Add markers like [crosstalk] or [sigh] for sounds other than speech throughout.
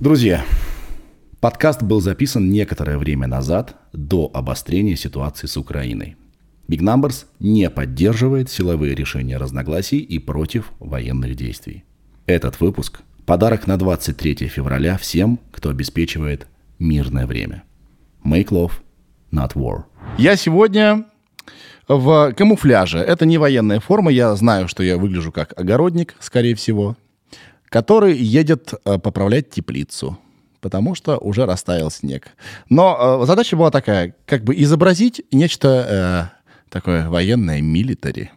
Друзья, подкаст был записан некоторое время назад, до обострения ситуации с Украиной. Big Numbers не поддерживает силовые решения разногласий и против военных действий. Этот выпуск – подарок на 23 февраля всем, кто обеспечивает мирное время. Make love, not war. Я сегодня в камуфляже. Это не военная форма. Я знаю, что я выгляжу как огородник, скорее всего который едет э, поправлять теплицу, потому что уже растаял снег. Но э, задача была такая, как бы изобразить нечто э, такое военное, милитари.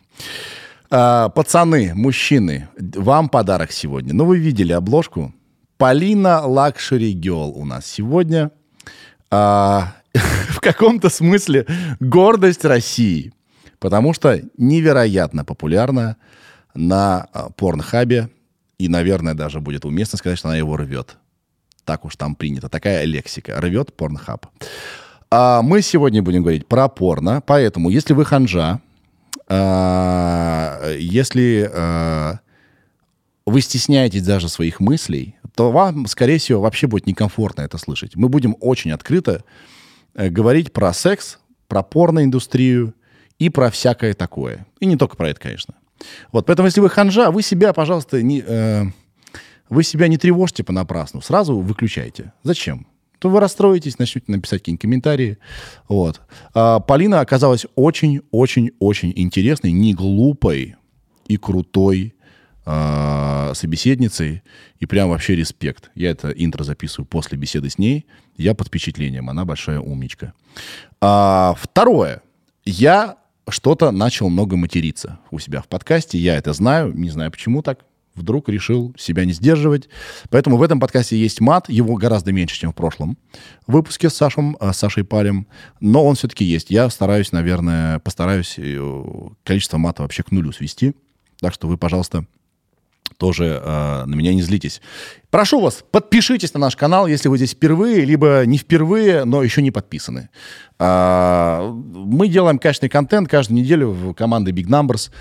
Э, пацаны, мужчины, вам подарок сегодня. Ну, вы видели обложку. Полина Luxury Girl у нас сегодня. Э, [laughs] в каком-то смысле гордость России, потому что невероятно популярна на э, порнхабе и, наверное, даже будет уместно сказать, что она его рвет. Так уж там принято. Такая лексика. Рвет порнхаб. А мы сегодня будем говорить про порно. Поэтому, если вы ханжа, а, если а, вы стесняетесь даже своих мыслей, то вам, скорее всего, вообще будет некомфортно это слышать. Мы будем очень открыто э, говорить про секс, про порноиндустрию и про всякое такое. И не только про это, конечно. Вот, поэтому, если вы ханжа, вы себя, пожалуйста, не, э, вы себя не тревожьте понапрасну, сразу выключайте. Зачем? То вы расстроитесь, начнете написать какие-нибудь комментарии. Вот. А Полина оказалась очень-очень-очень интересной, не глупой и крутой э, собеседницей. И прям вообще респект. Я это интро записываю после беседы с ней. Я под впечатлением. Она большая умничка. А, второе. Я что-то начал много материться у себя в подкасте. Я это знаю, не знаю почему так. Вдруг решил себя не сдерживать. Поэтому в этом подкасте есть мат. Его гораздо меньше, чем в прошлом выпуске с, Сашем, э, с Сашей Палем. Но он все-таки есть. Я стараюсь, наверное, постараюсь э, количество мата вообще к нулю свести. Так что вы, пожалуйста, тоже э, на меня не злитесь. Прошу вас, подпишитесь на наш канал, если вы здесь впервые, либо не впервые, но еще не подписаны. Э, мы делаем качественный контент каждую неделю в команде Big Numbers.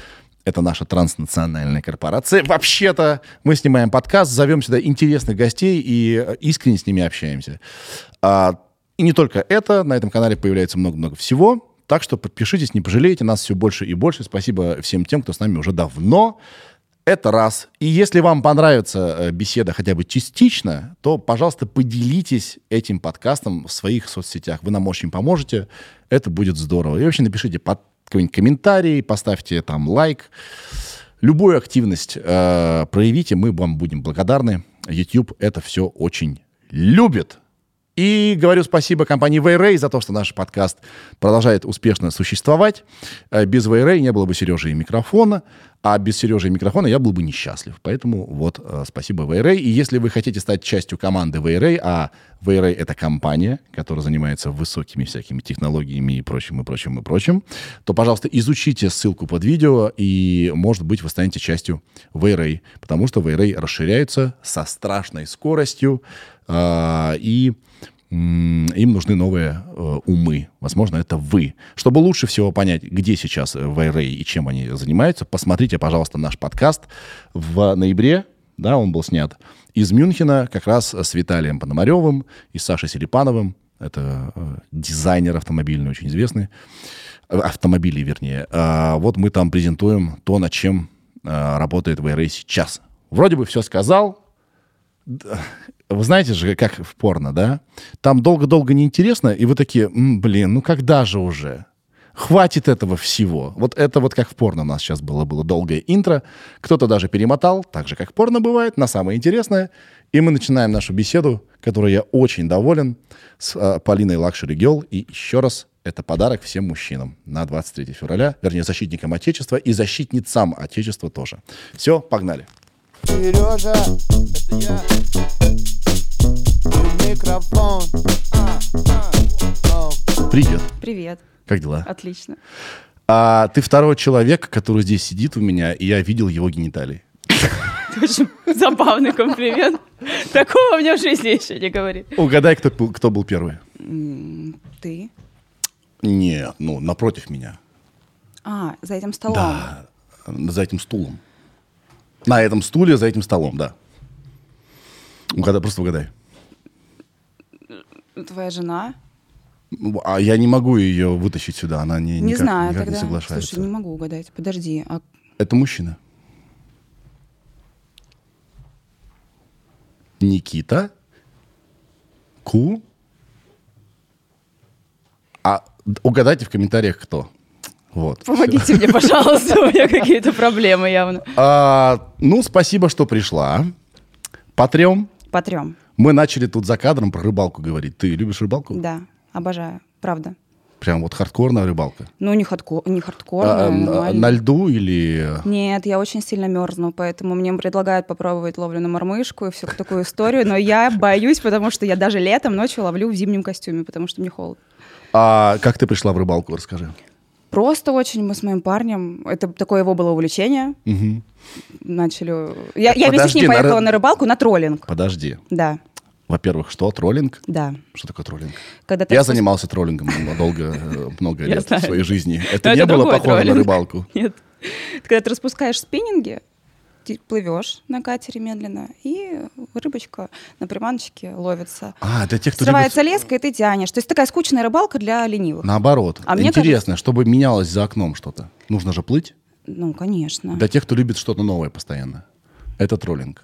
Это наша транснациональная корпорация. Вообще-то мы снимаем подкаст, зовем сюда интересных гостей и искренне с ними общаемся. А, и не только это, на этом канале появляется много-много всего. Так что подпишитесь, не пожалеете, нас все больше и больше. Спасибо всем тем, кто с нами уже давно. Это раз. И если вам понравится э, беседа хотя бы частично, то, пожалуйста, поделитесь этим подкастом в своих соцсетях. Вы нам очень поможете. Это будет здорово. И вообще напишите под какой-нибудь комментарий, поставьте там лайк. Любую активность э, проявите, мы вам будем благодарны. YouTube это все очень любит. И говорю спасибо компании Вейрей за то, что наш подкаст продолжает успешно существовать. Э, без Вейрей не было бы Сережи и микрофона, а без Сережи и микрофона я был бы несчастлив. Поэтому вот э, спасибо Вейрей. И если вы хотите стать частью команды Вейрей, а Вейрей это компания, которая занимается высокими всякими технологиями и прочим, и прочим, и прочим, то, пожалуйста, изучите ссылку под видео, и, может быть, вы станете частью Вейрей, потому что Вейрей расширяется со страшной скоростью, э, и им нужны новые э, умы. Возможно, это вы. Чтобы лучше всего понять, где сейчас Вайрей и чем они занимаются, посмотрите, пожалуйста, наш подкаст в ноябре. Да, он был снят из Мюнхена как раз с Виталием Пономаревым и Сашей Селипановым. Это э, дизайнер автомобильный, очень известный. Э, автомобилей, вернее. А вот мы там презентуем то, над чем э, работает Вайрей сейчас. Вроде бы все сказал, вы знаете же, как в порно, да? Там долго-долго неинтересно, и вы такие, блин, ну когда же уже? Хватит этого всего. Вот это вот как в порно у нас сейчас было, было долгое интро. Кто-то даже перемотал, так же, как порно бывает, на самое интересное. И мы начинаем нашу беседу, которой я очень доволен, с э, Полиной Luxury Girl. И еще раз, это подарок всем мужчинам на 23 февраля, вернее, защитникам Отечества и защитницам Отечества тоже. Все, погнали. Сережа, это я. Микрофон. Привет. Привет. Как дела? Отлично. А ты второй человек, который здесь сидит у меня, и я видел его гениталии. Очень забавный комплимент. Такого мне в жизни еще не говори. Угадай, кто был, кто был первый. Ты? Нет, ну, напротив меня. А, за этим столом. Да, за этим стулом. На этом стуле, за этим столом, да. Угадай, просто угадай. Твоя жена? А я не могу ее вытащить сюда, она не, Не никак, знаю, никак тогда. не соглашается. Слушай, не могу угадать. Подожди, а Это мужчина. Никита. Ку. А угадайте в комментариях, кто. Вот. помогите мне, пожалуйста, у меня какие-то проблемы явно. А, ну, спасибо, что пришла. Потрем. Потрем. Мы начали тут за кадром про рыбалку говорить. Ты любишь рыбалку? Да, обожаю, правда. Прям вот хардкорная рыбалка. Ну, не, хардко, не А, хардкорно, на- на льду или... Нет, я очень сильно мерзну, поэтому мне предлагают попробовать ловлю на мормышку и всю такую историю, но я боюсь, потому что я даже летом ночью ловлю в зимнем костюме, потому что мне холодно. А как ты пришла в рыбалку, расскажи. Просто очень мы с моим парнем, это такое его было увлечение, Мгм. начали... Я, я вместе с ним на поехала ры- на рыбалку на троллинг. Подожди. Да, Во-первых, что? Троллинг? да. Что такое троллинг? Когда Я спуск- занимался троллингом долго, э, много лет в своей жизни. Это не было похоже на рыбалку. Нет. Когда ты распускаешь спиннинги, ты плывешь на катере медленно, и рыбочка на приманочке ловится. А, для тех, кто Срывается любит... леска, и ты тянешь. То есть такая скучная рыбалка для ленивых. Наоборот. А Интересно, чтобы менялось за окном что-то. Нужно же плыть. Ну, конечно. Для тех, кто любит что-то новое постоянно. Это троллинг.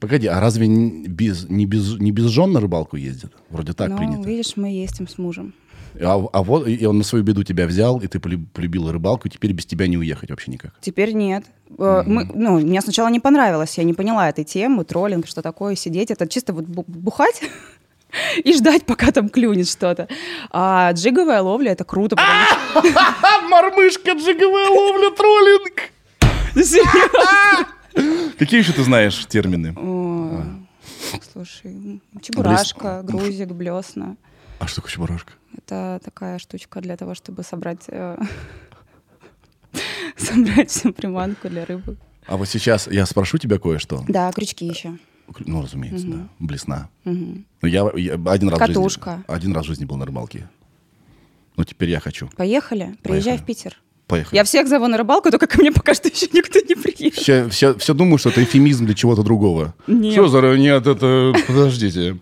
Погоди, а разве не без, не без, не без жен на рыбалку ездят? Вроде так ну, принято. видишь, мы ездим с мужем. А, а вот и он на свою беду тебя взял, и ты полю- полюбила рыбалку, и теперь без тебя не уехать вообще никак. Теперь нет. Э, Мы, ну, мне сначала не понравилось, я не поняла этой темы, троллинг, что такое, сидеть. Это чисто вот бу- бухать [laughs] и ждать, пока там клюнет что-то. А джиговая ловля — это круто, что... [laughs] [laughs] Мормышка, джиговая ловля, троллинг! Какие еще ты знаешь термины? О, Слушай, чебурашка, грузик, блесна. А что такое чебурашка? Это такая штучка для того, чтобы собрать... э, [laughs] собрать всю приманку для рыбы. А вот сейчас я спрошу тебя кое-что. Да, крючки еще. Ну, разумеется, да. Блесна. Мгм. Ну, я, я один раз в жизни- Катушка. один раз в жизни был на рыбалке. Ну, теперь я хочу. Поехали, приезжай Поехали. в Питер. Поехали. Я всех зову на рыбалку, только ко мне пока что еще никто не приехал. Все, все, все думаю, что это эфемизм для чего-то другого. Нет. Что за... Нет, это... Подождите.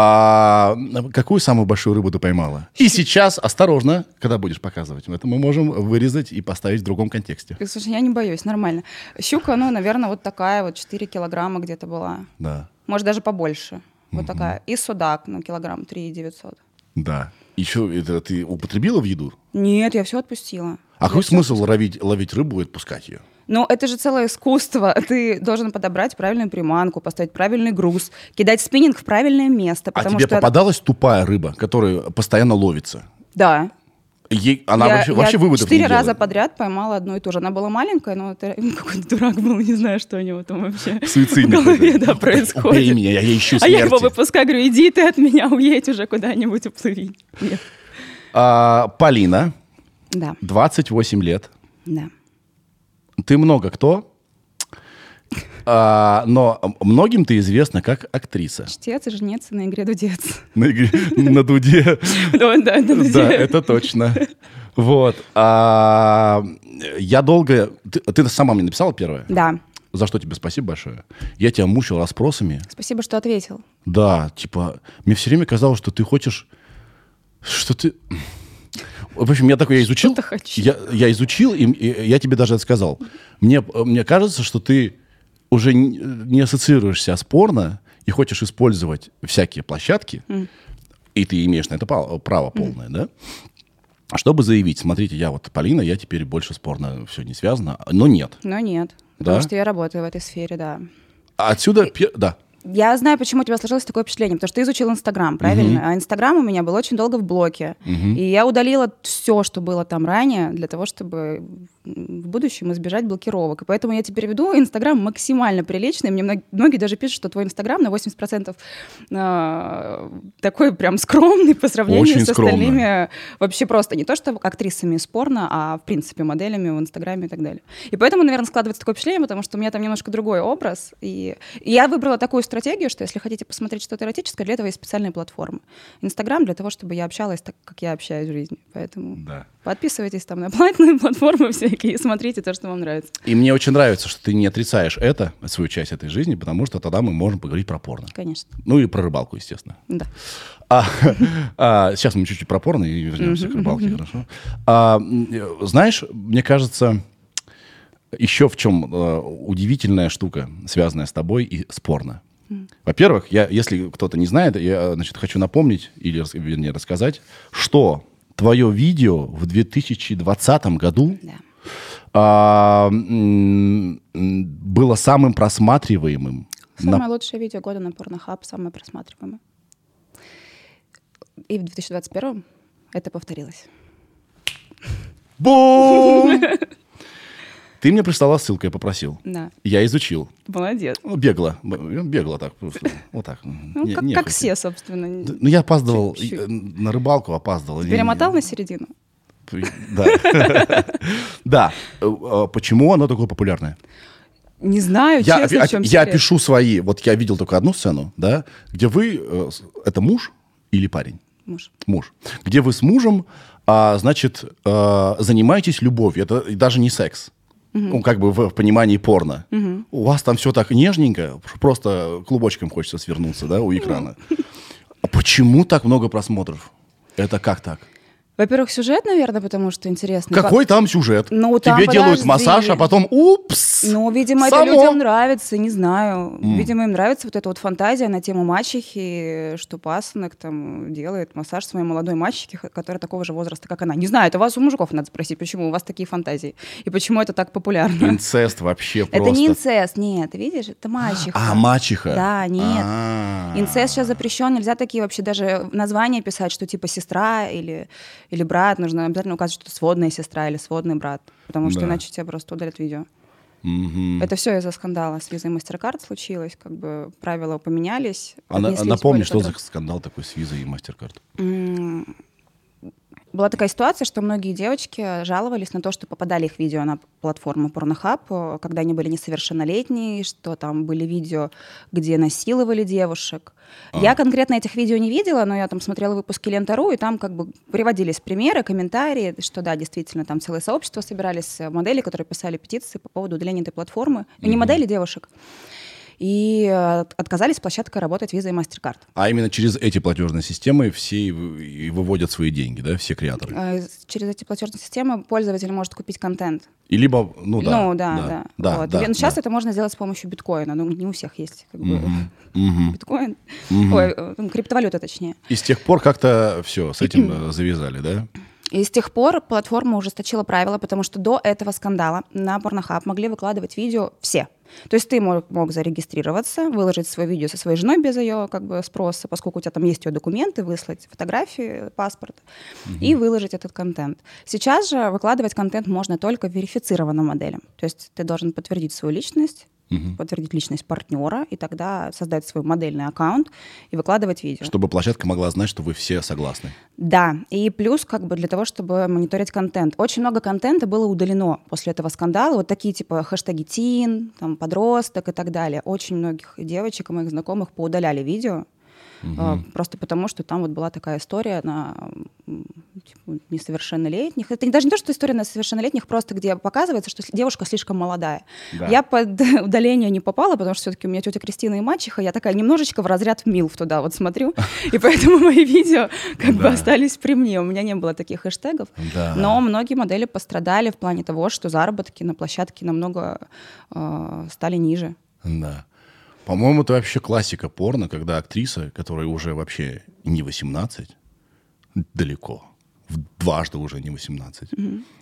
А какую самую большую рыбу ты поймала? И сейчас, осторожно, когда будешь показывать, это мы можем вырезать и поставить в другом контексте. Слушай, я не боюсь, нормально. Щука, ну, наверное, вот такая вот 4 килограмма где-то была. Да, Может, даже побольше. Вот такая. И судак, ну, килограмм 3 900. да. Еще это ты употребила в еду? Нет, я все отпустила. А Я какой смысл ловить, ловить рыбу и отпускать ее? Ну, это же целое искусство. [laughs] Ты должен подобрать правильную приманку, поставить правильный груз, кидать спиннинг в правильное место. А тебе что... попадалась тупая рыба, которая постоянно ловится? Да. Ей, она я, вообще, я вообще выводов четыре раза делает. подряд поймала одну и ту же. Она была маленькая, но это [laughs] какой-то дурак был, не знаю, что у него там вообще [laughs] Суицидник в голове да, Убей происходит. меня, я ищу А я его смерти. выпускаю, говорю, иди ты от меня, уедь уже куда-нибудь, уплыви. Нет. А, Полина, Да, 28 лет. да. Ты много кто, А, но многим ты известна как актриса. Чтец и жнец на игре дудец. На, игре- на дуде. [laughs] Да, на дуде. Да, это точно. Вот. А, я долго... Ты, ты сама мне написала первое? Да. За что тебе спасибо большое. Я тебя мучил расспросами. Спасибо, что ответил. Да, типа, мне все время казалось, что ты хочешь, что ты... В общем, я такой, я изучил, Что-то хочу. я, я изучил, и, и я тебе даже это сказал. Мне, мне кажется, что ты уже не ассоциируешься с порно и хочешь использовать всякие площадки, и ты имеешь на это право полное, да? Чтобы заявить, смотрите, я вот Полина, я теперь больше с порно все не связано, но нет. Но нет. Потому Да? что я работаю в этой сфере, да. А Отсюда, пе- да, Я знаю, почему у тебя сложилось такое впечатление, потому что ты изучил Инстаграм, правильно? А Инстаграм у меня был очень долго в блоке. И я удалила все, что было там ранее, для того, чтобы в будущем избежать блокировок. И поэтому я теперь веду Инстаграм максимально приличный. Мне мног- многие даже пишут, что твой Инстаграм на 80% а, такой прям скромный по сравнению Очень с скромный. остальными. Вообще просто не то, что актрисами из порно, а в принципе моделями в Инстаграме и так далее. И поэтому, наверное, складывается такое впечатление, потому что у меня там немножко другой образ. И и я выбрала такую стратегию, что если хотите посмотреть что-то эротическое, для этого есть специальные платформы. Инстаграм для того, чтобы я общалась так, как я общаюсь в жизни. Поэтому да. Подписывайтесь там на платные [laughs] платформы всякие. и смотрите то, что вам нравится. И мне очень нравится, что ты не отрицаешь это, свою часть этой жизни, потому что тогда мы можем поговорить про порно. Конечно. Ну и про рыбалку, естественно. Да. А, [laughs] а, сейчас мы чуть-чуть про порно и вернемся к рыбалке, хорошо? А, э, знаешь, мне кажется, еще в чем э, удивительная штука, связанная с тобой и с порно. Во-первых, я, если кто-то не знает, я значит, хочу напомнить, или вернее рассказать, что твое видео в 2020 году Да. а, было самым просматриваемым. на- Самое лучшее видео года на Pornhub, самое просматриваемое. И в 2021 это повторилось. Бум! [laughs] Ты мне прислала ссылку, я попросил. Да. Я изучил. Молодец. Ну, бегло. Б- Бегло так просто. Вот так. Ну, Не- как, все, собственно. Ну, я опаздывал. Э, На рыбалку опаздывал. Перемотал на середину? Да. [laughs] Да. Э, э, Почему оно такое популярное? Не знаю, Я, честно, в чем я опишу свои. Вот я видел только одну сцену, да, где вы... Это муж или парень? Муж. Муж. Где вы с мужем, а, значит, занимаетесь любовью. Это даже не секс. Ну, как бы в, в понимании порно. У вас там все так нежненько, просто клубочком хочется свернуться, да, у экрана. А почему так много просмотров? Это как так? Во-первых, сюжет, наверное, потому что интересно. Какой там сюжет? Ну, там, Тебе делают подожди. массаж, а потом упс! Ну, видимо, само. это людям нравится, не знаю. Видимо, им нравится вот эта вот фантазия на тему мачехи, что пасынок там делает массаж своей молодой мачехе, которая такого же возраста, как она. Не знаю, это вас у мужиков надо спросить, почему у вас такие фантазии. И почему это так популярно. Инцест вообще просто. Это не инцест, нет, видишь, это мачеха. А, мачеха. Да, нет. А. Инцест сейчас запрещен, нельзя такие вообще даже названия писать, что типа сестра или, или брат. Нужно обязательно указывать, что сводная сестра или сводный брат, потому что Да. иначе тебя просто удалят видео. Мгм. Это все из-за скандала с визой MasterCard случилось, как бы правила поменялись. А отнеслись напомни, что за скандал такой с визой и MasterCard. Была такая ситуация, что многие девочки жаловались на то, что попадали их видео на платформу Pornhub, когда они были несовершеннолетние, что там были видео, где насиловали девушек. А. Я конкретно этих видео не видела, но я там смотрела выпуски Лента.ру, и там как бы приводились примеры, комментарии, что да, действительно, там целое сообщество собирались э, модели, которые писали петиции по поводу удаления этой платформы. Не модели, девушек. И э, отказались с площадкой работать визой и MasterCard. А именно через эти платежные системы все и вы- и выводят свои деньги, да, все креаторы. Э, Через эти платежные системы пользователь может купить контент. И либо, ну да. ну да, да. да, Вот. да, И сейчас да. это можно сделать с помощью биткоина. Ну, не у всех есть как бы, мгм. биткоин. Мгм. Ой, э, криптовалюта точнее. И с тех пор как-то все, с этим завязали, да? И с тех пор платформа ужесточила правила, потому что до этого скандала на Pornhub могли выкладывать видео все. То есть ты мог, мог зарегистрироваться, выложить свое видео со своей женой без ее как бы, спроса, поскольку у тебя там есть ее документы, выслать фотографии, паспорт, и выложить этот контент. Сейчас же выкладывать контент можно только верифицированным моделям. То есть ты должен подтвердить свою личность, подтвердить личность партнера, и тогда создать свой модельный аккаунт и выкладывать видео. Чтобы площадка могла знать, что вы все согласны. Да, и плюс как бы для того, чтобы мониторить контент. Очень много контента было удалено после этого скандала. Вот такие типа хэштеги тин, там, подросток и так далее. Очень многих девочек и моих знакомых поудаляли видео. А, Просто потому, что там вот была такая история на типа, несовершеннолетних. Это даже не то, что история на совершеннолетних, просто где показывается, что девушка слишком молодая. Да. Я под [laughs] удаление не попала, потому что все-таки у меня тетя Кристина и мачеха, я такая немножечко в разряд милф туда вот смотрю, [laughs] и поэтому мои видео как бы остались при мне. У меня не было таких хэштегов. Но многие модели пострадали в плане того, что заработки на площадке намного э, стали ниже. Да. По-моему, это вообще классика порно, когда актриса, которая уже вообще не 18, далеко, в- дважды уже не 18,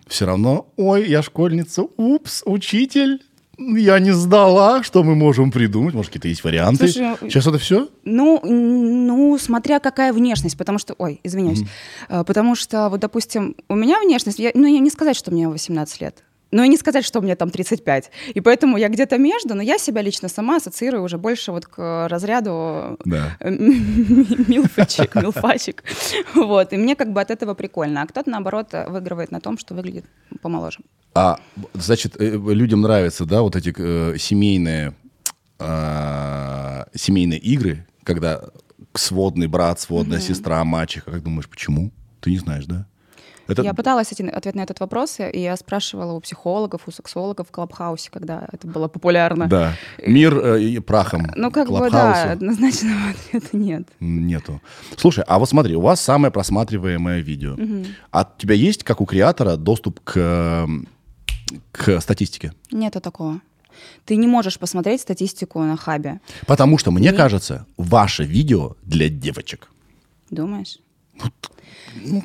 все равно, ой, я школьница, упс, учитель, я не сдала, что мы можем придумать? Может, какие-то есть варианты? Слушай, Сейчас это все? Ну, ну, смотря какая внешность, потому что, ой, извиняюсь, Э, потому что, вот, допустим, у меня внешность, я- ну, я не сказать, что мне 18 лет, но и не сказать, что мне там 35. И поэтому я где-то между, но я себя лично сама ассоциирую уже больше вот к разряду Да. э, [laughs] милфочек, милфачек. Вот, и мне как бы от этого прикольно. А кто-то, наоборот, э, выигрывает на том, что выглядит помоложе. А, значит, э, людям нравятся, да, вот эти э, семейные, а, семейные игры, когда сводный брат, сводная сестра, мачеха. Как думаешь, почему? Ты не знаешь, да? Это- Я пыталась найти ответ на этот вопрос, и я спрашивала у психологов, у сексологов в Клабхаусе, когда это было популярно. Да. Мир э, и прахом. Ну, как бы, да, однозначного [laughs] ответа нет. Нету. Слушай, а вот смотри, у вас самое просматриваемое видео. А у тебя есть, как у креатора, доступ к, к статистике? Нету такого. Ты не можешь посмотреть статистику на хабе. Потому что, мне кажется, ваше видео для девочек. Думаешь?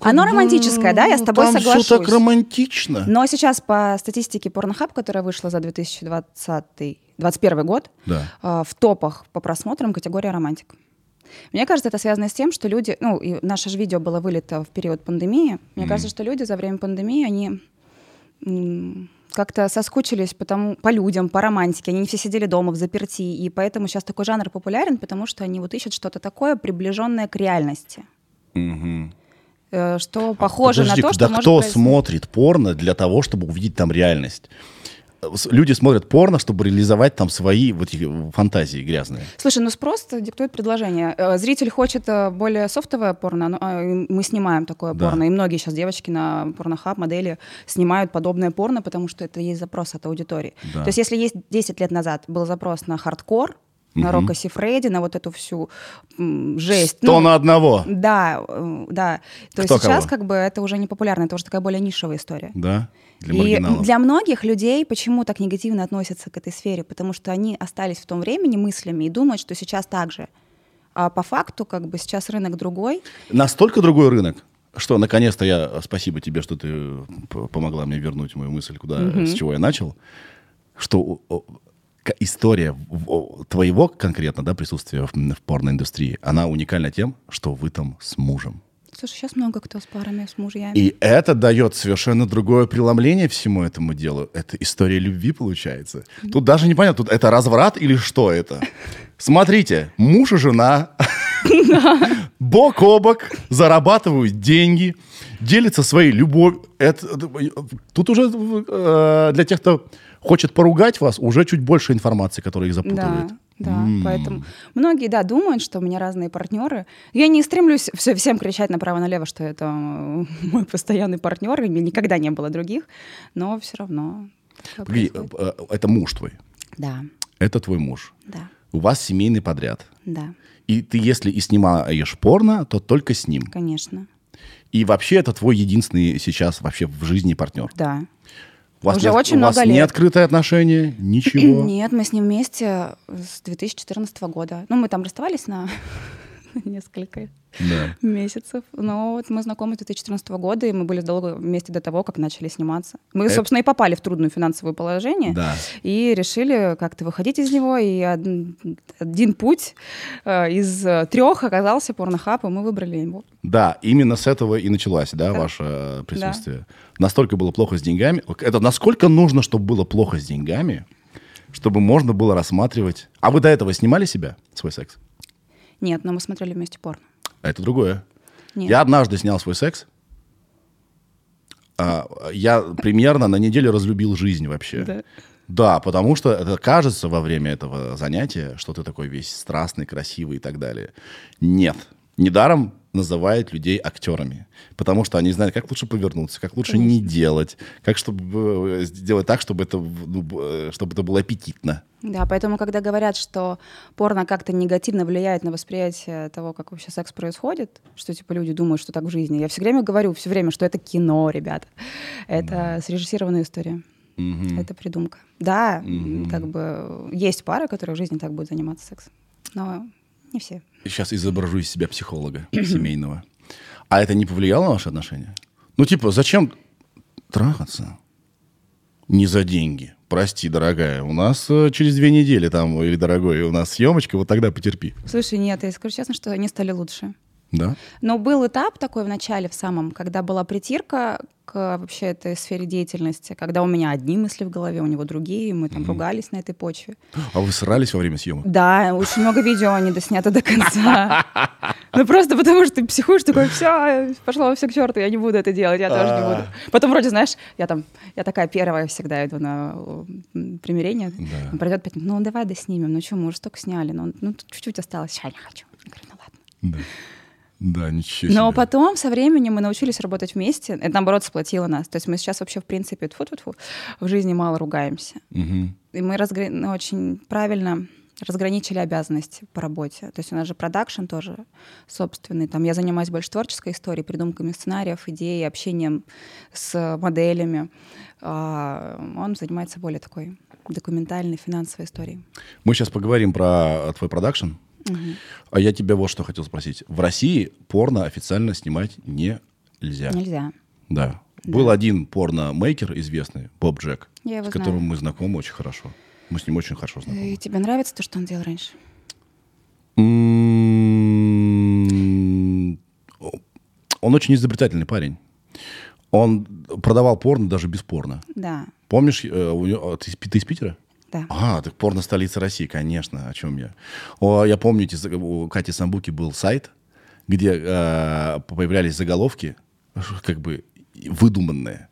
Оно романтическое, да, я с тобой Там соглашусь. все так романтично. Но сейчас по статистике Pornhub, которая вышла за 2020 2021 год, Да. э, в топах по просмотрам категория романтик. Мне кажется, это связано с тем, что люди, ну, и наше же видео было вылито в период пандемии. Мне кажется, что люди за время пандемии, они как-то соскучились потому, по людям, по романтике. Они не все сидели дома в заперти, и поэтому сейчас такой жанр популярен, потому что они вот ищут что-то такое, приближенное к реальности. Мгм. Э, Что похоже Подожди, на то, что да может кто произойти. смотрит порно для того, чтобы увидеть там реальность? Люди смотрят порно, чтобы реализовать там свои вот фантазии грязные. Слушай, ну спрос диктует предложение. Э, Зритель хочет э, более софтовое порно, а, и мы снимаем такое Да. порно. И многие сейчас девочки на порнохаб, модели снимают подобное порно, потому что это есть запрос от аудитории. Да. То есть если есть 10 лет назад был запрос на хардкор, на Рока Сифреди, на вот эту всю м, жесть. То ну, на одного. Да, э, да. То Кто есть сейчас кого? как бы это уже не популярно, это уже такая более нишевая история. Да? Для И для многих людей почему так негативно относятся к этой сфере? Потому что они остались в том времени мыслями и думают, что сейчас так же. А по факту, как бы сейчас рынок другой. Настолько другой рынок, что наконец-то я спасибо тебе, что ты п- помогла мне вернуть мою мысль, куда с чего я начал, что история твоего конкретно да, присутствия в, в порноиндустрии, она уникальна тем, что вы там с мужем. Слушай, сейчас много кто с парами, с мужьями. И это дает совершенно другое преломление всему этому делу. Это история любви получается. Тут даже непонятно, тут это разврат или что это? Смотрите, муж и жена бок о бок зарабатывают деньги, делятся своей любовью. Это, тут уже э, для тех, кто хочет поругать вас, уже чуть больше информации, которая их Да, запутывает. да, поэтому многие, да, думают, что у меня разные партнеры. Я не стремлюсь все, всем кричать направо-налево, что это э, [laughs] мой постоянный партнер, и мне никогда не было других, но все равно. Погоди, происходит. э, это муж твой, Да, это твой муж. да, У вас семейный подряд. да, И ты, если и снимаешь порно, то только с ним. конечно, И вообще это твой единственный сейчас вообще в жизни партнер. да. У вас Уже не, очень у вас много не лет. открытые отношения, [clears throat] ничего. Нет, мы с ним вместе с 2014 года. Ну, мы там расставались на [laughs] несколько Да. месяцев. Но вот мы знакомы с 2014 года, и мы были долго вместе до того, как начали сниматься. Мы, Это- собственно, и попали в трудное финансовое положение. Да. И решили как-то выходить из него. И один, один путь э, из трех оказался порнохаб, и мы выбрали его. Да, именно с этого и началось, да, Да. ваше э, присутствие. Настолько было плохо с деньгами. Это насколько нужно, чтобы было плохо с деньгами, чтобы можно было рассматривать. А вы до этого снимали себя, свой секс? Нет, но мы смотрели вместе порно. А это другое. Нет. Я однажды снял свой секс. А, я примерно на неделю разлюбил жизнь вообще. Да. Да, потому что это кажется во время этого занятия, что ты такой весь страстный, красивый и так далее. Нет. Недаром называют людей актерами. Потому что они знают, как лучше повернуться, как лучше не делать, как чтобы э, сделать так, чтобы это, ну, э, чтобы это было аппетитно. Да, поэтому, когда говорят, что порно как-то негативно влияет на восприятие того, как вообще секс происходит, что типа люди думают, что так в жизни, я все время говорю, все время, что это кино, ребята. Это срежиссированная история. Это придумка. Да, м, как бы есть пары, которые в жизни так будут заниматься сексом, но не все. Сейчас изображу из себя психолога [clears throat] семейного. А это не повлияло на ваши отношения? Ну, типа, зачем трахаться? Не за деньги. Прости, дорогая, у нас э, через две недели там, или, дорогой, у нас съемочка, вот тогда потерпи. Слушай, нет, я скажу честно, что они стали лучше. Да? Но был этап такой в начале, в самом, когда была притирка к вообще этой сфере деятельности, когда у меня одни мысли в голове, у него другие, мы там ругались на этой почве. А вы срались во время съемок? Да, очень много видео не доснято до конца. Ну просто потому что ты психуешь, такой, все, пошло все к черту, я не буду это делать, я тоже не буду. Потом вроде, знаешь, я там, я такая первая всегда иду на примирение. Пройдет пять минут, ну давай доснимем, ну что, мы уже столько сняли, ну, ну чуть-чуть осталось, сейчас не хочу. Я говорю, ну ладно. Да. Ничего Но себе. потом, со временем, мы научились работать вместе. Это, наоборот, сплотило нас. То есть мы сейчас вообще, в принципе, тьфу -тьфу -тьфу, в жизни мало ругаемся. Мгм. И мы разгра- ну, очень правильно разграничили обязанности по работе. То есть у нас же продакшн тоже собственный. Там я занимаюсь больше творческой историей, придумками сценариев, идей, общением с моделями. А он занимается более такой документальной, финансовой историей. Мы сейчас поговорим про твой продакшн. А я тебя вот что хотел спросить. В России порно официально снимать нельзя. Нельзя. Да. Был один порно-мейкер известный, Боб Джек, с которым знаю. мы знакомы очень хорошо. Мы с ним очень хорошо знакомы. И тебе нравится то, что он делал раньше? Он очень изобретательный парень. Он продавал порно даже без порно. Да, Помнишь, э, у него- ты, из Пи- ты из Питера? Да. А, так порно столица России, конечно, о чем я. О, я помню, у Кати Самбуки был сайт, где э, появлялись заголовки, как бы выдуманные,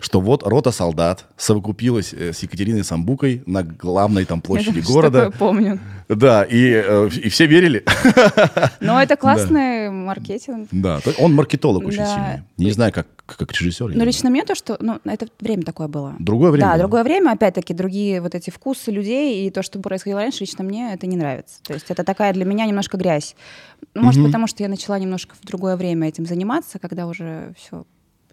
что вот рота солдат совокупилась э, с Екатериной Самбукой на главной там площади Я города. такое помню. Да, и, э, и все верили. Но это классный маркетинг. Да, он маркетолог очень Да. сильный. Не знаю, как, как режиссер. Но лично мне то, что... Ну, это время такое было. Другое время Да, было. другое время, опять-таки, другие вот эти вкусы людей и то, что происходило раньше, лично мне это не нравится. То есть это такая для меня немножко грязь. Ну, Может, потому что я начала немножко в другое время этим заниматься, когда уже все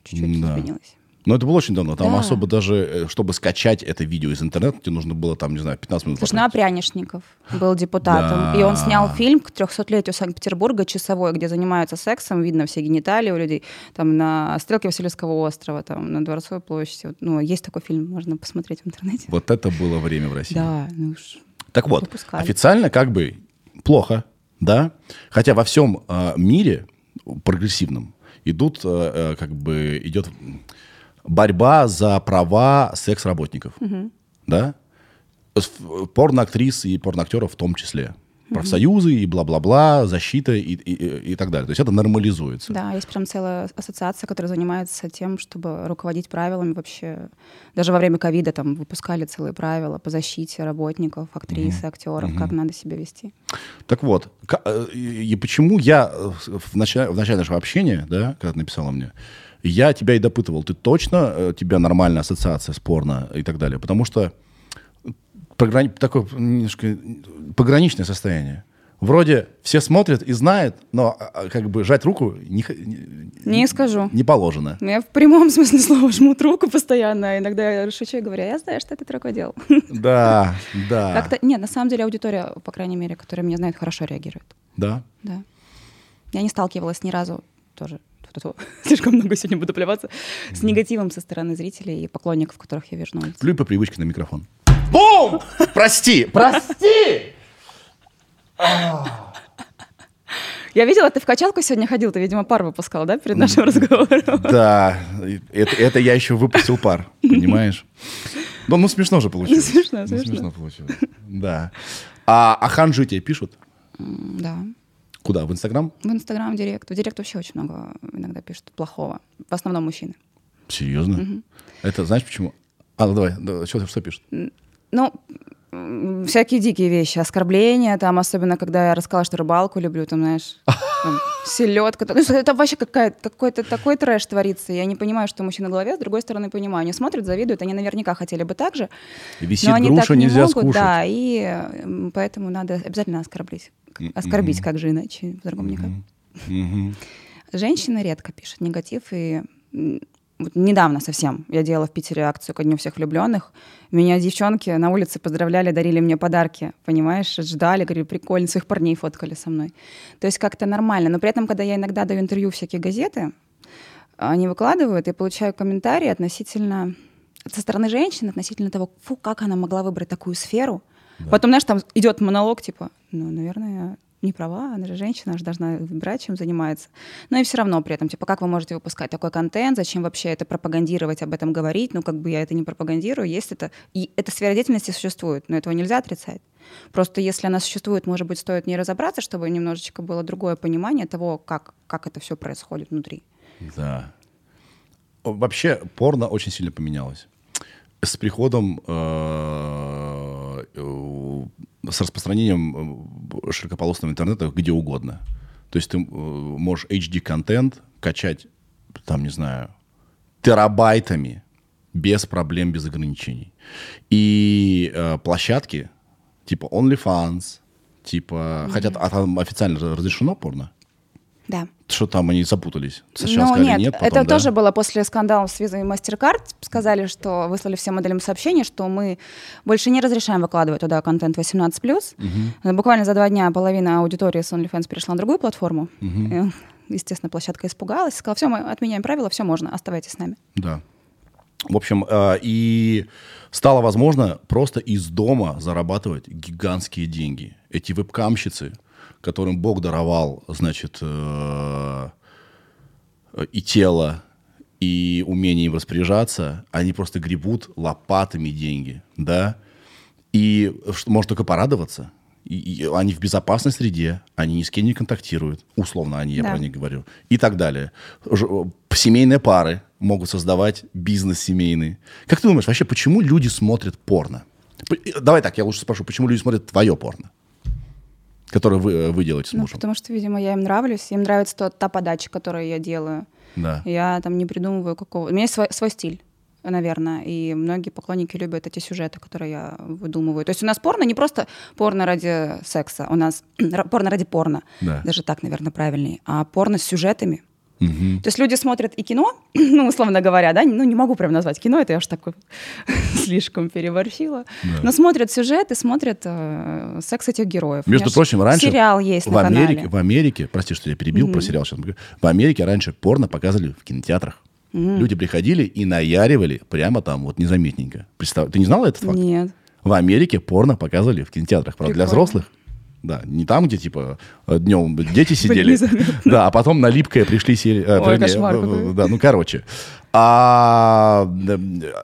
чуть-чуть Да. изменилось. Но это было очень давно. Там Да. особо даже, э, чтобы скачать это видео из интернета, тебе нужно было там, не знаю, 15 минут. Слушай, ну. Прянишников был депутатом, и он снял фильм к 300-летию Санкт-Петербурга, часовой, где занимаются сексом, видно все гениталии у людей, там на стрелке Васильевского острова, там на Дворцовой площади. Ну, есть такой фильм, можно посмотреть в интернете. Вот это было время в [laughs] России. Да, ну уж. Так вот, Выпускали. официально как бы плохо, да? Хотя во всем э, мире прогрессивном идут, э, э, как бы идет борьба за права секс-работников, да? С- Порноактрис и порноактеров в том числе. Профсоюзы и бла-бла-бла, защита и, и- и- так далее. То есть это нормализуется. Да, есть прям целая ассоциация, которая занимается тем, чтобы руководить правилами вообще. Даже во время ковида там выпускали целые правила по защите работников, актрис, и актеров, как надо себя вести. Так вот, э, и и почему я э, в начале, в начале нашего общения, да, когда ты написала мне, я тебя и допытывал, ты точно, э, у тебя нормальная ассоциация с порно и так далее, потому что пограни- такое немножко пограничное состояние. Вроде все смотрят и знают, но а, а, как бы жать руку не, не, Не скажу. не положено. Я в прямом [laughs] смысле слова жмут руку постоянно. а Иногда я шучу и говорю, я знаю, что ты такое делал. [laughs] Да, да, Как-то, нет, на самом деле аудитория, по крайней мере, которая меня знает, хорошо реагирует. да. Да. Я не сталкивалась ни разу тоже тьфу-тьфу, [laughs] слишком много сегодня буду плеваться, с негативом со стороны зрителей и поклонников, которых я вижу на улице. Плюй по привычке на микрофон. Бум! Прости, прости! Я видела, ты в качалку сегодня ходил, ты, видимо, пар выпускал, да, перед нашим разговором? Да, это, это я еще выпустил пар, понимаешь? Ну, ну смешно же получилось. Ну, смешно, Ну, смешно. смешно получилось. Да. А, а ханжи тебе пишут? Да. Куда? В Инстаграм? В Инстаграм, в Директ. В Директ вообще очень много иногда пишут плохого. В основном мужчины. Серьезно? Это знаешь почему? А, ну давай, да, что, что пишут? Ну, всякие дикие вещи, оскорбления, там, особенно когда я рассказала, что рыбалку люблю, там, знаешь, там, [laughs] селедка. Ну, это вообще какой-то такой трэш творится. Я не понимаю, что у мужчин на голове, с другой стороны, понимаю. Они смотрят, завидуют, они наверняка хотели бы так же. Висит но они груша, так не нельзя могут, скушать. да, и поэтому надо обязательно оскорбить. Оскорбить, как же иначе, по-другому никак. Мгм. Женщины редко пишут негатив, и вот недавно совсем я делала в Питере акцию ко Дню всех влюбленных. Меня девчонки на улице поздравляли, дарили мне подарки, понимаешь, ждали, говорили, прикольно, своих парней фоткали со мной. То есть как-то нормально. Но при этом, когда я иногда даю интервью всякие газеты, они выкладывают, я получаю комментарии относительно со стороны женщин относительно того, фу, как она могла выбрать такую сферу. Потом, знаешь, там идет монолог, типа, ну, наверное, не права, она же женщина, она же должна выбирать, чем занимается. Но и все равно при этом, типа, как вы можете выпускать такой контент, зачем вообще это пропагандировать, об этом говорить, ну, как бы я это не пропагандирую, есть это, и эта сфера деятельности существует, но этого нельзя отрицать. Просто если она существует, может быть, стоит не разобраться, чтобы немножечко было другое понимание того, как, как это все происходит внутри. Да. Вообще порно очень сильно поменялось. С приходом, э, э, с распространением э, широкополосного интернета где угодно. То есть ты э, можешь HD-контент качать, там, не знаю, терабайтами, без проблем, без ограничений. И э, площадки типа OnlyFans, типа... Mm-hmm. Хотя а там официально разрешено порно? Да. Что там они запутались? Сначала ну, сказали нет, нет, потом это да. тоже было после скандала с и MasterCard. Сказали, что выслали всем моделям сообщение, что мы больше не разрешаем выкладывать туда контент 18+. Угу. Буквально за два дня половина аудитории с OnlyFans перешла на другую платформу. Угу. Естественно, площадка испугалась, сказала, все, мы отменяем правила, все можно, оставайтесь с нами. Да. В общем, э, и стало возможно просто из дома зарабатывать гигантские деньги. Эти вебкамщицы, которым Бог даровал, значит, э, и тело, и умение им распоряжаться, они просто гребут лопатами деньги, да, и можно только порадоваться. И, и они в безопасной среде, они ни с кем не контактируют, условно они, я Да. про них говорю, и так далее. Ж- Семейные пары могут создавать бизнес семейный. Как ты думаешь, вообще, почему люди смотрят порно? П- Давай так, я лучше спрошу, почему люди смотрят твое порно, которое вы, э, вы делаете с Ну, мужем? потому что, видимо, я им нравлюсь, им нравится то- та подача, которую я делаю. Да. Я там не придумываю какого... У меня есть свой, свой стиль, наверное, и многие поклонники любят эти сюжеты, которые я выдумываю. То есть у нас порно не просто порно ради секса, у нас [clears throat] порно ради порно, Да. даже так, наверное, правильнее, а порно с сюжетами. Мгм. То есть люди смотрят и кино, [clears throat] ну, условно говоря, да, ну, не могу прям назвать кино, это я уж так [laughs] слишком переборщила, Да. но смотрят сюжеты, смотрят э, секс этих героев. Между прочим, раньше Сериал есть в на Америке, канале. в Америке, прости, что я перебил про сериал сейчас, в Америке раньше порно показывали в кинотеатрах. Люди приходили и наяривали прямо там, вот незаметненько. Представь, ты не знала этот факт? Нет. В Америке порно показывали в кинотеатрах. Правда, для Прикольно. взрослых. Да, не там, где, типа, днем дети [laughs] сидели. Да, а потом на липкое пришли... сели- э, Ой, кошмар. Да, ну, короче. А, да,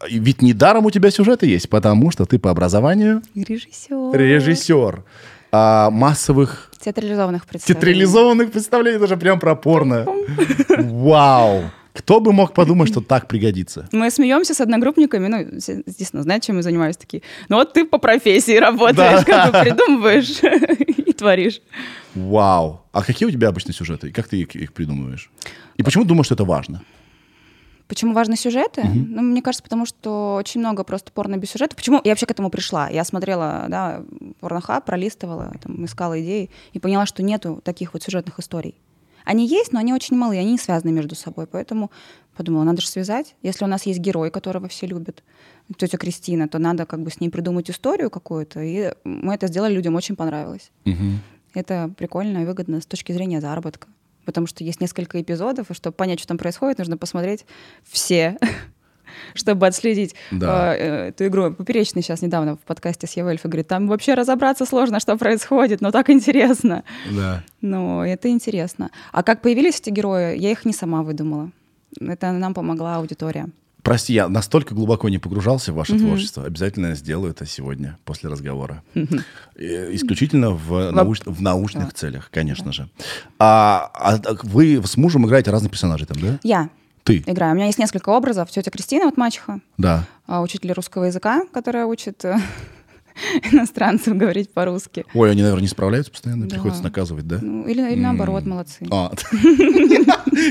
и ведь недаром у тебя сюжеты есть, потому что ты по образованию Режиссер. режиссер а, массовых Театрализованных представлений. театрализованных представлений, даже прям про порно. Вау! Кто бы мог подумать, что так пригодится? Мы смеемся с одногруппниками, ну, естественно, знаете, чем я занимаюсь, такие. Ну вот ты по профессии работаешь, как бы придумываешь [laughs] творишь. Вау! А какие у тебя обычно сюжеты? И как ты их, их придумываешь? И почему думаешь, что это важно? Почему важны сюжеты? Ну, мне кажется, потому что очень много просто порно без сюжета. Почему я вообще к этому пришла? Я смотрела, да, порнохаб, пролистывала, там, искала идеи и поняла, что нету таких вот сюжетных историй. Они есть, но они очень малые, они не связаны между собой. Поэтому подумала, надо же связать. Если у нас есть герой, которого все любят, тетя Кристина, то надо как бы с ней придумать историю какую-то. И мы это сделали, людям очень понравилось. Это прикольно и выгодно с точки зрения заработка. Потому что есть несколько эпизодов, и чтобы понять, что там происходит, нужно посмотреть все, [laughs] чтобы отследить Да. э, э, эту игру. Поперечный сейчас недавно в подкасте с Евельфой говорит, там вообще разобраться сложно, что происходит, но так интересно. Да. Ну, это интересно. А как появились эти герои, я их не сама выдумала. Это нам помогла аудитория. Прости, я настолько глубоко не погружался в ваше творчество. Обязательно сделаю это сегодня, после разговора. Э, Исключительно в, науч- в научных целях, конечно же. А, а вы с мужем играете разных персонажей там, да? Я Ты? играю. У меня есть несколько образов. Тетя Кристина, вот мачеха, Да. а, учитель русского языка, которая учит э, [laughs] иностранцев говорить по-русски. Ой, они, наверное, не справляются постоянно, Да. приходится наказывать, да? Ну, или, или наоборот, молодцы. А, [laughs]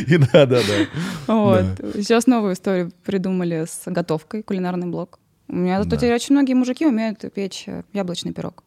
и да, да, да. Вот. Сейчас новую историю придумали с готовкой, кулинарный блок. У меня зато теперь очень многие мужики умеют печь яблочный пирог.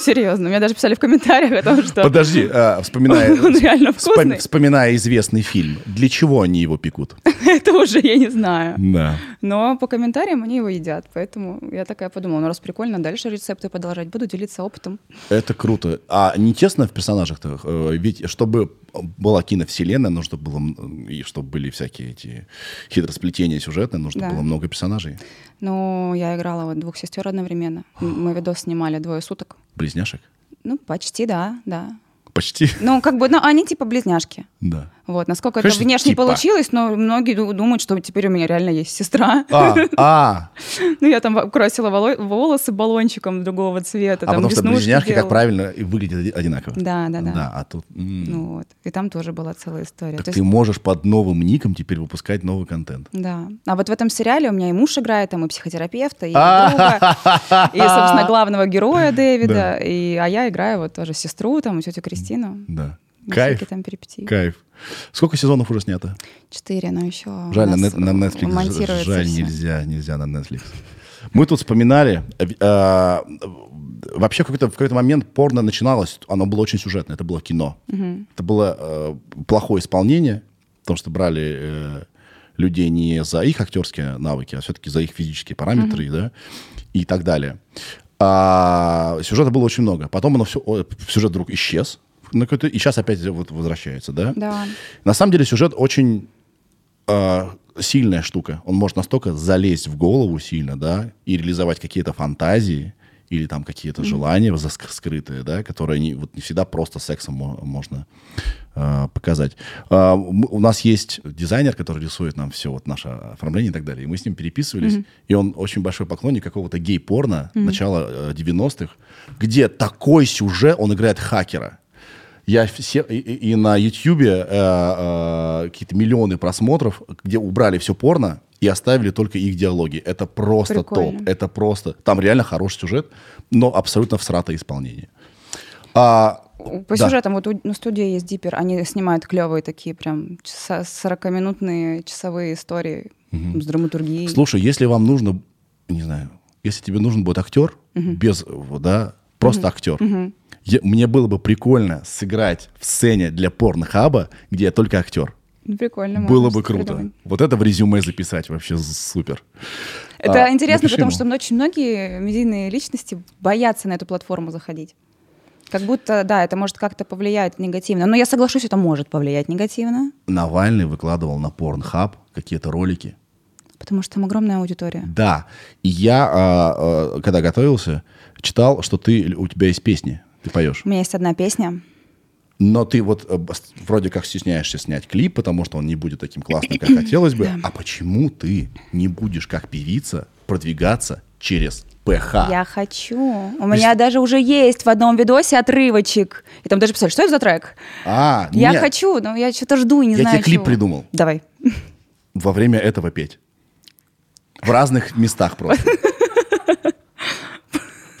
Серьезно, мне даже писали в комментариях о том, что Подожди, а, вспоминая, [laughs] он реально вкусный. вспоминая известный фильм, для чего они его пекут? [laughs] Это уже я не знаю. Да. Но по комментариям они его едят. Поэтому я такая подумала, ну раз прикольно, дальше рецепты продолжать. Буду делиться опытом. Это круто. А не тесно в персонажах-то? Э, Ведь чтобы была киновселенная, нужно было, и чтобы были всякие эти хитросплетения сюжетные, нужно Да. было много персонажей. Ну, я играла вот двух сестер одновременно. Мы видос снимали двое суток. Близняшек? Ну, почти, да, да. Почти. Ну, как бы, ну, они типа близняшки. Да. Вот, насколько Конечно, это внешне типа. получилось, но многие ду- думают, что теперь у меня реально есть сестра. А, а, [laughs] Ну, я там красила воло- волосы баллончиком другого цвета. а потому что близняшки, как правильно, выглядят оди- одинаково. Да, да, да. Да, а тут... Ну вот. И там тоже была целая история. так ты можешь под новым ником теперь выпускать новый контент. Да. А вот в этом сериале у меня и муж играет, там и психотерапевта, и А. друга, [laughs] и, собственно, главного героя Дэвида, а я играю вот тоже сестру, там, и тетю Кристину. Да. Кайф. Всякие там перипетии. Кайф. Сколько сезонов уже снято? Четыре, но еще Жаль, на, нас нет- на Netflix монтируется жаль, всё. нельзя, нельзя на Netflix. Мы тут вспоминали, э, э, вообще в какой-то, в какой-то момент порно начиналось, оно было очень сюжетное, это было кино. Это было э, плохое исполнение, потому что брали э, людей не за их актерские навыки, а все-таки за их физические параметры, да, и так далее. А сюжета было очень много. Потом оно все, сюжет вдруг исчез, на какой-то- и сейчас опять вот возвращается, да? Да. На самом деле сюжет очень э, сильная штука. Он может настолько залезть в голову сильно, да, и реализовать какие-то фантазии или там какие-то желания заск- скрытые, да, которые не, вот не всегда просто сексом мо- можно э, показать. М- у нас есть дизайнер, который рисует нам все вот наше оформление и так далее. И мы с ним переписывались, и он очень большой поклонник какого-то гей-порно начала э, 90-х, где такой сюжет, он играет хакера. Я все, и, и- на Ютьюбе э, э, какие-то миллионы просмотров, где убрали все порно и оставили только их диалоги. Это просто Прикольно. топ. Это просто... Там реально хороший сюжет, но абсолютно всратое исполнение. А, По да. сюжетам, вот у- на студии есть Диппер, они снимают клевые такие прям часа, 40-минутные часовые истории с драматургией. Слушай, если вам нужно, не знаю, если тебе нужен будет актер, без, вот, да, просто актер, я- мне было бы прикольно сыграть в сцене для порнохаба, где я только актер. Ну, Прикольно. Было бы круто. придумать. Вот это в резюме записать вообще супер. Это А, интересно, потому ему. что очень многие медийные личности боятся на эту платформу заходить. Как будто, да, это может как-то повлиять негативно. Но я соглашусь, это может повлиять негативно, Навальный выкладывал на Pornhub какие-то ролики. потому что там огромная аудитория. Да. И я, а, а, когда готовился, читал, что ты, у тебя есть песни, ты поешь. У меня есть одна песня. Но ты вот э, вроде как стесняешься снять клип, потому что он не будет таким классным, как хотелось бы. [clears throat] А почему ты не будешь как певица продвигаться через ПХ? Я хочу. У меня даже уже есть в одном видосе отрывочек. И там даже писали, что это за трек? А, Я нет, хочу, но я что-то жду и не Я знаю тебе клип чего. придумал. Давай. [laughs] во время этого петь. В разных местах просто. [laughs]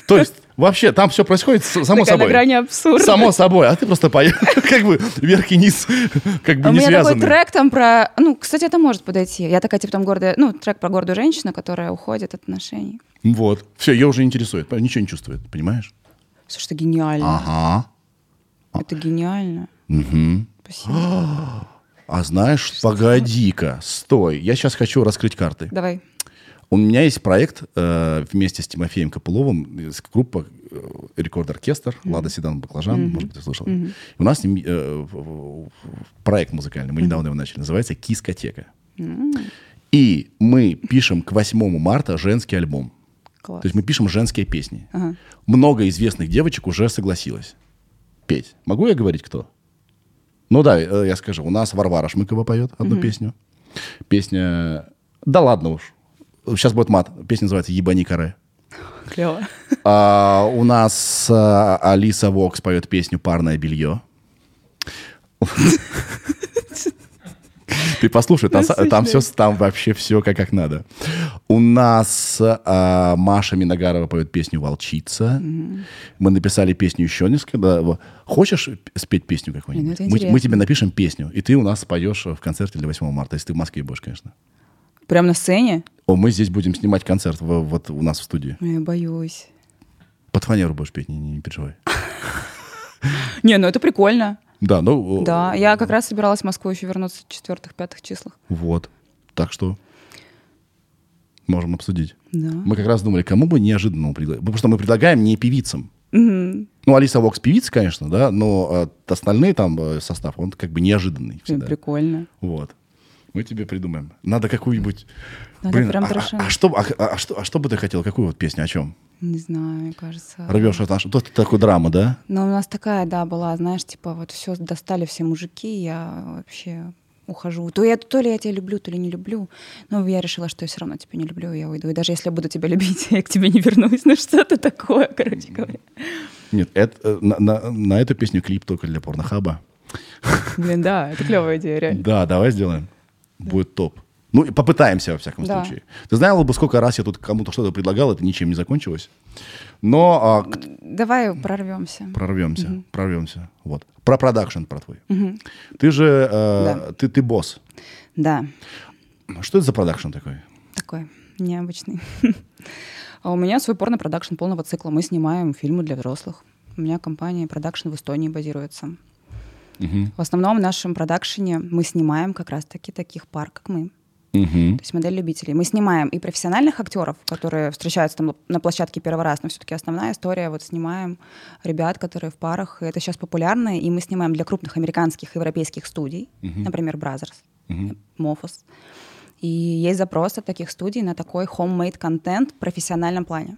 То есть вообще там все происходит само Такая на собой. грани абсурда. Само собой, а ты просто поешь, [laughs] как бы вверх и низ, [laughs] как бы А у не меня такой связаны. трек там про... Ну, кстати, это может подойти. Я такая, типа, там гордая... Ну, трек про гордую женщину, которая уходит от отношений. Вот. Все, ее уже интересует, ничего не чувствует, понимаешь? Слушай, это гениально. Ага. Это гениально. Мгм. Спасибо. [gasps] А знаешь, погоди-ка, стой, я сейчас хочу раскрыть карты. Давай. У меня есть проект э, вместе с Тимофеем Копыловым, группа э, рекорд-оркестр, Лада Седан Баклажан, может быть, ты слышал. И у нас с ним э, проект музыкальный, мы недавно его начали, называется «Кискотека». И мы пишем к 8 марта женский альбом. Класс. То есть мы пишем женские песни. Ага. Много известных девочек уже согласилось петь. Могу я говорить, кто? Ну да, э, я скажу. У нас Варвара Шмыкова поет одну песню. Песня... Да ладно уж. Сейчас будет мат. Песня называется «Ебани каре». Клево. А, у нас а, Алиса Вокс поет песню «Парное белье». Ты послушай, там, там, все, там вообще все как, как надо. У нас а, Маша Миногарова поет песню «Волчица». Мы написали песню еще несколько. Хочешь спеть песню какую-нибудь? Это мы, мы тебе напишем песню, и ты у нас поешь в концерте для 8 марта, если ты в Москве будешь, конечно. Прям на сцене? О, мы здесь будем снимать концерт в- вот у нас в студии. Я боюсь. Под фанеру будешь петь, не, не переживай. [laughs] Не, ну это прикольно. Да, ну... Да, я как раз собиралась в Москву еще вернуться в четвертых-пятых числах. Вот. Так что можем обсудить. Да. Мы как раз думали, кому бы неожиданно предлагать. Потому что мы предлагаем не певицам. Ну, Алиса Вокс певица, конечно, да, но э, остальные там э, состав, он как бы неожиданный всегда. прикольно. Вот. Мы тебе придумаем. Надо какую-нибудь... Надо прям а, а- а что, а, а что, а что бы ты хотел? Какую вот песню? О чем? Не знаю, мне кажется. Рвешь от нашего... Тут такой драма, да? Но у нас такая, да, была, знаешь, типа вот все достали все мужики, я вообще ухожу. То, я, то ли я тебя люблю, то ли не люблю. Но я решила, что я все равно тебя не люблю, я уйду. И даже если я буду тебя любить, [laughs] я к тебе не вернусь. Ну что-то такое, короче говоря. Нет, это, э, на, на- на эту песню клип только для порнохаба. Блин, да, это клевая идея, реально. Да, давай сделаем. Будет топ. Ну, попытаемся, во всяком Да. случае. Ты знала бы, сколько раз я тут кому-то что-то предлагал, это ничем не закончилось. Но а, Давай прорвемся. прорвемся, прорвемся. Вот. Про продакшн, про твой. Ты же, э, ты, ты босс. Да, Что это за продакшн такой? такой необычный. [laughs] А у меня свой порно-продакшн полного цикла. Мы снимаем фильмы для взрослых. У меня компания продакшн в Эстонии базируется. Мгм. В основном в нашем продакшене мы снимаем как раз-таки таких пар, как мы. Мгм. То есть модель любителей. Мы снимаем и профессиональных актеров, которые встречаются там на площадке первый раз, но все-таки основная история, вот снимаем ребят, которые в парах, и это сейчас популярно, и мы снимаем для крупных американских европейских студий, например, Brothers, Mofus. И есть запрос от таких студий на такой homemade контент в профессиональном плане.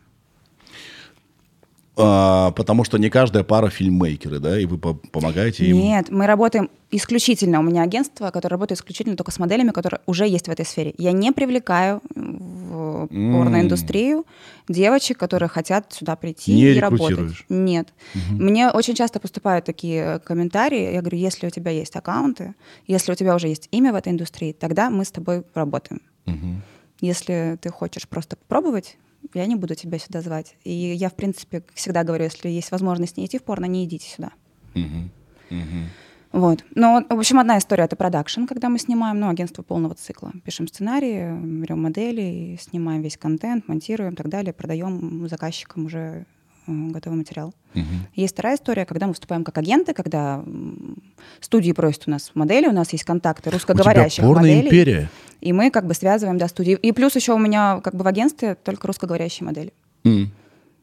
А, потому что не каждая пара фильммейкеры, да, и вы по- помогаете им. Нет, мы работаем исключительно, у меня агентство, которое работает исключительно только с моделями, которые уже есть в этой сфере. Я не привлекаю в порноиндустрию девочек, которые хотят сюда прийти Не и работать. Нет. Мне очень часто поступают такие комментарии. Я говорю, если у тебя есть аккаунты, если у тебя уже есть имя в этой индустрии, тогда мы с тобой работаем. Мгм. Если ты хочешь просто попробовать, я не буду тебя сюда звать. И я, в принципе, всегда говорю, если есть возможность не идти в порно, не идите сюда. Вот. Ну, в общем, одна история — это продакшн, когда мы снимаем, ну, агентство полного цикла. Пишем сценарии, берем модели, снимаем весь контент, монтируем и так далее, продаем заказчикам уже э, готовый материал. Мгм. Есть вторая история, когда мы выступаем как агенты, когда студии просят у нас модели, у нас есть контакты русскоговорящих У тебя порно моделей. империя. И мы как бы связываем, да, студии. И плюс еще у меня как бы в агентстве только русскоговорящие модели. М.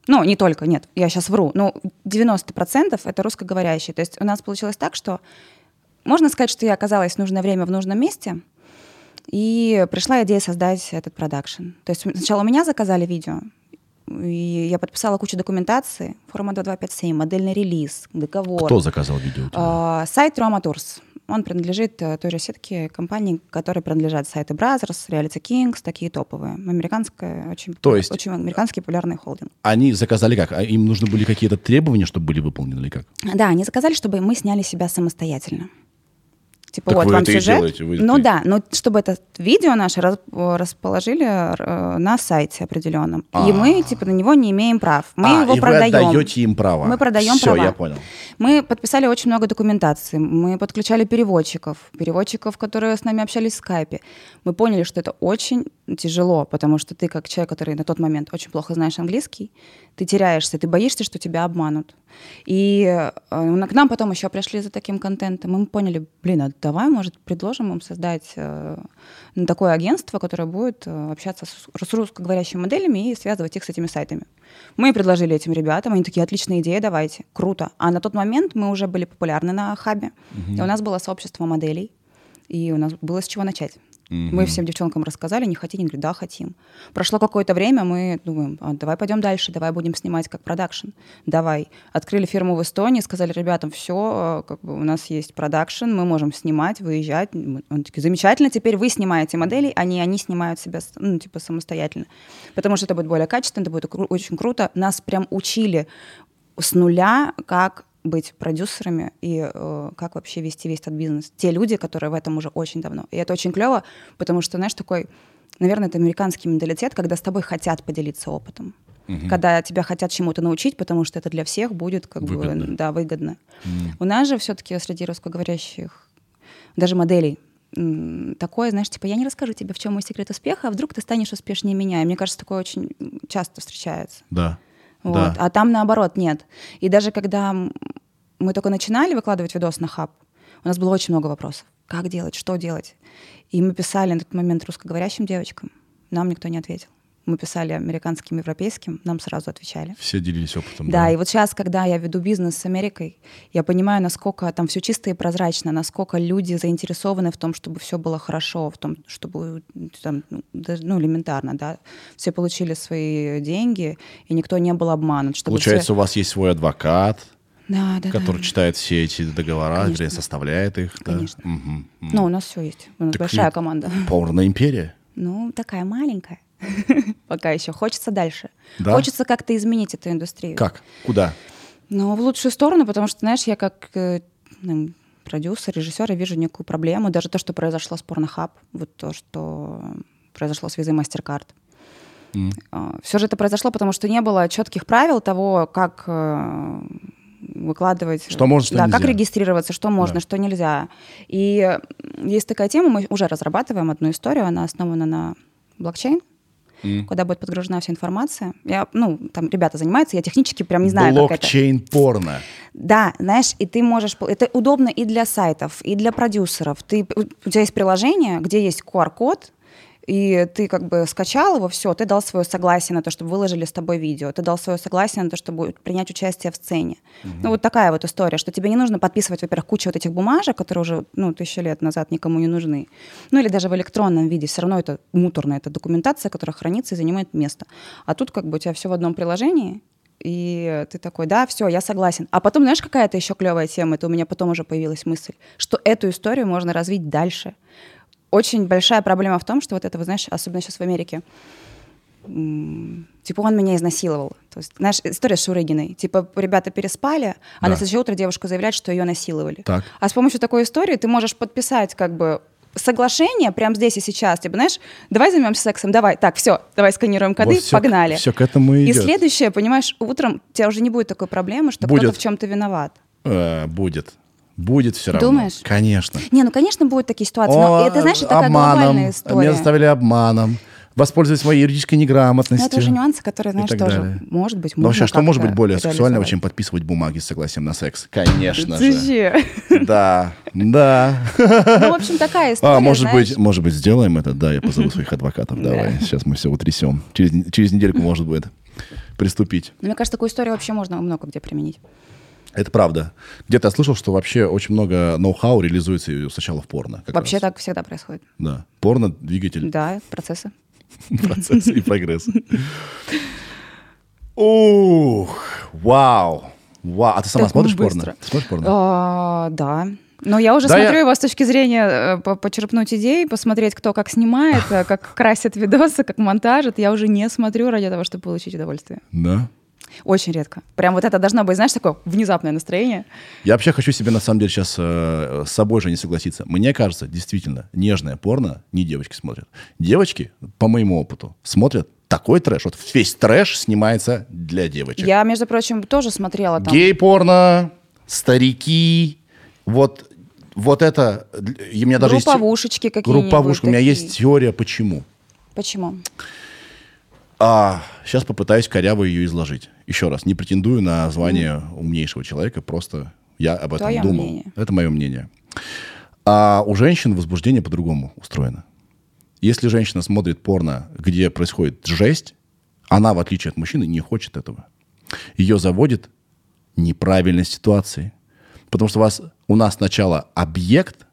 Ну, не только, нет, я сейчас вру. Ну, 90% это русскоговорящие. То есть у нас получилось так, что можно сказать, что я оказалась в нужное время в нужном месте, и пришла идея создать этот продакшн. То есть сначала у меня заказали видео, и я подписала кучу документации, форма 2257, модельный релиз, договор. Кто заказал видео? у тебя? А, сайт Roma Tours. Он принадлежит э, той же сетке компаний, которые принадлежат сайты Brothers, Reality Kings, такие топовые. Американская, очень, То есть- очень американский популярный холдинг. Они заказали как? А им нужны были какие-то требования, чтобы были выполнены или как? Да, они заказали, чтобы мы сняли себя самостоятельно. Типа, Так вот вы вам это и сюжет. делаете, вы- ну да, но чтобы это видео наше расположили э, на сайте определенном. И мы, типа, на него не имеем прав. Мы а, его и продаем. вы отдаете им права. Мы продаем Все, права. я понял. Мы подписали очень много документации, мы подключали переводчиков, переводчиков, которые с нами общались в скайпе. Мы поняли, что это очень тяжело, потому что ты как человек, который на тот момент очень плохо знаешь английский, ты теряешься, ты боишься, что тебя обманут. И э, к нам потом еще пришли за таким контентом, и мы поняли, блин, а давай, может, предложим им создать э, ну, такое агентство, которое будет э, общаться с, с русскоговорящими моделями и связывать их с этими сайтами. Мы предложили этим ребятам, они такие, отличная идея, давайте, круто. А на тот момент мы уже были популярны на хабе, и у нас было сообщество моделей, и у нас было с чего начать. Мы всем девчонкам рассказали, не хотите? Они говорят, да, хотим. Прошло какое-то время, мы думаем, а, давай пойдем дальше, давай будем снимать как продакшн. Давай. Открыли фирму в Эстонии, сказали ребятам, все, как бы у нас есть продакшн, мы можем снимать, выезжать. Он такие, замечательно, теперь вы снимаете модели, а не они снимают себя, ну, типа, самостоятельно. Потому что это будет более качественно, это будет очень круто. Нас прям учили с нуля, как быть продюсерами и э, как вообще вести весь этот бизнес. Те люди, которые в этом уже очень давно. И это очень клево, потому что, знаешь, такой, наверное, это американский менталитет, когда с тобой хотят поделиться опытом. Когда тебя хотят чему-то научить, потому что это для всех будет как Выгодно. бы да, выгодно. У нас же все-таки среди русскоговорящих даже моделей такое, знаешь, типа, я не расскажу тебе, в чем мой секрет успеха, а вдруг ты станешь успешнее меня. И мне кажется, такое очень часто встречается. Да. Вот. Да. А там наоборот нет. И даже когда мы только начинали выкладывать видос на хаб, у нас было очень много вопросов. Как делать, что делать? И мы писали на тот момент русскоговорящим девочкам, нам никто не ответил. Мы писали американским, европейским, нам сразу отвечали. Все делились опытом. Да, и вот сейчас, когда я веду бизнес с Америкой, я понимаю, насколько там все чисто и прозрачно, насколько люди заинтересованы в том, чтобы все было хорошо, в том, чтобы там, ну, ну, элементарно, да, все получили свои деньги, и никто не был обманут. Чтобы Получается, все- у вас есть свой адвокат, да, да, который да. читает все эти договора, Конечно. составляет их. да? Конечно. М. Ну, у нас все есть. У нас Так большая команда. Порно империя. Ну, такая маленькая. [laughs] Пока еще. Хочется дальше. Да? Хочется как-то изменить эту индустрию. Как? Куда? Ну, в лучшую сторону, потому что, знаешь, я как э, ну, продюсер, режиссер, я вижу некую проблему. Даже то, что произошло с Pornhub, вот то, что произошло с визой MasterCard. Mm. Все же это произошло, потому что не было четких правил того, как э, выкладывать. Что можно, что да, нельзя. как регистрироваться, что можно, да. что нельзя. И есть такая тема, мы уже разрабатываем одну историю, она основана на блокчейн, mm. куда будет подгружена вся информация. Я, ну, там ребята занимаются, я технически прям не знаю, Блокчейн как это. Порно. Да, знаешь, и ты можешь... Это удобно и для сайтов, и для продюсеров. Ты, у тебя есть приложение, где есть QR-код, и ты как бы скачал его, все, ты дал свое согласие на то, чтобы выложили с тобой видео, ты дал свое согласие на то, чтобы принять участие в сцене. Угу. Ну вот такая вот история, что тебе не нужно подписывать, во-первых, кучу вот этих бумажек, которые уже, ну, тысячи лет назад никому не нужны. Ну или даже в электронном виде, все равно это муторная, это документация, которая хранится и занимает место. А тут как бы у тебя все в одном приложении, и ты такой, да, все, я согласен. А потом, знаешь, какая-то еще клевая тема, это у меня потом уже появилась мысль, что эту историю можно развить дальше очень большая проблема в том, что вот это, вы знаешь, особенно сейчас в Америке, типа он меня изнасиловал. То есть, знаешь, история с Шурыгиной. Типа ребята переспали, а да. на следующее утро девушка заявляет, что ее насиловали. Так. А с помощью такой истории ты можешь подписать как бы соглашение прямо здесь и сейчас. Типа, знаешь, давай займемся сексом, давай, так, все, давай сканируем коды, вот все, погнали. Все к этому и идет. И следующее, понимаешь, утром у тебя уже не будет такой проблемы, что кто-то в чем-то виноват. Э, будет. Будет все равно. Думаешь? Конечно. Не, ну, конечно, будут такие ситуации. О, но это, знаешь, это такая глобальная история. Меня заставили обманом. Воспользовались моей юридической неграмотностью. Но это уже нюансы, которые, знаешь, тоже далее. может быть, можно вообще, что может быть более сексуального, чем подписывать бумаги с согласием на секс? Конечно же. Да, да. Ну, в общем, такая история, А, может быть, может быть, сделаем это? Да, я позову своих адвокатов. Давай, сейчас мы все утрясем. Через, через недельку, может быть, приступить. Мне кажется, такую историю вообще можно много где применить. Это правда. Где-то я слышал, что вообще очень много ноу-хау реализуется сначала в порно. Вообще раз. так всегда происходит. Да. Порно, двигатель. Да, процессы. [laughs] Процессы и прогресс. Ух, вау. Вау. А ты сама смотришь порно? Смотришь порно? А, да. Но я уже да смотрю я... его с точки зрения э, почерпнуть идей, посмотреть, кто как снимает, э, как красит видосы, как монтажит. Я уже не смотрю ради того, чтобы получить удовольствие. Да? Очень редко. Прям вот это должно быть, знаешь, такое внезапное настроение. Я вообще хочу себе, на самом деле, сейчас э, с собой же не согласиться. Мне кажется, действительно, нежное порно не девочки смотрят. Девочки, по моему опыту, смотрят такой трэш. Вот весь трэш снимается для девочек. Я, между прочим, тоже смотрела там. Гей-порно, старики, вот, вот это... И у меня даже Групповушечки какие-нибудь. Групповушки. У меня есть теория, почему. Почему? А, сейчас попытаюсь коряво ее изложить. Еще раз, не претендую на звание умнейшего человека, просто я об этом Твое думал. Мнение. Это мое мнение. А у женщин возбуждение по-другому устроено. Если женщина смотрит порно, где происходит жесть, она, в отличие от мужчины, не хочет этого. Ее заводит неправильность ситуации. Потому что у, вас, у нас сначала объект,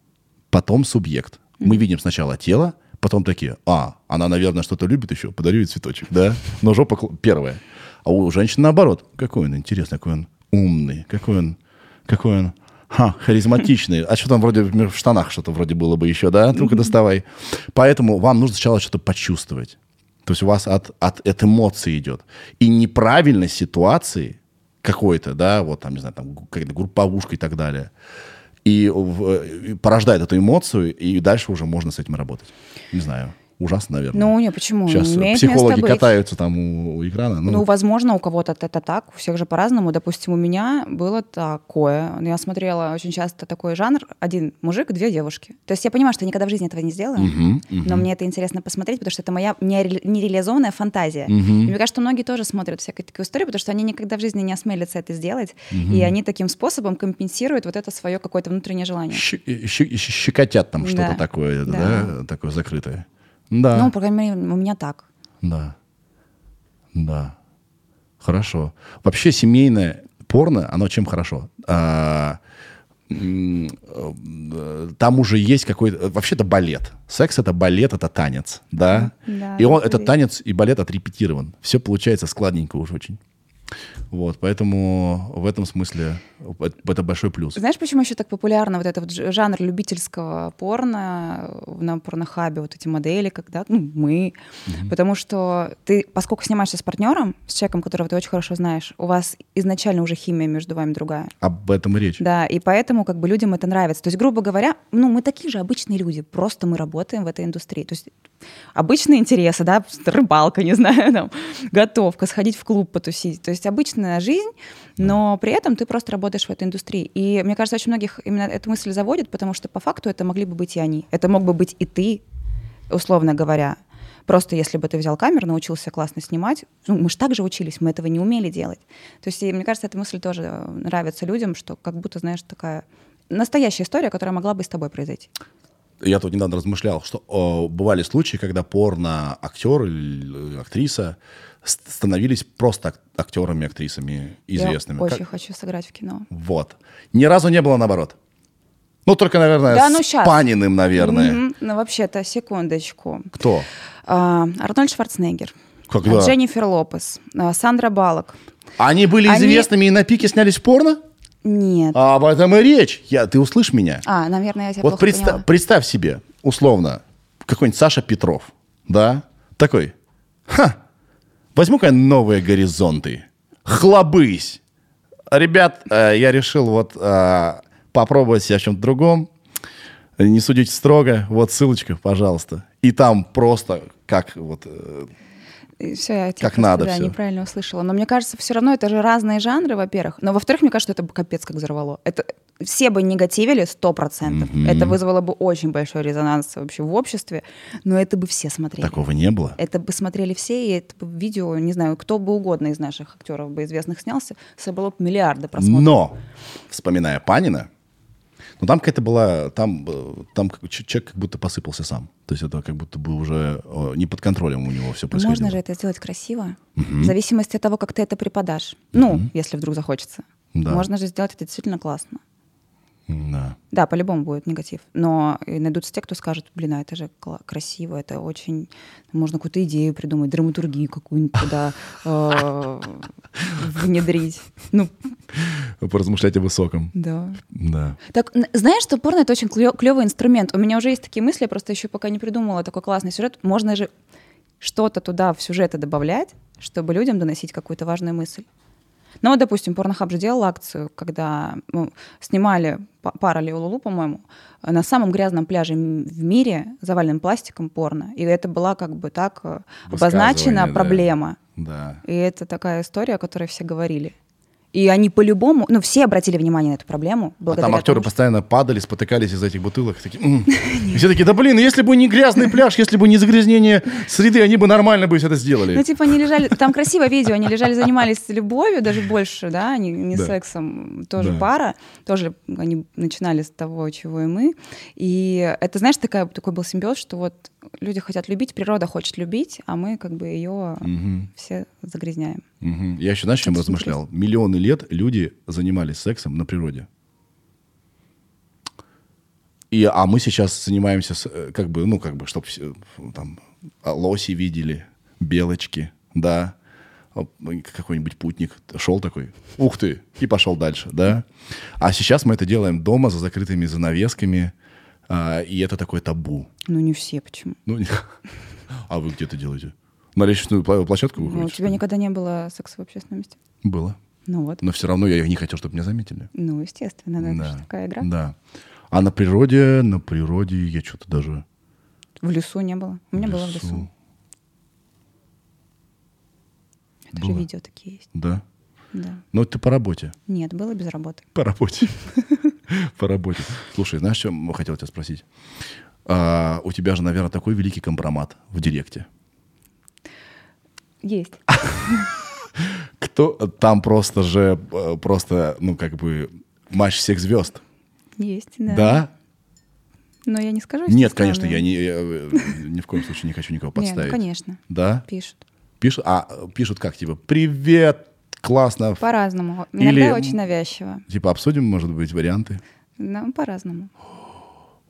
потом субъект. Мы видим сначала тело, Потом такие, а, она, наверное, что-то любит еще, подарю ей цветочек, да? Но жопа первая. А у женщин наоборот. Какой он интересный, какой он умный, какой он, какой он, ха, харизматичный. А что там вроде в штанах что-то вроде было бы еще, да? Ну-ка доставай. Поэтому вам нужно сначала что-то почувствовать. То есть у вас от, от, от эмоций идет. И неправильной ситуации какой-то, да, вот там, не знаю, там какая-то групповушка и так далее – и, и порождает эту эмоцию, и дальше уже можно с этим работать. Не знаю. Ужасно, наверное. Ну, не, почему? Сейчас Имеет психологи катаются там у, у экрана. Ну. ну, возможно, у кого-то это так, у всех же по-разному. Допустим, у меня было такое. Я смотрела очень часто такой жанр. Один мужик, две девушки. То есть я понимаю, что я никогда в жизни этого не сделаю, uh-huh, uh-huh. но мне это интересно посмотреть, потому что это моя нереализованная фантазия. Uh-huh. И мне кажется, многие тоже смотрят всякие такие истории, потому что они никогда в жизни не осмелятся это сделать, uh-huh. и они таким способом компенсируют вот это свое какое-то внутреннее желание. Щекотят там что-то такое, да. да, такое закрытое. Да. Ну, по крайней мере, у меня так. Да. Да. Хорошо. Вообще семейное порно, оно чем хорошо? А, там уже есть какой-то... Вообще это балет. Секс — это балет, это танец, да? да и он, этот танец и балет отрепетирован. Все получается складненько уж очень. Вот, поэтому в этом смысле это большой плюс. Знаешь, почему еще так популярно вот этот вот жанр любительского порно на порнохабе, вот эти модели, когда, ну, мы, угу. потому что ты, поскольку снимаешься с партнером, с человеком, которого ты очень хорошо знаешь, у вас изначально уже химия между вами другая. Об этом и речь. Да, и поэтому как бы людям это нравится. То есть, грубо говоря, ну, мы такие же обычные люди, просто мы работаем в этой индустрии. То есть обычные интересы, да, рыбалка, не [laughs] знаю, там, готовка, сходить в клуб потусить. То есть обычно обычная жизнь, но при этом ты просто работаешь в этой индустрии. И мне кажется, очень многих именно эта мысль заводит, потому что по факту это могли бы быть и они. Это мог бы быть и ты, условно говоря. Просто если бы ты взял камеру, научился классно снимать, ну, мы же так же учились, мы этого не умели делать. То есть, и, мне кажется, эта мысль тоже нравится людям, что как будто, знаешь, такая настоящая история, которая могла бы с тобой произойти. Я тут недавно размышлял, что о, бывали случаи, когда порно-актер или актриса становились просто актерами, актрисами известными. Я очень как... хочу сыграть в кино. Вот. Ни разу не было наоборот. Ну, только, наверное, да, ну, с сейчас. Паниным, наверное. Mm-hmm. Ну, вообще-то, секундочку. Кто? А, Арнольд Шварценеггер. Когда? Дженнифер Лопес. А, Сандра Балок. Они были Они... известными и на пике снялись в порно? Нет. А об этом и речь. Я, ты услышь меня. А, наверное, я тебя Вот представь, представь себе, условно, какой-нибудь Саша Петров, да? Такой, ха, Возьму-ка новые горизонты. Хлобысь. Ребят, э, я решил вот э, попробовать себя в чем-то другом. Не судите строго. Вот ссылочка, пожалуйста. И там просто как вот... Э, все, я тебя как надо да, все. неправильно услышала. Но мне кажется, все равно это же разные жанры, во-первых. Но во-вторых, мне кажется, это бы капец как взорвало. Это все бы негативили сто процентов. Mm-hmm. Это вызвало бы очень большой резонанс вообще в обществе, но это бы все смотрели. Такого не было. Это бы смотрели все, и это бы видео, не знаю, кто бы угодно из наших актеров бы известных снялся, собрало бы миллиарды просмотров. Но, вспоминая Панина, ну там какая-то была, там, э, там человек как будто посыпался сам. То есть это как будто бы уже не под контролем у него все происходило. Можно же это сделать красиво, угу. в зависимости от того, как ты это преподашь. Угу. Ну, если вдруг захочется. Да. Можно же сделать это действительно классно. Да. Да, по-любому будет негатив. Но найдутся те, кто скажет, блин, а это же красиво, это очень... Можно какую-то идею придумать, драматургию какую-нибудь туда э, внедрить. Ну, Поразмышлять о высоком. Да. Да. Так, знаешь, что порно — это очень клевый инструмент. У меня уже есть такие мысли, я просто еще пока не придумала такой классный сюжет. Можно же что-то туда в сюжеты добавлять, чтобы людям доносить какую-то важную мысль. Ну, вот, допустим, Порнохаб же делал акцию, когда ну, снимали пара Леолулу, по-моему, на самом грязном пляже в мире, заваленным пластиком порно. И это была как бы так э, обозначена проблема. Да. И это такая история, о которой все говорили. И они по-любому, ну, все обратили внимание на эту проблему. А там актеры тому, постоянно падали, спотыкались из этих бутылок. Такие, м-м". [laughs] И все такие, да блин, если бы не грязный пляж, если бы не загрязнение среды, они бы нормально бы все это сделали. Ну, типа, они лежали, там красивое видео, они лежали, [laughs] занимались любовью, даже больше, да, не, не да. сексом, тоже да. пара, тоже они начинали с того, чего и мы. И это, знаешь, такая, такой был симбиоз, что вот люди хотят любить, природа хочет любить, а мы как бы ее угу. все загрязняем. Угу. Я еще, знаешь, чем размышлял? Миллионы лет люди занимались сексом на природе. И, а мы сейчас занимаемся, с, э, как бы, ну, как бы, чтобы там лоси видели, белочки, да, какой-нибудь путник шел такой, ух ты, и пошел дальше, да. А сейчас мы это делаем дома за закрытыми занавесками, а, и это такое табу. Ну, не все, почему? Ну, не... [laughs] А вы где это делаете? На лестничную площадку выходите? Ну, у тебя никогда не было секса в общественном месте? Было. Ну вот. Но все равно я не хотел, чтобы меня заметили. Ну, естественно, да, да. это же такая игра. Да. А на природе, на природе я что-то даже... В лесу не было. У меня в было в лесу. Это было. же видео такие есть. Да? Да. Но это по работе. Нет, было без работы. По работе. [laughs] По работе. Слушай, знаешь, что хотел тебя спросить? А, у тебя же, наверное, такой великий компромат в директе. Есть. [laughs] Кто там просто же э, просто, ну, как бы матч всех звезд. Есть, да. Да? Но я не скажу. Нет, конечно, я, не, я э, ни в коем случае не хочу никого подставить. Нет, ну, конечно. Да? Пишут. Пишут, а пишут как, типа, привет, классно. По-разному. Иногда Или, очень навязчиво. Типа обсудим, может быть, варианты? Ну, по-разному.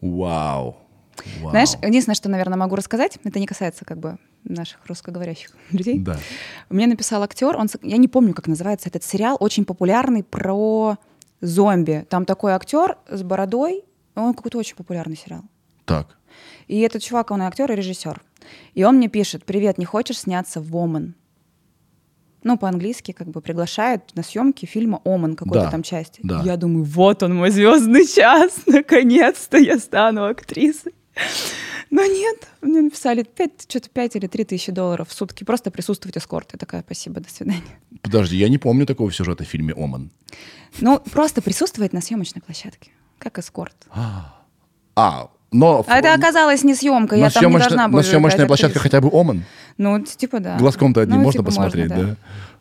Вау. Вау. Знаешь, единственное, что, наверное, могу рассказать, это не касается как бы наших русскоговорящих [laughs] людей. Да. Мне написал актер, он, я не помню, как называется этот сериал, очень популярный про зомби. Там такой актер с бородой, он какой-то очень популярный сериал. Так. И этот чувак, он и актер, и режиссер. И он мне пишет, привет, не хочешь сняться в Оман? Ну, по-английски как бы приглашает на съемки фильма «Оман» какой-то Да, там части. да. Я думаю, вот он мой звездный час, [laughs] наконец-то я стану актрисой. Но нет, мне написали 5, что-то 5 или 3 тысячи долларов в сутки, просто присутствовать эскорт. Я такая, спасибо, до свидания. Подожди, я не помню такого сюжета в фильме «Оман». Ну, просто присутствовать на съемочной площадке, как эскорт. А, но... А это оказалось не съемка, я там не должна была играть площадка актрису. хотя бы «Оман»? Ну, типа да. Глазком-то одним Ну, можно типа посмотреть, да?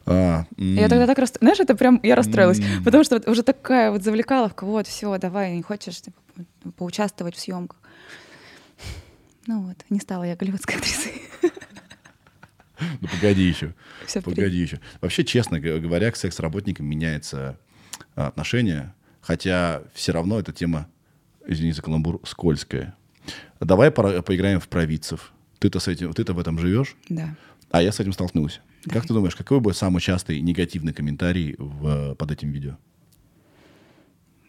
А, м. Я тогда так расстроилась. Знаешь, это прям я расстроилась. Потому что вот уже такая вот завлекаловка, вот, все, давай, не хочешь типа, поучаствовать в съемках. Ну вот, не стала я голливудской актрисой. Ну, погоди еще. Впереди. Погоди еще. Вообще, честно говоря, к секс-работникам меняется а, отношение, хотя все равно эта тема, извини за каламбур, скользкая. Давай поиграем в провидцев. Ты-то, с этим, ты-то в этом живешь, Да. а я с этим столкнулся. Как ты думаешь, какой будет самый частый негативный комментарий в- под этим видео?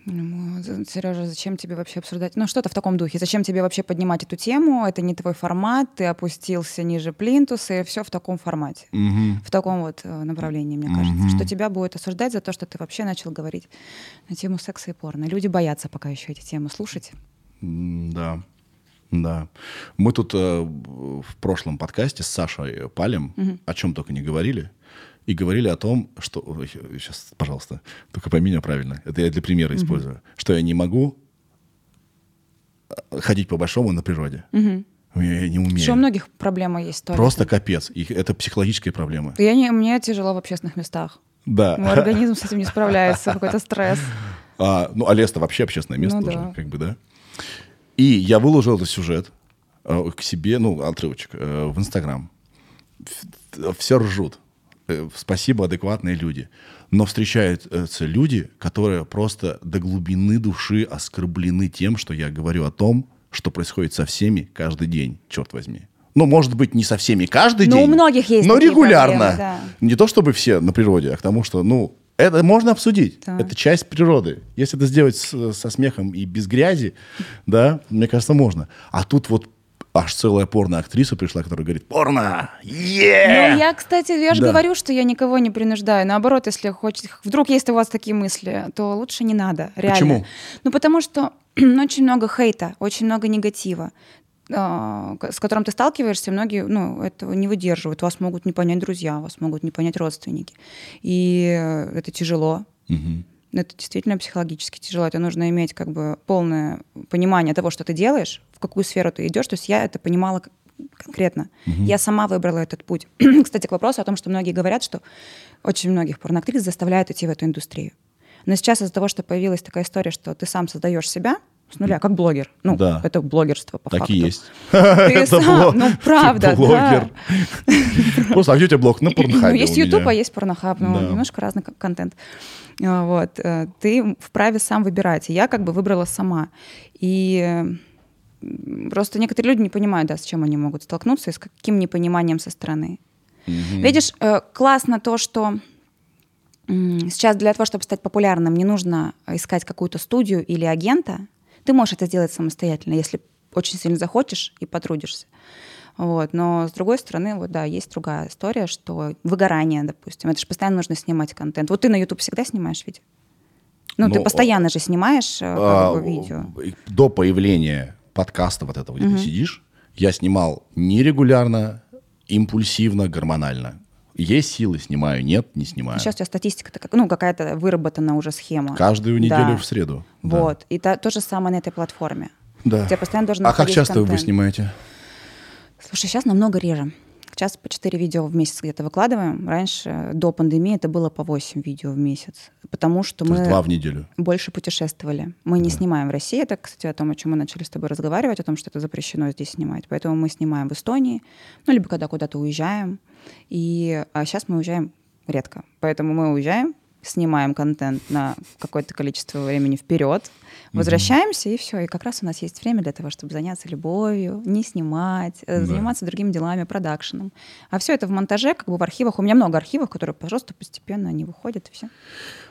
Сережа, зачем тебе вообще обсуждать? Ну, что-то в таком духе. Зачем тебе вообще поднимать эту тему? Это не твой формат, ты опустился ниже плинтуса, и все в таком формате. Мгм. В таком вот э, направлении, мне кажется. Мгм. Что тебя будет осуждать за то, что ты вообще начал говорить на тему секса и порно. Люди боятся пока еще эти темы слушать. Да, да. Мы тут э, в прошлом подкасте с Сашей Палем о чем только не говорили. И говорили о том, что... сейчас, пожалуйста, только пойми меня правильно. Это я для примера использую. Что я не могу э, ходить по-большому на природе. Я, я не умею. Что у многих проблема есть. туалетом. Просто капец. И это психологическая проблема. Я не, мне тяжело в общественных местах. Да. Мой организм с этим не справляется, какой-то стресс. [laughs] А, ну, а лес-то вообще общественное место Ну тоже, да. как бы, да? И я выложил этот сюжет э, к себе, ну, отрывочек, э, в Инстаграм. Все ржут. Э, Спасибо, адекватные люди. Но встречаются люди, которые просто до глубины души оскорблены тем, что я говорю о том, что происходит со всеми каждый день, черт возьми. Ну, может быть, не со всеми каждый Ну, день. у многих есть Но регулярно. проблемы, да. Не то чтобы все на природе, а к тому, что, ну, это можно обсудить. Так. Это часть природы. Если это сделать с- со смехом и без грязи, да, мне кажется, можно. А тут вот аж целая порно-актриса пришла, которая говорит, порно! е Ну, я, кстати, я же Да. говорю, что я никого не принуждаю. Наоборот, если хочет, вдруг есть у вас такие мысли, то лучше не надо. Реально. Почему? Ну, потому что [clears throat] очень много хейта, очень много негатива а, с которым ты сталкиваешься, многие ну, этого не выдерживают. Вас могут не понять друзья, вас могут не понять родственники. И это тяжело. Мгм. Это действительно психологически тяжело. Это нужно иметь как бы полное понимание того, что ты делаешь, в какую сферу ты идешь. То есть я это понимала конкретно. Я сама выбрала этот путь. [clears throat] Кстати, к вопросу о том, что многие говорят, что очень многих порноактрис заставляют идти в эту индустрию. Но сейчас из-за того, что появилась такая история, что ты сам создаешь себя с нуля, как блогер. Ну, Да. это блогерство по Так факту. и есть. Ты [laughs] сам, ну правда, блогер. [laughs] Просто, а где у тебя блог? На Ну, порнхабе есть у меня. YouTube, а есть порнохаб, ну, Да. немножко разный контент. А, Вот. э, Ты вправе сам выбирать. Я как бы выбрала сама. И просто некоторые люди не понимают, да, с чем они могут столкнуться и с каким непониманием со стороны. Видишь, э, классно то, что сейчас для того, чтобы стать популярным, не нужно искать какую-то студию или агента. Ты можешь это сделать самостоятельно, если очень сильно захочешь и потрудишься. Вот. Но с другой стороны, вот да, есть другая история, что выгорание, допустим, это же постоянно нужно снимать контент. Вот ты на YouTube всегда снимаешь видео? Ну, ты Ну, постоянно же снимаешь э, А, как бы, видео. До появления подкаста вот этого, где ты сидишь, я снимал нерегулярно, импульсивно, гормонально. Есть силы, снимаю, нет, не снимаю. Сейчас у тебя статистика, как, ну, какая-то выработана уже схема. Каждую неделю Да. в среду. Да. Вот. И та- то же самое на этой платформе. Да. Тебя постоянно должен А как часто вы контент. снимаете? Слушай, сейчас намного реже. Сейчас по 4 видео в месяц где-то выкладываем. Раньше, до пандемии, это было по 8 видео в месяц. Потому что То мы два в неделю. больше путешествовали. Мы не снимаем в России. Это, кстати, о том, о чем мы начали с тобой разговаривать, о том, что это запрещено здесь снимать. Поэтому мы снимаем в Эстонии, ну, либо когда куда-то уезжаем. И, а сейчас мы уезжаем редко. Поэтому мы уезжаем, снимаем контент на какое-то количество времени вперед, Возвращаемся, и все. И как раз у нас есть время для того, чтобы заняться любовью, не снимать, э, Да. заниматься другими делами, продакшеном. А все это в монтаже, как бы в архивах. У меня много архивов, которые просто постепенно они выходят, и все.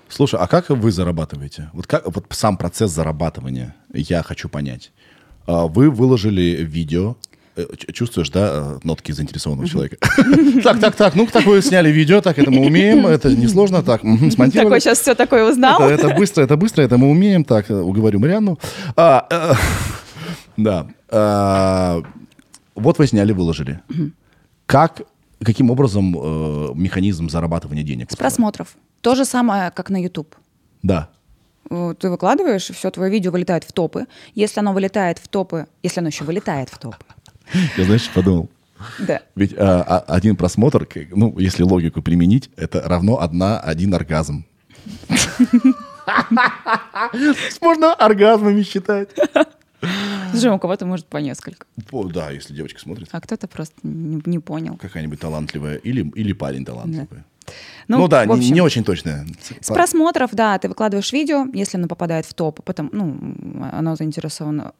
Слушай, а как вы зарабатываете? Вот как вот сам процесс зарабатывания я хочу понять. А, Вы выложили видео, чувствуешь, да, э, нотки заинтересованного человека? [laughs] Так, так, так, ну так вы сняли видео, так это мы умеем, это несложно, так, смонтировали. Такой сейчас все такое узнал. Это, быстро, это быстро, это мы умеем. Так, э, уговорю Марианну. А, э, [laughs] да. А, вот вы сняли, выложили. Как, каким образом э, механизм зарабатывания денег? С просмотров. То же самое, как на YouTube. Да. Э, Ты выкладываешь, все, твое видео вылетает в топы. Если оно вылетает в топы, если оно еще вылетает в топы, Я, знаешь, подумал? да. Ведь а, а, один просмотр, ну, если логику применить, это равно одна, один оргазм. [laughs] Можно оргазмами считать. Слушай, у кого-то может по несколько, О, да, если девочка смотрит. а кто-то просто не, не понял. Какая-нибудь талантливая или, или парень талантливый. Ну, Ну, да, в не- общем, не, очень точная. С просмотров, да, ты выкладываешь видео, если оно попадает в топ, потом, ну, оно заинтересовано.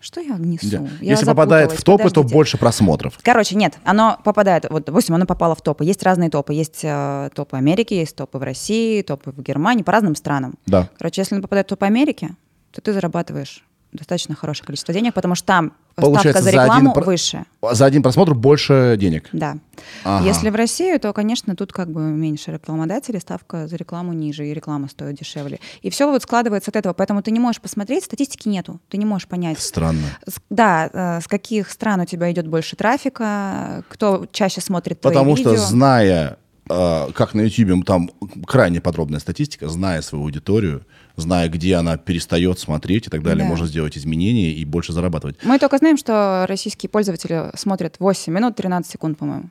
Что я несу? Да. Я Если попадает в топы, то подождите. больше просмотров. Короче, нет, оно попадает, вот, допустим, оно попало в топы. Есть разные топы. Есть э, топы Америки, есть топы в России, топы в Германии, по разным странам. Да. Короче, если оно попадает в топы Америки, то ты зарабатываешь достаточно хорошее количество денег, потому что там Получается, ставка за за один рекламу выше. За один просмотр больше денег. Да. Ага. Если в Россию, то, конечно, тут как бы меньше рекламодателей, ставка за рекламу ниже, и реклама стоит дешевле. И все вот складывается от этого. Поэтому ты не можешь посмотреть, статистики нету. Ты не можешь понять. Странно. С- Да, э, с каких стран у тебя идет больше трафика, кто чаще смотрит твои Потому что, видео. зная, э, как на YouTube, там крайне подробная статистика, зная свою аудиторию, зная, где она перестает смотреть и так далее, Да. можно сделать изменения и больше зарабатывать. Мы только знаем, что российские пользователи смотрят 8 минут 13 секунд, по-моему.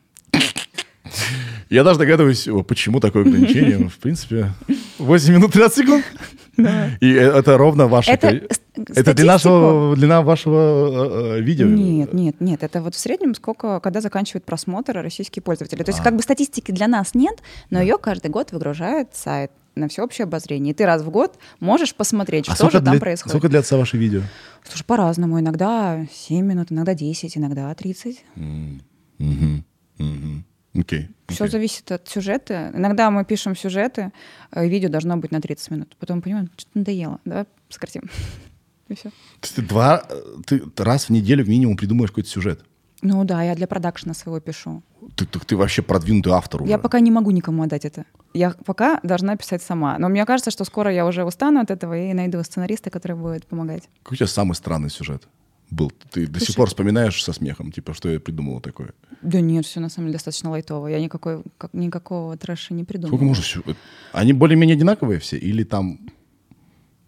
Я даже догадываюсь, почему такое ограничение. [laughs] В принципе, 8 минут 13 секунд. И э, это ровно ваше... Это с- Это длина, вашего- длина вашего э, э, видео? Нет, нет, нет. Это вот в среднем сколько, когда заканчивают просмотр российские пользователи. А. То есть как бы статистики для нас нет, но ее каждый год выгружает сайт на всеобщее обозрение. И ты раз в год можешь посмотреть, А что же там дли- происходит. Сколько длятся ваши видео? Слушай, по-разному. Иногда 7 минут, иногда 10, иногда 30. Мгм. Мгм. Окей. Все окей. зависит от сюжета. Иногда мы пишем сюжеты, э, видео должно быть на 30 минут. Потом понимаем, что-то надоело. Давай сократим. [laughs] И все. То есть ты два, э, ты раз в неделю минимум придумаешь какой-то сюжет. Ну да, я для продакшена своего пишу. Ты, ты, ты вообще продвинутый автор уже. Я пока не могу никому отдать это. Я пока должна писать сама. Но мне кажется, что скоро я уже устану от этого и найду сценариста, который будет помогать. Какой у тебя самый странный сюжет был? Ты до сих Слушай. пор вспоминаешь со смехом, типа, что я придумала такое? Да нет, все на самом деле достаточно лайтово. Я никакой, как, никакого трэша не придумала. Сколько можно сюжет? Они более-менее одинаковые все? Или там...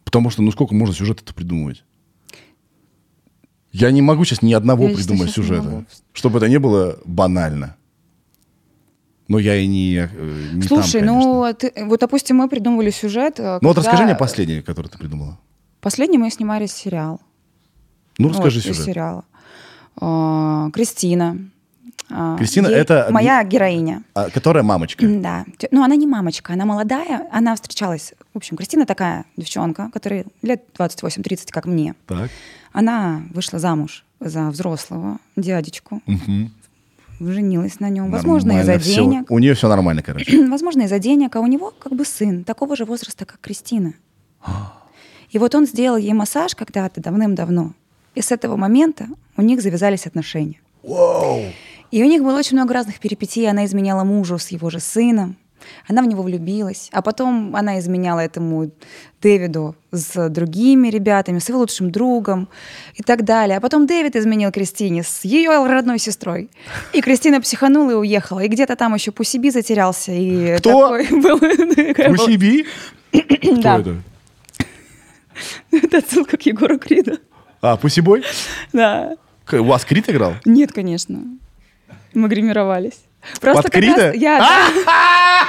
Потому что, ну сколько можно сюжета-то придумывать? Я не могу сейчас ни одного Я, придумать сюжета, чтобы это не было банально. Но я и не, э, не Слушай, там, ну ты- вот, допустим, мы придумывали сюжет. э, Ну вот когда- расскажи мне последний, который ты придумала. Последний мы снимали сериал. Ну расскажи Вот, из сюжет. сериала. А, Кристина. А, Кристина ей- это- моя героиня. А, которая мамочка. Да. Ну, она не мамочка, она молодая. Она встречалась... В общем, Кристина такая девчонка, которой лет 28-30, как мне. Так. Она вышла замуж за взрослого дядечку, Мгм. женилась на нем. Возможно, из-за денег. У нее все нормально, короче. [clears throat] Возможно, из-за денег. А у него как бы сын такого же возраста, как Кристина. И вот он сделал ей массаж когда-то давным-давно. И с этого момента у них завязались отношения. И у них было очень много разных перипетий. Она изменяла мужу с его же сыном. Она в него влюбилась. А потом она изменяла этому Дэвиду с другими ребятами, с его лучшим другом и так далее. А потом Дэвид изменил Кристине с ее родной сестрой. И Кристина психанула и уехала. И где-то там еще Пусиби затерялся. И Кто? такой [laughs] был- такая была- Усиби? Кто Да. это? Это отсылка к Егору Криду. А, Пусибой? Да. У вас Крит играл? Нет, конечно. Мы гримировались. Просто Под как раз-? Я, да.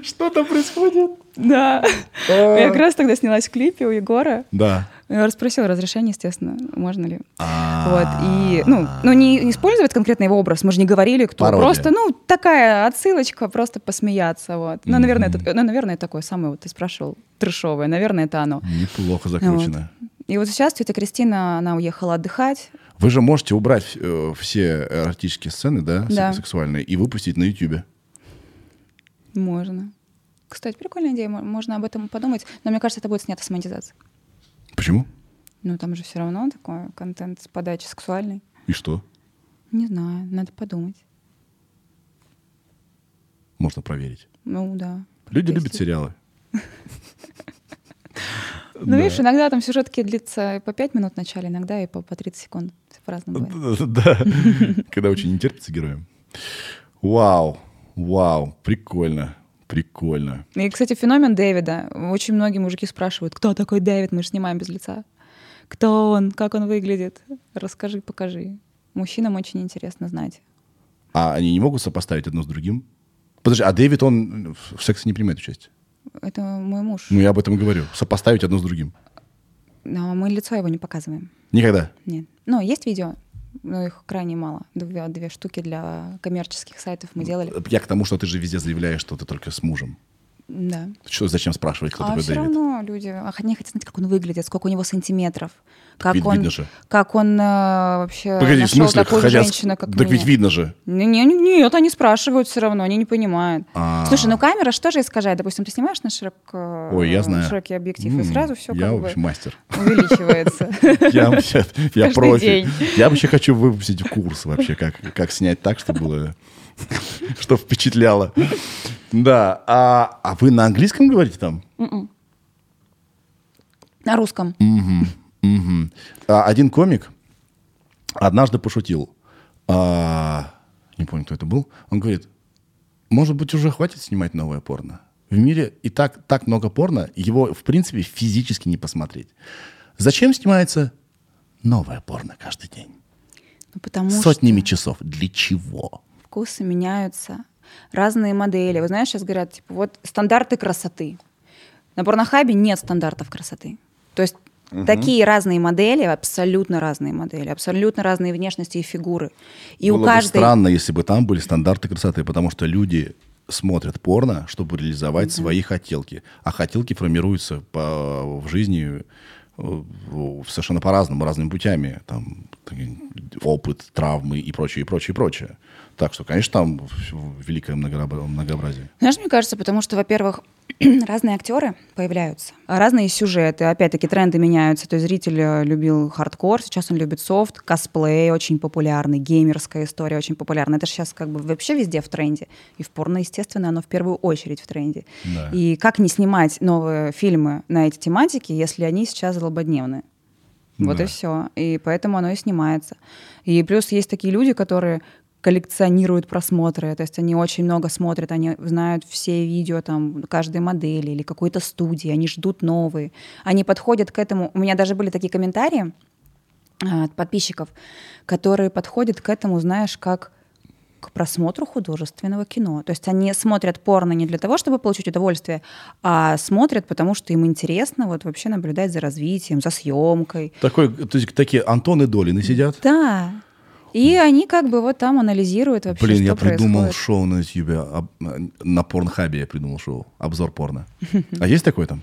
[laughs] Что там происходит? Да. Я как раз тогда снялась в клипе у Егора. Да. Я расспросила разрешение, естественно, можно ли. А. Вот, и, ну, ну не использовать конкретно его образ, мы же не говорили, кто. Пародия. Просто, ну, такая отсылочка, просто посмеяться, вот. Ну, наверное, это, ну, наверное, такое самое, вот ты спрашивал, трешовое, наверное, это оно. Неплохо закручено. И вот сейчас тетя Кристина, она уехала отдыхать. Вы же можете убрать э, все эротические сцены, да, Да. сексуальные, и выпустить на Ютубе. Можно. Кстати, прикольная идея, мо- можно об этом подумать, но мне кажется, это будет снято с монетизацией. Почему? Ну, там же все равно такой контент с подачи сексуальный. И что? Не знаю, надо подумать. Можно проверить. Ну, да. Люди любят сериалы. [laughs] Ну, видишь, иногда там сюжетки длится по 5 минут в начале, иногда и по, по 30 секунд. Всё по-разному бывает. [laughs] Да, когда очень не терпится героям. Вау, вау, прикольно, прикольно. И, кстати, феномен Дэвида. Очень многие мужики спрашивают, кто такой Дэвид, мы же снимаем без лица. Кто он, как он выглядит? Расскажи, покажи. Мужчинам очень интересно знать. А они не могут сопоставить одно с другим? Подожди, а Дэвид, он в сексе не принимает участие? Это мой муж. Ну, я об этом говорю. Сопоставить одно с другим. Но мы лицо его не показываем. Никогда. Нет. Ну, есть видео, но их крайне мало. Две, две штуки для коммерческих сайтов мы делали. Я к тому, что ты же везде заявляешь, что ты только с мужем. Да. Что, зачем спрашивать, кто а такой все Дэвид? равно люди а, они хотят знать, как он выглядит, сколько у него сантиметров, как вид- он, видно же. как он э, вообще Погоди, в нашел смысле, такую хотят... женщину, как Так ведь меня. видно же. Не, не, не- нет, они спрашивают все равно, они не понимают. А. Слушай, ну камера что же искажает? Допустим, ты снимаешь на широк, э, Ой, я знаю. широкий объектив, М, и сразу все Я, как в бы мастер. увеличивается. [laughs] Я вообще, я Каждый профи. Я вообще хочу выпустить курс вообще, как снять так, чтобы было, [laughs] что впечатляло. Да, а, а вы на английском говорите там? На русском. Мгм. А, Один комик однажды пошутил. А, не помню, кто это был. Он говорит, может быть, уже хватит снимать новое порно? В мире и так, так много порно, его, в принципе, физически не посмотреть. Зачем снимается новое порно каждый день? Ну, потому Сотнями часов. Для чего? Вкусы меняются, разные модели. Вы знаешь, сейчас говорят, типа, вот стандарты красоты. На порнохабе нет стандартов красоты. То есть такие разные модели, абсолютно разные модели, абсолютно разные внешности и фигуры. И Было у бы каждой... странно, если бы там были стандарты красоты, потому что люди смотрят порно, чтобы реализовать свои хотелки. А хотелки формируются по, в жизни э, совершенно по-разному, разными путями. Там опыт, травмы и прочее, и прочее, и прочее. Так что, конечно, там великое многообра- многообразие. Знаешь, мне кажется, потому что, во-первых, [clears throat] разные актеры появляются, а разные сюжеты, опять-таки тренды меняются. То есть зритель э, любил хардкор, сейчас он любит софт, косплей очень популярный, геймерская история очень популярна. Это же сейчас как бы вообще везде в тренде. И в порно, естественно, оно в первую очередь в тренде. Да. И как не снимать новые фильмы на эти тематики, если они сейчас злободневные? Вот Да. и все. И поэтому оно и снимается. И плюс есть такие люди, которые коллекционируют просмотры, то есть они очень много смотрят, они знают все видео там каждой модели или какой-то студии, они ждут новые, они подходят к этому. У меня даже были такие комментарии а, от подписчиков, которые подходят к этому, знаешь, как к просмотру художественного кино. То есть они смотрят порно не для того, чтобы получить удовольствие, а смотрят, потому что им интересно вот вообще наблюдать за развитием, за съемкой. Такой, то есть такие Антоны Долины сидят. Да. И они как бы вот там анализируют вообще, Блин, что я придумал происходит. шоу на YouTube, на Порнхабе я придумал шоу, обзор порно. [laughs] А есть такой там?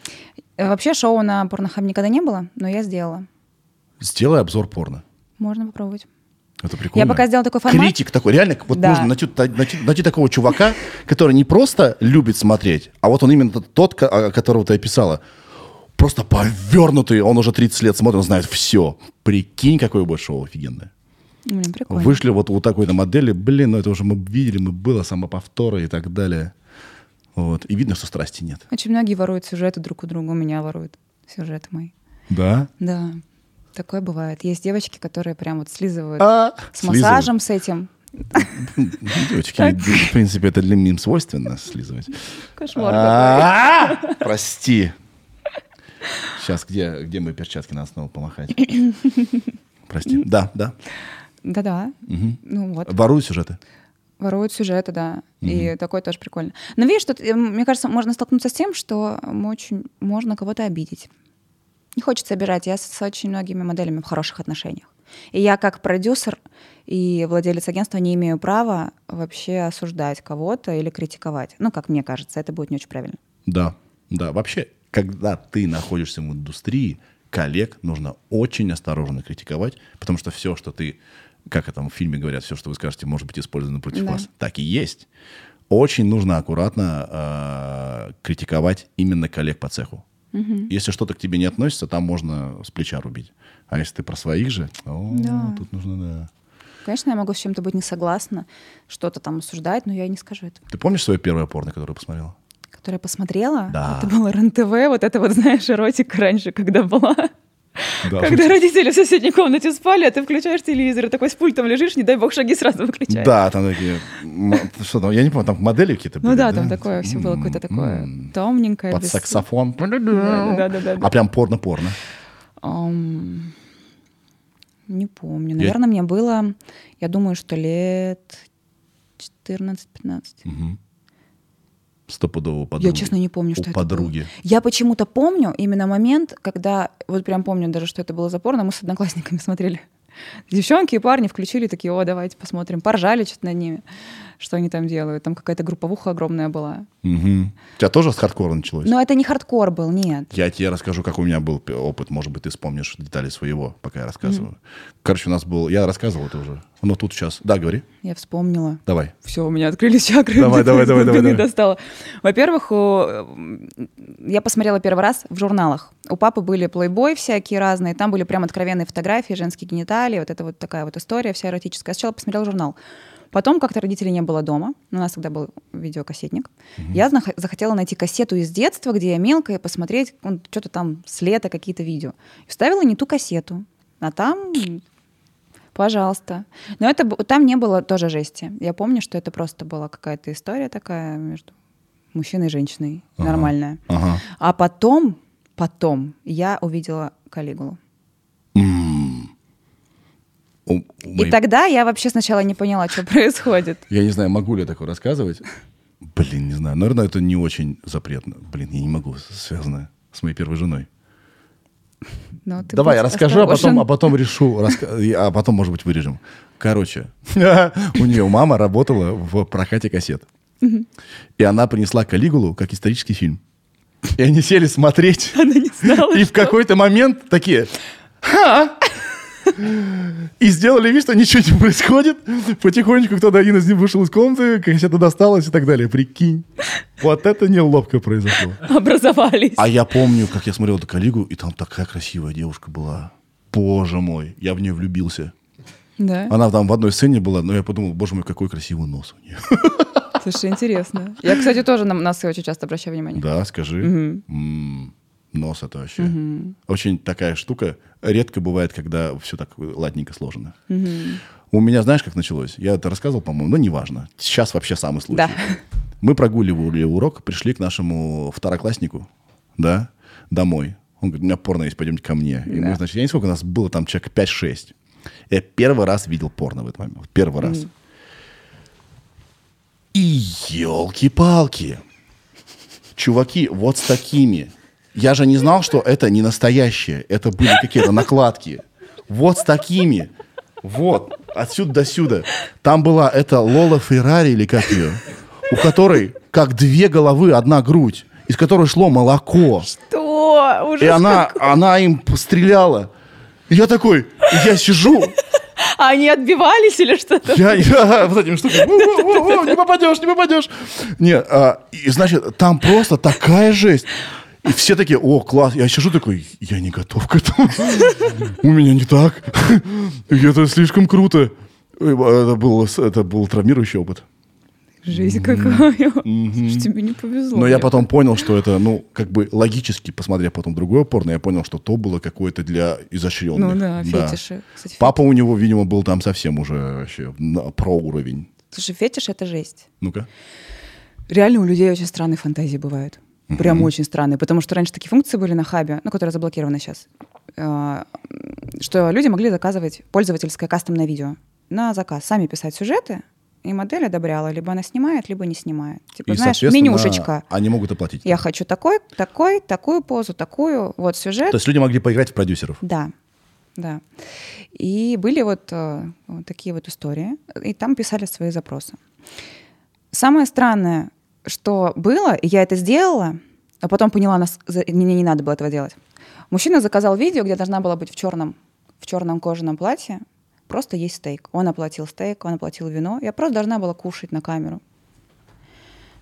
Э, Вообще шоу на порнохаб никогда не было, но я сделала. Сделай обзор порно. Можно попробовать. Это прикольно. Я пока сделала такой формат. Критик такой, реально, вот Да. нужно найти, найти- найти такого чувака, который не просто любит смотреть, а вот он именно тот- которого ты описала. Просто повернутый, он уже 30 лет смотрит, он знает все. Прикинь, какое будет шоу офигенное. Блин, прикольно. Вышли вот у такой-то модели, блин, ну это уже мы видели, мы было самоповторы и так далее. Вот. И видно, что страсти нет. Очень многие воруют сюжеты друг у друга. У меня воруют сюжеты мои. Да? Да, такое бывает. Есть девочки, которые прям вот слизывают А, с слизывают. массажем, с этим. [laughs] Девочки, в принципе, это для них свойственно слизывать. Кошмар А, Прости. Сейчас, где, где мои перчатки? Надо снова помахать. [laughs] Прости. Да, да. Да-да. Ну вот. Воруют сюжеты. Воруют сюжеты, да. И такое тоже прикольно. Но видишь, тут, э, мне кажется, можно столкнуться с тем, что очень, можно кого-то обидеть. Не хочется обижать. Я с очень многими моделями в хороших отношениях. И я как продюсер и владелец агентства не имею права вообще осуждать кого-то или критиковать. Ну, как мне кажется, это будет не очень правильно. Да, да. Вообще, когда ты находишься в индустрии, коллег нужно очень осторожно критиковать, потому что все, что ты, как это в фильме говорят, все, что вы скажете, может быть использовано против Да. вас. Так и есть. Очень нужно аккуратно э, критиковать именно коллег по цеху. Если что-то к тебе не относится, там можно с плеча рубить. А если ты про своих же, о, Да. тут нужно, да. Конечно, я могу с чем-то быть не согласна, что-то там осуждать, но я не скажу это. Ты помнишь свое первое порно, которое посмотрела? Которое посмотрела, Да. это было РЕН-ТВ, вот это вот, [laughs] знаешь, эротика раньше, когда была. Да. Когда родители в соседней комнате спали, а ты включаешь телевизор, и такой с пультом лежишь, не дай бог, шаги сразу выключаешь. Да, там такие... [laughs] Что там, я не помню, там модели какие-то были, Ну да, там такое все было какое-то такое томненькое. Под без- саксофон. [laughs] Да-да-да-да. А прям порно-порно. Ам, Не помню. Я- Наверное, мне было, я думаю, что лет 14-15. Мгм. Стопудово у подруги. Я, честно, не помню, У что это подруги. было. Я почему-то помню именно момент, когда, вот прям помню даже, что это было за порно, мы с одноклассниками [laughs] смотрели. Девчонки и парни включили такие, о, давайте посмотрим. Поржали что-то над ними, что они там делают. Там какая-то групповуха огромная была. Мгм. У тебя тоже с хардкора началось? Но это не хардкор был, нет. Я тебе расскажу, как у меня был опыт. Может быть, ты вспомнишь детали своего, пока я рассказываю. Короче, у нас был... Я рассказывал это уже. Но тут сейчас... Да, говори. Я вспомнила. Давай. Все, у меня открылись чакры. Давай, давай, давай, давай, давай. достала. Во-первых, я посмотрела первый раз в журналах. У папы были плейбой всякие разные, там были прям откровенные фотографии, женские гениталии, вот это вот такая вот история вся эротическая. Я сначала посмотрела журнал. Потом как-то родителей не было дома, у нас тогда был видеокассетник. Я знах- захотела найти кассету из детства, где я мелкая, посмотреть ну, что-то там с лета, какие-то видео. И вставила не ту кассету. А там Пожалуйста. Но это, там не было тоже жести. Я помню, что это просто была какая-то история такая между мужчиной и женщиной. Ага. Нормальная. Ага. А потом, потом я увидела Калигулу. У- у И моей- тогда я вообще сначала не поняла, что происходит. [laughs] Я не знаю, могу ли я такое рассказывать. Блин, не знаю. Наверное, это не очень запретно. Блин, я не могу. Связано с моей первой женой. Но ты Давай, я расскажу, а потом, а потом решу, [laughs] раска- а потом, может быть, вырежем. Короче, [laughs] у нее мама работала в прокате кассет. И она принесла Калигулу как исторический фильм. И они сели смотреть. Она не знала. И в какой-то момент такие... «Ха!» И сделали вид, что ничего не происходит. Потихонечку кто-то один из них вышел из комнаты, кассета досталась и так далее. Прикинь. Вот это неловко произошло. Образовались. А я помню, как я смотрел эту коллегу, и там такая красивая девушка была. Боже мой, я в нее влюбился. Да? Она там в одной сцене была, но я подумал, боже мой, какой красивый нос у нее. Слушай, интересно. Я, кстати, тоже на носы очень часто обращаю внимание. Да, скажи. Мгм. Нос это вообще. Мгм. Очень такая штука. Редко бывает, когда все так ладненько сложено. Мгм. У меня, знаешь, как началось? Я это рассказывал, по-моему, но неважно. Сейчас вообще самый случай. Да. Мы прогуливали урок, пришли к нашему второкласснику, да, домой. Он говорит, у меня порно есть, пойдемте ко мне. И мы, Да. значит, я не сколько, у нас было там человек 5-6. Я первый раз видел порно в этот момент. Первый раз. И елки-палки. Чуваки, вот с такими. Я же не знал, что это не настоящее. Это были какие-то накладки. Вот с такими. Вот. Отсюда до сюда. Там была эта Лола Феррари или как ее, у которой как две головы, одна грудь, из которой шло молоко. Что? Ужас И она, она им стреляла. И я такой, я сижу, А они отбивались или что-то? я, я вот этими штуками, «У-у-у-у, не попадешь, не попадешь. Нет, а, и значит, там просто такая жесть. И все такие, о, класс. Я сижу такой, я не готов к этому. У меня не так. Это слишком круто. Это был, это был травмирующий опыт. Жизнь какая. Слушай, тебе не повезло. Но я потом понял, что это, ну, как бы логически, посмотрев потом другое порно, я понял, что то было какое-то для изощренных. Ну да, фетиши. Кстати, Папа у него, видимо, был там совсем уже вообще на, про уровень. Слушай, фетиш — это жесть. Ну-ка. Реально у людей очень странные фантазии бывают. Прям очень странные. Потому что раньше такие функции были на хабе, ну, которые заблокированы сейчас, э, что люди могли заказывать пользовательское кастомное видео на заказ. Сами писать сюжеты и модель одобряла, либо она снимает, либо не снимает. Типа, И, знаешь, менюшечка. Они могут оплатить. Я хочу такой, такой, такую позу, такую, вот сюжет. То есть люди могли поиграть в продюсеров. Да, да. И были вот, э, вот такие вот истории, и там писали свои запросы. Самое странное, что было, и я это сделала, а потом поняла, нас, мне не надо было этого делать. Мужчина заказал видео, где должна была быть в черном, в черном кожаном платье, просто есть стейк. Он оплатил стейк, он оплатил вино. Я просто должна была кушать на камеру.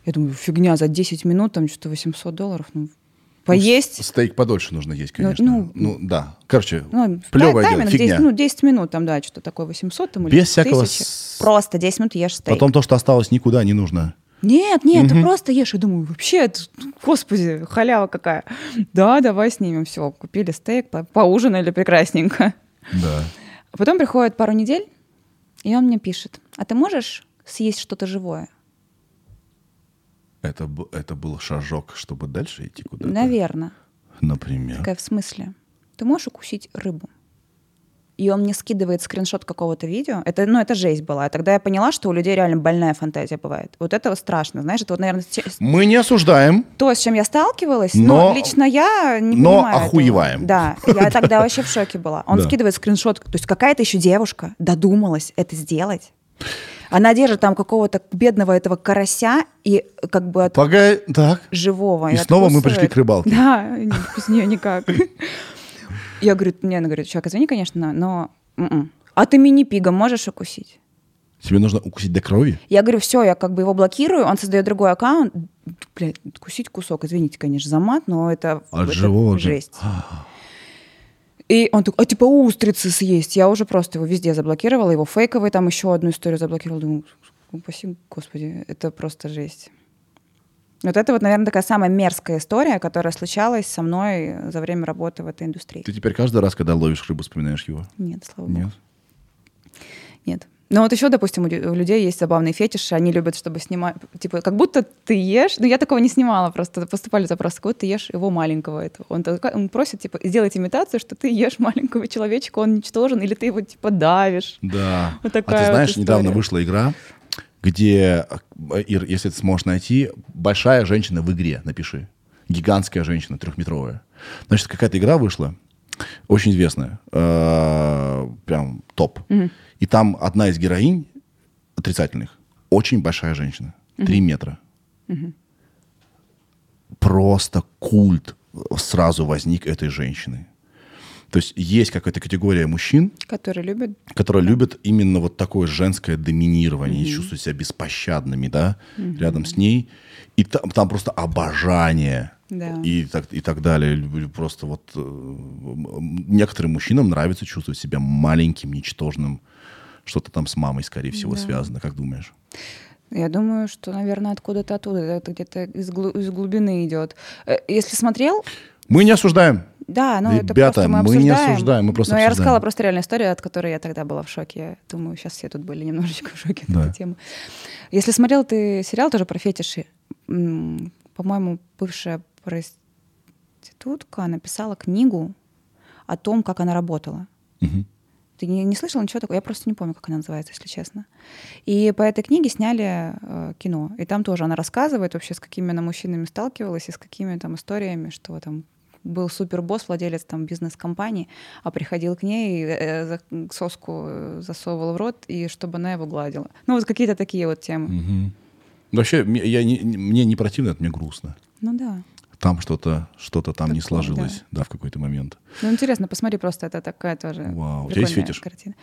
Я думаю, фигня, за 10 минут там что-то 800 долларов. Ну, поесть. Стейк подольше нужно есть, Ну, конечно. Ну, ну, да. Короче, Ну, плевое тай- дело, фигня. 10, ну, 10 минут, там, да, что такое, 800 там, или Без всякого 1000. с- Просто 10 минут ешь стейк. Потом то, что осталось, никуда не нужно. Нет, нет, ты просто ешь. Я думаю, вообще, это, господи, халява какая. Да, давай снимем. Все, купили стейк, по- поужинали прекрасненько. Да. Потом приходит пару недель, и он мне пишет, а ты можешь съесть что-то живое? Это, это был шажок, чтобы дальше идти куда-то. Наверное. Например. Такая, в смысле? Ты можешь укусить рыбу? И он мне скидывает скриншот какого-то видео. Это, ну, это жесть была. Тогда я поняла, что у людей реально больная фантазия бывает. Вот этого страшно. Знаешь, это вот, наверное, Мы не осуждаем. то, с чем я сталкивалась, Но- но, лично я не но понимаю этого. охуеваем. Да, я [laughs] тогда вообще в шоке была. Он Да. скидывает скриншот, то есть какая-то еще девушка додумалась это сделать. Она держит там какого-то бедного этого карася и как бы от Погоди, так. живого. И снова мы пришли к рыбалке. Да, [laughs] без нее никак. Я говорю, мне она говорит, человек, извини, конечно, но... м-м. А ты мини-пига можешь укусить? Тебе нужно укусить до крови? Я говорю, все, я как бы его блокирую, он создает другой аккаунт. Блядь, кусить кусок, извините, конечно, за мат, но это, От это живого. же. жесть. И он такой, а типа устрицы съесть. Я уже просто его везде заблокировала, его фейковый, там еще одну историю заблокировала. Думаю, упаси, господи, это просто жесть. Вот это вот, наверное, такая самая мерзкая история, которая случалась со мной за время работы в этой индустрии. Ты теперь каждый раз, когда ловишь рыбу, вспоминаешь его? Нет, слава богу. Нет? Нет. Но вот еще, допустим, у лю- у людей есть забавные фетиши, они любят, чтобы снимать, типа, как будто ты ешь, ну я такого не снимала, просто поступали запросы, как будто ты ешь его маленького этого. Он, такой- он просит, типа, сделать имитацию, что ты ешь маленького человечка, он ничтожен, или ты его, типа, давишь. Да. Вот а такая ты вот знаешь, история. недавно вышла игра, где, э, Ир, если ты сможешь найти, большая женщина в игре, напиши. Гигантская женщина, трехметровая. Значит, какая-то игра вышла, очень известная, э, прям топ. И там одна из героинь отрицательных, очень большая женщина, три метра. Просто культ сразу возник этой женщины. То есть есть какая-то категория мужчин, Которые любят которые любят именно вот такое женское доминирование, и чувствуют себя беспощадными, да, рядом с ней. И там, там просто обожание. Да. И, так, и так далее. Просто вот э, некоторым мужчинам нравится чувствовать себя маленьким, ничтожным. Что-то там с мамой, скорее всего, связано, как думаешь? Я думаю, что, наверное, откуда-то оттуда, это где-то из, глу- из глубины идет. Э, Если смотрел, Мы не осуждаем. Да, ну это Ребята, просто мы мы не обсуждаем. осуждаем, мы просто Но я обсуждаем. рассказала просто реальную историю, от которой я тогда была в шоке. Я думаю, сейчас все тут были немножечко в шоке от Да. этой темы. Если смотрел ты сериал тоже про фетиши, по-моему, бывшая проститутка написала книгу о том, как она работала. Мгм. Ты не, не слышал ничего такого? Я просто не помню, как она называется, если честно. И по этой книге сняли э, кино. И там тоже она рассказывает вообще, с какими она мужчинами сталкивалась и с какими там историями, что там был супербосс, владелец там бизнес-компании, а приходил к ней, э, за- соску э, засовывал в рот, и чтобы она его гладила. Ну, вот какие-то такие вот темы. Мгм. Вообще, я не, не- мне не противно, это мне грустно. Ну да. Там что-то что то там не Такое, сложилось, да. в какой-то момент. Ну, интересно, посмотри просто, это такая тоже Вау, у тебя есть фетиш? картина.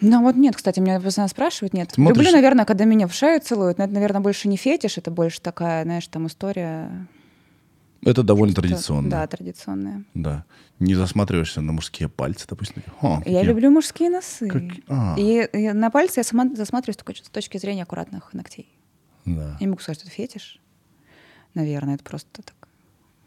Ну вот нет, кстати, меня постоянно спрашивают, нет. Смотришь? Люблю, наверное, когда меня в шею целуют, но это, наверное, больше не фетиш, это больше такая, знаешь, там история... Это довольно что- традиционно. Да, традиционная. Да. Не засматриваешься на мужские пальцы, допустим. «Ха, Я какие». люблю мужские носы. Как- а. И, и на пальцы я сама засматриваюсь только с точки зрения аккуратных ногтей. Да. Я не могу сказать, что это фетиш. Наверное, это просто так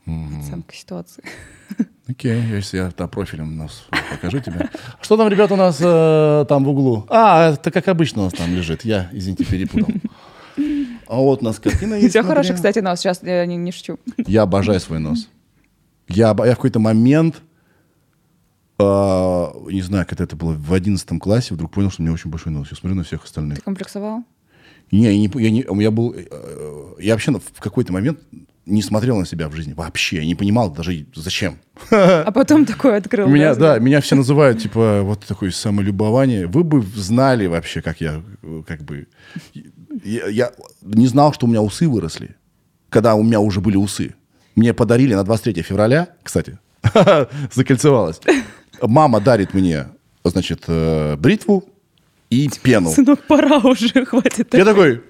оценка ситуации. [laughs] Окей, если я там профилем нас покажу тебе. Что там, ребята, у нас э, там в углу? А, это как обычно у нас там лежит. Я, извините, перепутал. А вот у нас картина [laughs] У есть. тебя смотри. хороший, кстати, нос. Сейчас я не, не шучу. Я обожаю свой нос. Я, я в какой-то момент а, не знаю, когда это было в одиннадцатом классе, вдруг понял, что у меня очень большой нос. Я смотрю на всех остальных. Ты комплексовал? Не, я не, я не, я был, э, я вообще в какой-то момент не смотрел на себя в жизни вообще, я не понимал даже зачем. А потом такой открыл. Меня, да, меня все называют типа вот такое самолюбование. Вы бы знали вообще, как я, как бы, я, я не знал, что у меня усы выросли, когда у меня уже были усы. Мне подарили на 23 февраля, кстати, [laughs] закольцевалась. Мама дарит мне, значит, э, бритву и пену. Сынок, пора уже, [laughs] хватит. Я такой,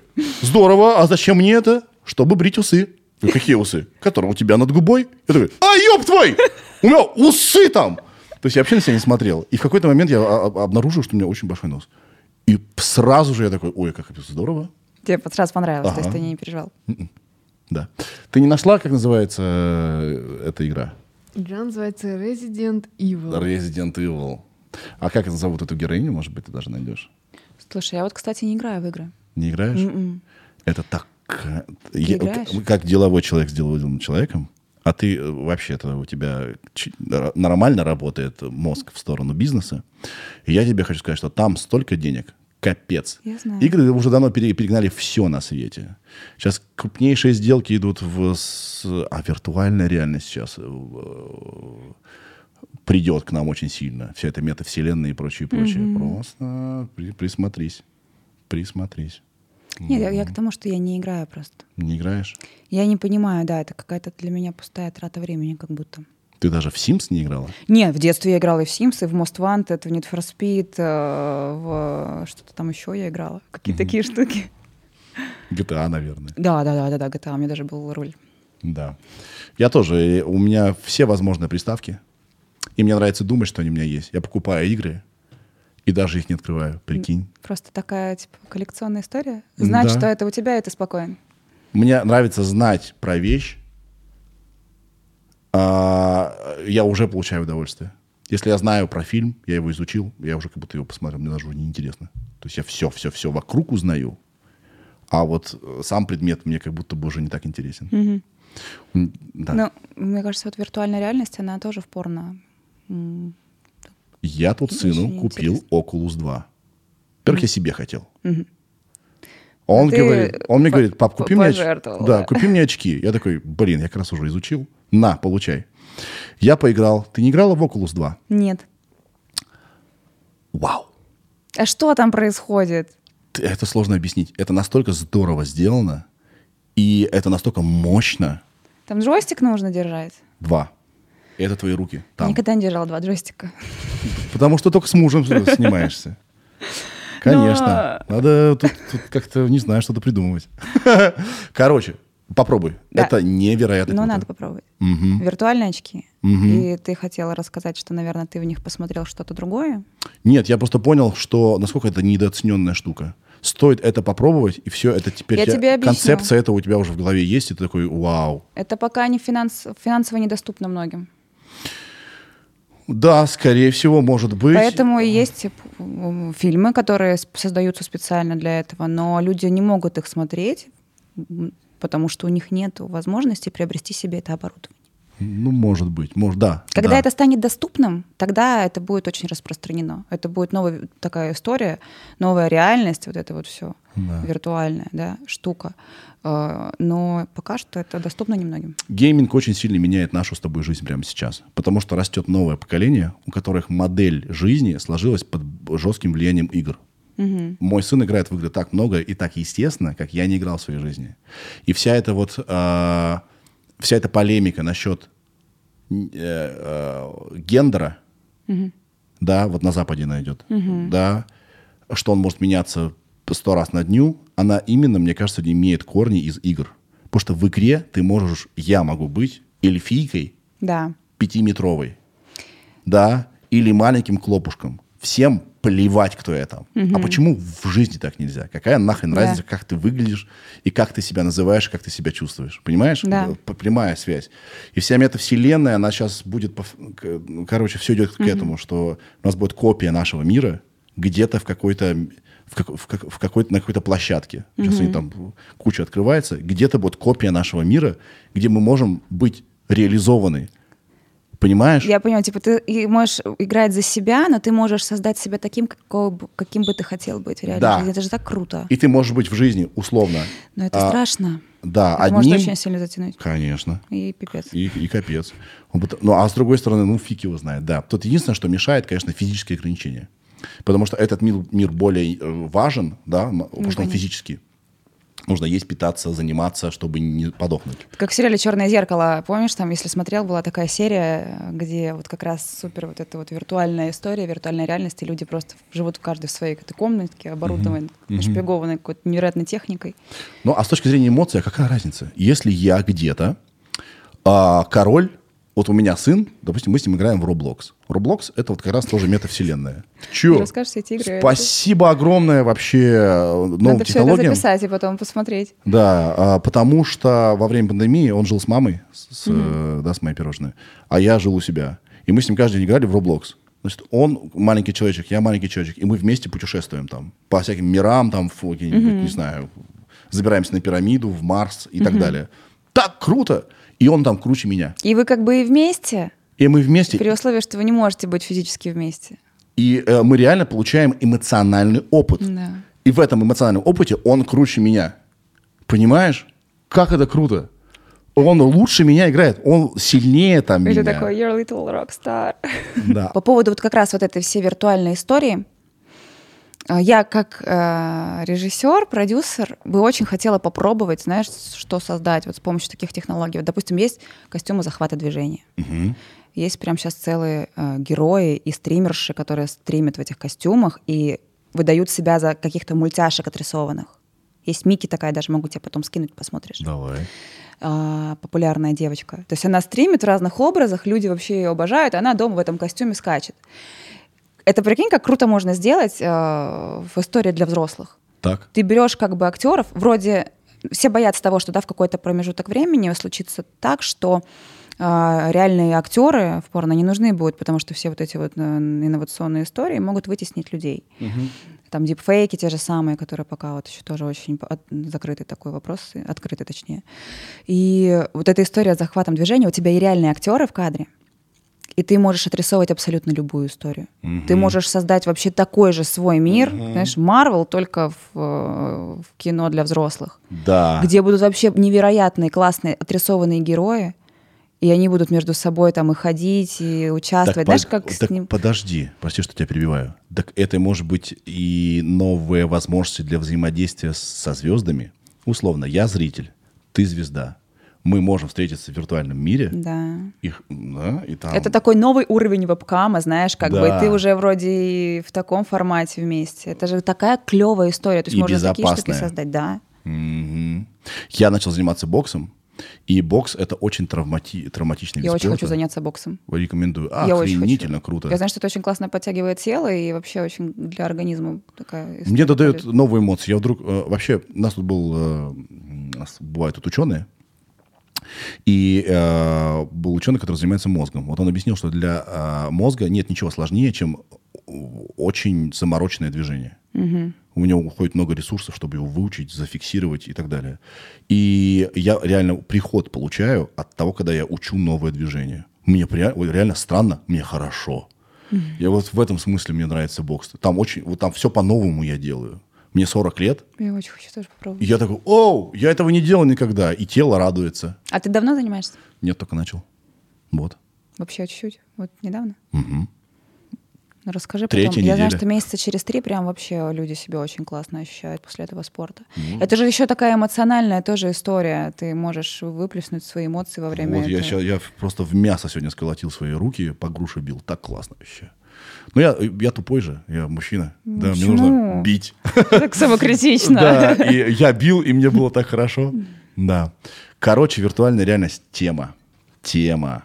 здорово, а зачем мне это? Чтобы брить усы. Какие усы? Которые у тебя над губой? Я такой, а, ёб твой! У меня усы там! То есть я вообще на себя не смотрел. И в какой-то момент я обнаружил, что у меня очень большой нос. И сразу же я такой, ой, как это здорово. Тебе сразу понравилось, ага. то есть ты не переживал. М-м. Да. Ты не нашла, как называется э, эта игра? Игра называется Resident Evil. Resident Evil. А как зовут эту героиню, может быть, ты даже найдешь? Слушай, я вот, кстати, не играю в игры. Не играешь? Mm-mm. М-м. Это так... Я, как деловой человек с деловым человеком, а ты э, вообще-то у тебя нормально работает мозг в сторону бизнеса. И я тебе хочу сказать, что там столько денег, капец. Я знаю. Игры уже давно перегнали все на свете. Сейчас крупнейшие сделки идут в... А виртуальная реальность сейчас э, придет к нам очень сильно. Вся эта метавселенная и прочее, прочее. Mm-hmm. Просто при, присмотрись. Присмотрись. Нет, я, я к тому, что я не играю просто. Не играешь? Я не понимаю, да, это какая-то для меня пустая трата времени, как будто. Ты даже в Sims не играла? Нет, в детстве я играла и в Sims, и в Most Wanted, в Need for Speed, э, в что-то там еще я играла. Какие mm-hmm. такие штуки. GTA, наверное. Да, да, да, да, да, GTA. У меня даже был роль. Да. Я тоже. У меня все возможные приставки. И мне нравится думать, что они у меня есть. Я покупаю игры, и даже их не открываю, прикинь. Просто такая, типа, коллекционная история? Знать, да. что это у тебя, и ты спокоен. Мне нравится знать про вещь, а, я уже получаю удовольствие. Если я знаю про фильм, я его изучил, я уже как будто его посмотрел, мне даже уже неинтересно. То есть я все, все, все вокруг узнаю, а вот э, сам предмет мне как будто бы уже не так интересен. Угу. Да. Ну, мне кажется, вот виртуальная реальность, она тоже в порно я тут сыну Очень купил интересно. Oculus 2. Во-первых, я себе хотел. Mm-hmm. Он, Ты говорит, он мне говорит, пап, купи мне, очки. да, купи мне очки. Я такой, блин, я как раз уже изучил. На, получай. Я поиграл. Ты не играла в Oculus 2? Нет. Вау. А что там происходит? Это сложно объяснить. Это настолько здорово сделано, и это настолько мощно. Там джойстик нужно держать? Два. Это твои руки. Там. Никогда не держал два джойстика. Потому что только с мужем снимаешься. [laughs] Конечно. Но... Надо тут, тут как-то, не знаю, что-то придумывать. [laughs] Короче, попробуй. Да. Это невероятно Ну, надо попробовать. Угу. Виртуальные очки. Угу. И ты хотела рассказать, что, наверное, ты в них посмотрел что-то другое? Нет, я просто понял, что насколько это недооцененная штука. Стоит это попробовать, и все, это теперь я тебе концепция этого у тебя уже в голове есть, и ты такой, вау. Это пока не финанс, финансово недоступно многим. Да, скорее всего, может быть. Поэтому и есть фильмы, которые создаются специально для этого, но люди не могут их смотреть, потому что у них нет возможности приобрести себе это оборудование. Ну, может быть, может, да. Когда да. это станет доступным, тогда это будет очень распространено. Это будет новая такая история, новая реальность, вот это вот все да. виртуальная да, штука. А, но пока что это доступно немногим. Гейминг очень сильно меняет нашу с тобой жизнь прямо сейчас, потому что растет новое поколение, у которых модель жизни сложилась под жестким влиянием игр. Угу. Мой сын играет в игры так много и так естественно, как я не играл в своей жизни. И вся эта вот э, вся эта полемика насчет э, э, гендера, угу. да, вот на Западе найдет, угу. да, что он может меняться сто раз на дню, она именно, мне кажется, имеет корни из игр. Потому что в игре ты можешь, я могу быть эльфийкой да. пятиметровой, да, или маленьким клопушком. Всем плевать, кто я там. Угу. А почему в жизни так нельзя? Какая нахрен да. разница, как ты выглядишь и как ты себя называешь, как ты себя чувствуешь? Понимаешь? Да. Прямая связь. И вся метавселенная, она сейчас будет... Короче, все идет угу. к этому, что у нас будет копия нашего мира где-то в какой-то в, как, в, как, в какой-то, на какой-то площадке. Сейчас угу. они там куча открывается. Где-то будет копия нашего мира, где мы можем быть реализованы Понимаешь? Я понимаю, типа ты можешь играть за себя, но ты можешь создать себя таким, какого каким бы ты хотел быть в реальной Да. Это же так круто. И ты можешь быть в жизни условно. Но это а, страшно. Да, это одним... может очень сильно затянуть. Конечно. И пипец. И, и капец. Пот- Ну, а с другой стороны, ну, фиг его знает, да. Тут единственное, что мешает, конечно, физические ограничения. Потому что этот мир, мир более э, важен, да, м- потому что он конечно. физический. Нужно есть, питаться, заниматься, чтобы не подохнуть. Как в сериале Черное зеркало, помнишь, там, если смотрел, была такая серия, где вот как раз супер вот эта вот виртуальная история, виртуальная реальность, и люди просто живут в своей какой-то комнатке, оборудованной, нашпигованной какой-то невероятной техникой. Ну, а с точки зрения эмоций, а какая разница? Если я где-то а, король, вот у меня сын, допустим, мы с ним играем в Roblox. Roblox — это вот как раз тоже метавселенная. Чё? Расскажешь эти игры? Спасибо огромное вообще э, новым Надо все это технологиям. записать и потом посмотреть. Да, а, потому что во время пандемии он жил с мамой, с, э, да, с моей пирожной, а я жил у себя. И мы с ним каждый день играли в Roblox. Значит, он маленький человечек, я маленький человечек, и мы вместе путешествуем там по всяким мирам, там, в какие-нибудь, не знаю, забираемся на пирамиду, в Марс и так далее. Так круто! И он там круче меня. И вы как бы и вместе, И мы вместе, при условии, что вы не можете быть физически вместе. и э, мы реально получаем эмоциональный опыт. Да. И в этом эмоциональном опыте он круче меня. Понимаешь? Как это круто. Он лучше меня играет, он сильнее там И меня. такой, you're a little rock star. Да. По поводу вот как раз вот этой всей виртуальной истории, я как э, режиссер, продюсер бы очень хотела попробовать, знаешь, что создать вот с помощью таких технологий. Вот, допустим, есть костюмы захвата движения. Есть прямо сейчас целые э, герои и стримерши, которые стримят в этих костюмах и выдают себя за каких-то мультяшек отрисованных. Есть Мики такая, даже могу тебе потом скинуть, посмотришь Давай. а, популярная девочка. То есть она стримит в разных образах, люди вообще ее обожают, она дома в этом костюме скачет. Это прикинь, как круто можно сделать э, в истории для взрослых. Так. Ты берешь как бы актеров, вроде все боятся того, что да, в какой-то промежуток времени случится так, что э, реальные актеры в порно не нужны будут, потому что все вот эти вот э, инновационные истории могут вытеснить людей. Там дипфейки те же самые, которые пока вот еще тоже очень от- закрытый такой вопрос, открытый точнее. И вот эта история с захватом движения, у тебя и реальные актеры в кадре, и ты можешь отрисовывать абсолютно любую историю. Ты можешь создать вообще такой же свой мир, знаешь, Марвел только в, э, в кино для взрослых, Да. где будут вообще невероятные, классные, отрисованные герои, и они будут между собой там и ходить, и Так, участвовать. под- Знаешь, как с так ним... подожди, прости, что тебя перебиваю. Так это может быть и новые возможности для взаимодействия с- со звездами. Условно, я зритель, ты звезда. Мы можем встретиться в виртуальном мире. Да. Их, да, и там... Это такой новый уровень вебкама, знаешь, как бы Да. и ты уже вроде в таком формате вместе. Это же такая клевая история. То есть И можно такие штуки безопасная. создать, да. Мгм. Я начал заниматься боксом, и бокс это очень травмати- травматичный Я вид очень хочу спорта. заняться боксом. Рекомендую. Я Охренительно хочу. круто. Я знаю, что это очень классно подтягивает тело и вообще очень для организма такая история Мне додает новые эмоции. Я вдруг... э, вообще, у нас тут был... э, у нас бывают тут ученые. И э, был ученый, который занимается мозгом. Вот он объяснил, что для э, мозга нет ничего сложнее, чем очень замороченное движение. У него уходит много ресурсов, чтобы его выучить, зафиксировать и так далее. И я реально приход получаю от того, когда я учу новое движение. Мне реально странно, мне хорошо. Я вот в этом смысле мне нравится бокс. Там очень, вот там все по-новому я делаю. Мне 40 лет, Я очень хочу тоже и попробовать. я такой, оу, я этого не делал никогда. И тело радуется. А ты давно занимаешься? Нет, только начал. Вот. Вообще чуть-чуть. Вот недавно? Мгм. Ну, расскажи Третья потом. Я знаю, неделя. что месяца через три прям вообще люди себя очень классно ощущают после этого спорта. Ну. Это же еще такая эмоциональная тоже история. Ты можешь выплеснуть свои эмоции во время Вот я, этого. ща- я просто в мясо сегодня сколотил свои руки, по груше бил. Так классно вообще. Но я, я тупой же, я мужчина. Да, мне почему? нужно бить. Так самокритично. [laughs] Да, и я бил, и мне было так хорошо. Да. Короче, виртуальная реальность — тема. Тема.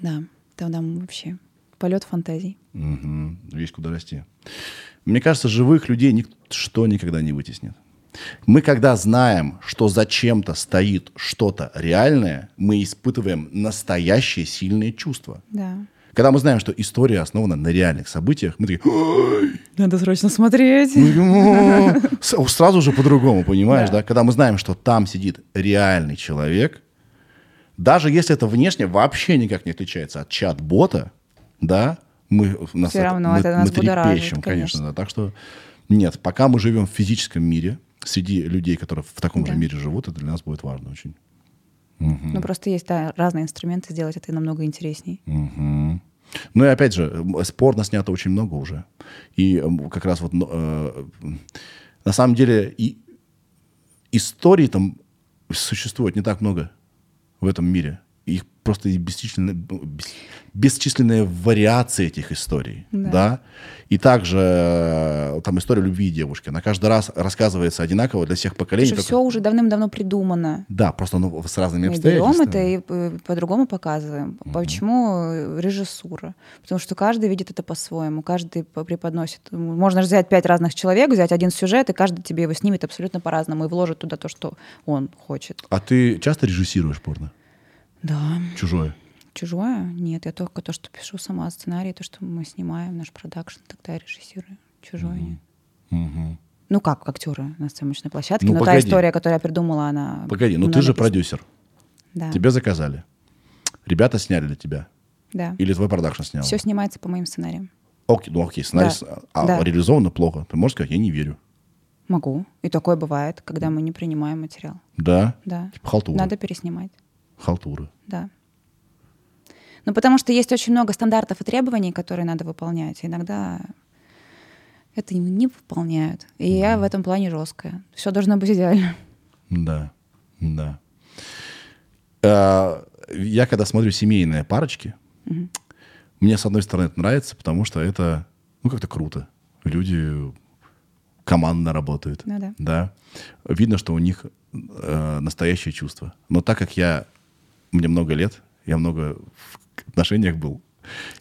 Да, там, там вообще полет фантазий. Мгм. Есть куда расти. Мне кажется, живых людей ничто никогда не вытеснит. Мы, когда знаем, что за чем-то стоит что-то реальное, мы испытываем настоящие сильные чувства. Да. Когда мы знаем, что история основана на реальных событиях, мы такие, «Ой, Надо срочно смотреть. сразу же по-другому, понимаешь, Да. да? Когда мы знаем, что там сидит реальный человек, Даже если это внешне вообще никак не отличается от чат-бота, да, мы нас равно мы, это нас мы будоражит, трепещем, конечно. конечно. да. Так что нет, пока мы живем в физическом мире, среди людей, которые в таком Да. же мире живут, это для нас будет важно очень. Ну, просто есть да, разные инструменты сделать это намного интересней. Мгм. Ну и опять же, спорно снято очень много уже. И как раз вот э, на самом деле и историй там существует не так много в этом мире. Их просто бесчисленные, бес- бесчисленные вариации этих историй. Да. Да. И также э, там история любви девушки. Она каждый раз рассказывается одинаково для всех поколений. Что только- все уже давным-давно придумано. Да, просто ну, с разными Мы берем это и э, по-другому показываем. Почему э, режиссура? Потому что каждый видит это по-своему, каждый по- преподносит. Можно же взять пять разных человек, взять один сюжет, и каждый тебе его снимет абсолютно по-разному и вложит туда то, что он хочет. А ты часто режиссируешь порно? Да. Чужое? Чужое? Нет, я только то, что пишу сама сценарий, то, что мы снимаем, наш продакшн, тогда я режиссирую. Чужое нет. Мгм. Ну как, актеры на съемочной площадке. Ну, но погоди. та история, которую я придумала, она... Погоди, ну ты же продюсер. Да. Тебя заказали. Ребята сняли для тебя. Да. Или твой продакшн снял? Все снимается по моим сценариям. Окей, ну окей, сценарий Да. а, Да. реализовано плохо. Ты можешь сказать, я не верю. Могу. И такое бывает, когда мы не принимаем материал. Да? Да. Типа халтура. Надо переснимать. Халтура. Да. Ну, потому что есть очень много стандартов и требований, которые надо выполнять. Иногда это не- выполняют. И я в этом плане жесткая. Все должно быть идеально. Да, да. А, Я когда смотрю семейные парочки, мне с одной стороны это нравится, потому что это, ну, как-то круто. Люди командно работают. Ну да. Да. Видно, что у них э, настоящее чувство. Но так как я, мне много лет, я много в отношениях был.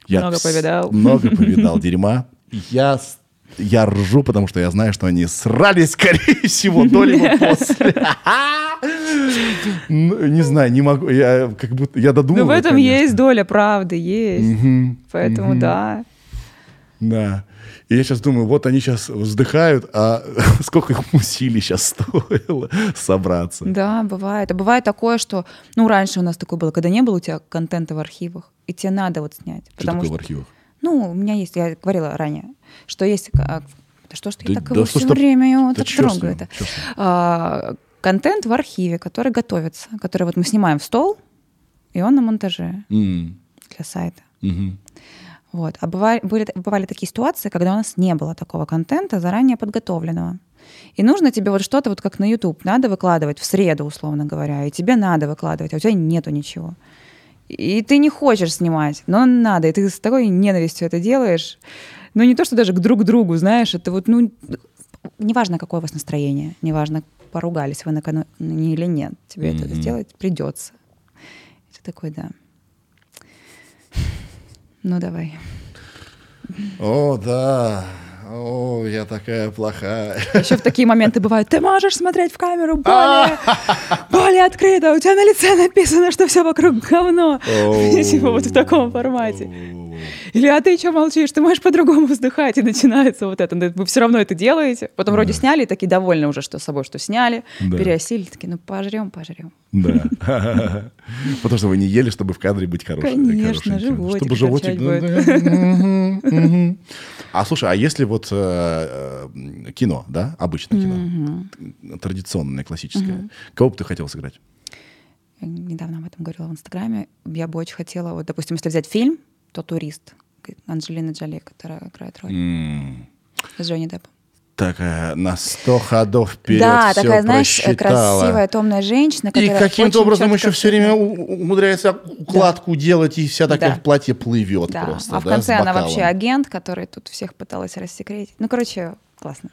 Я Много повидал. Много повидал [laughs] дерьма. Я, я ржу, потому что я знаю, что они срались, [laughs] скорее всего, до либо [laughs] после. Ну, Не знаю, не могу. Я как будто... Я Ну, додумываю, в этом есть доля правды, есть. Поэтому да. Да. И я сейчас думаю, вот они сейчас вздыхают, а [laughs] сколько им усилий сейчас стоило собраться. Да, бывает. А бывает такое, что... Ну, раньше у нас такое было, когда не было у тебя контента в архивах, и тебе надо вот снять. Что потому такое в что- архивах? Ну, у меня есть, я говорила ранее, что есть... а, что ты Да- так да его что все ты- время его да с ним? А, контент в архиве, который готовится, который вот мы снимаем в стол, и он на монтаже М, для сайта. мгм. Вот. А бывали, были, бывали такие ситуации, когда у нас не было такого контента заранее подготовленного. И нужно тебе вот что-то, вот как на YouTube, надо выкладывать в среду, условно говоря, и тебе надо выкладывать, а у тебя нету ничего. И ты не хочешь снимать, но надо, и ты с такой ненавистью это делаешь. Ну, не то, что даже к друг другу, знаешь, это вот, ну, неважно, какое у вас настроение, неважно, поругались вы накануне или нет, тебе это Мгм. сделать придется. И ты такой, да. Ну, давай. О, да. О, я такая плохая. Еще в такие моменты бывают, ты можешь смотреть в камеру более, более открыто, у тебя на лице написано, что все вокруг говно. [laughs] Типа вот в таком формате. Или, а ты что молчишь, ты можешь по-другому вздыхать, и начинается вот это. Вы все равно это делаете. Потом вроде сняли, и такие довольны уже что с собой, что сняли, Да. переосилили, такие, ну пожрем, пожрем. Да. [laughs] Потому что вы не ели, чтобы в кадре быть хорошим. Конечно, животик Чтобы животик... А слушай, а если вот э, э, кино, да, обычное кино, традиционное, классическое, кого бы ты хотел сыграть? Недавно об этом говорила в Инстаграме. Я бы очень хотела, вот, допустим, если взять фильм, то «Турист», Анджелина Джоли, которая играет роль М, с Джонни Деппом. Такая на сто ходов вперед да, такая, знаешь, просчитала. красивая, томная женщина, И которая каким-то очень образом чётко еще все время умудряется укладку делать, и вся такая Да. в платье плывет Да. просто. а в да, конце она вообще агент, который тут всех пыталась рассекретить. Ну, короче, классно.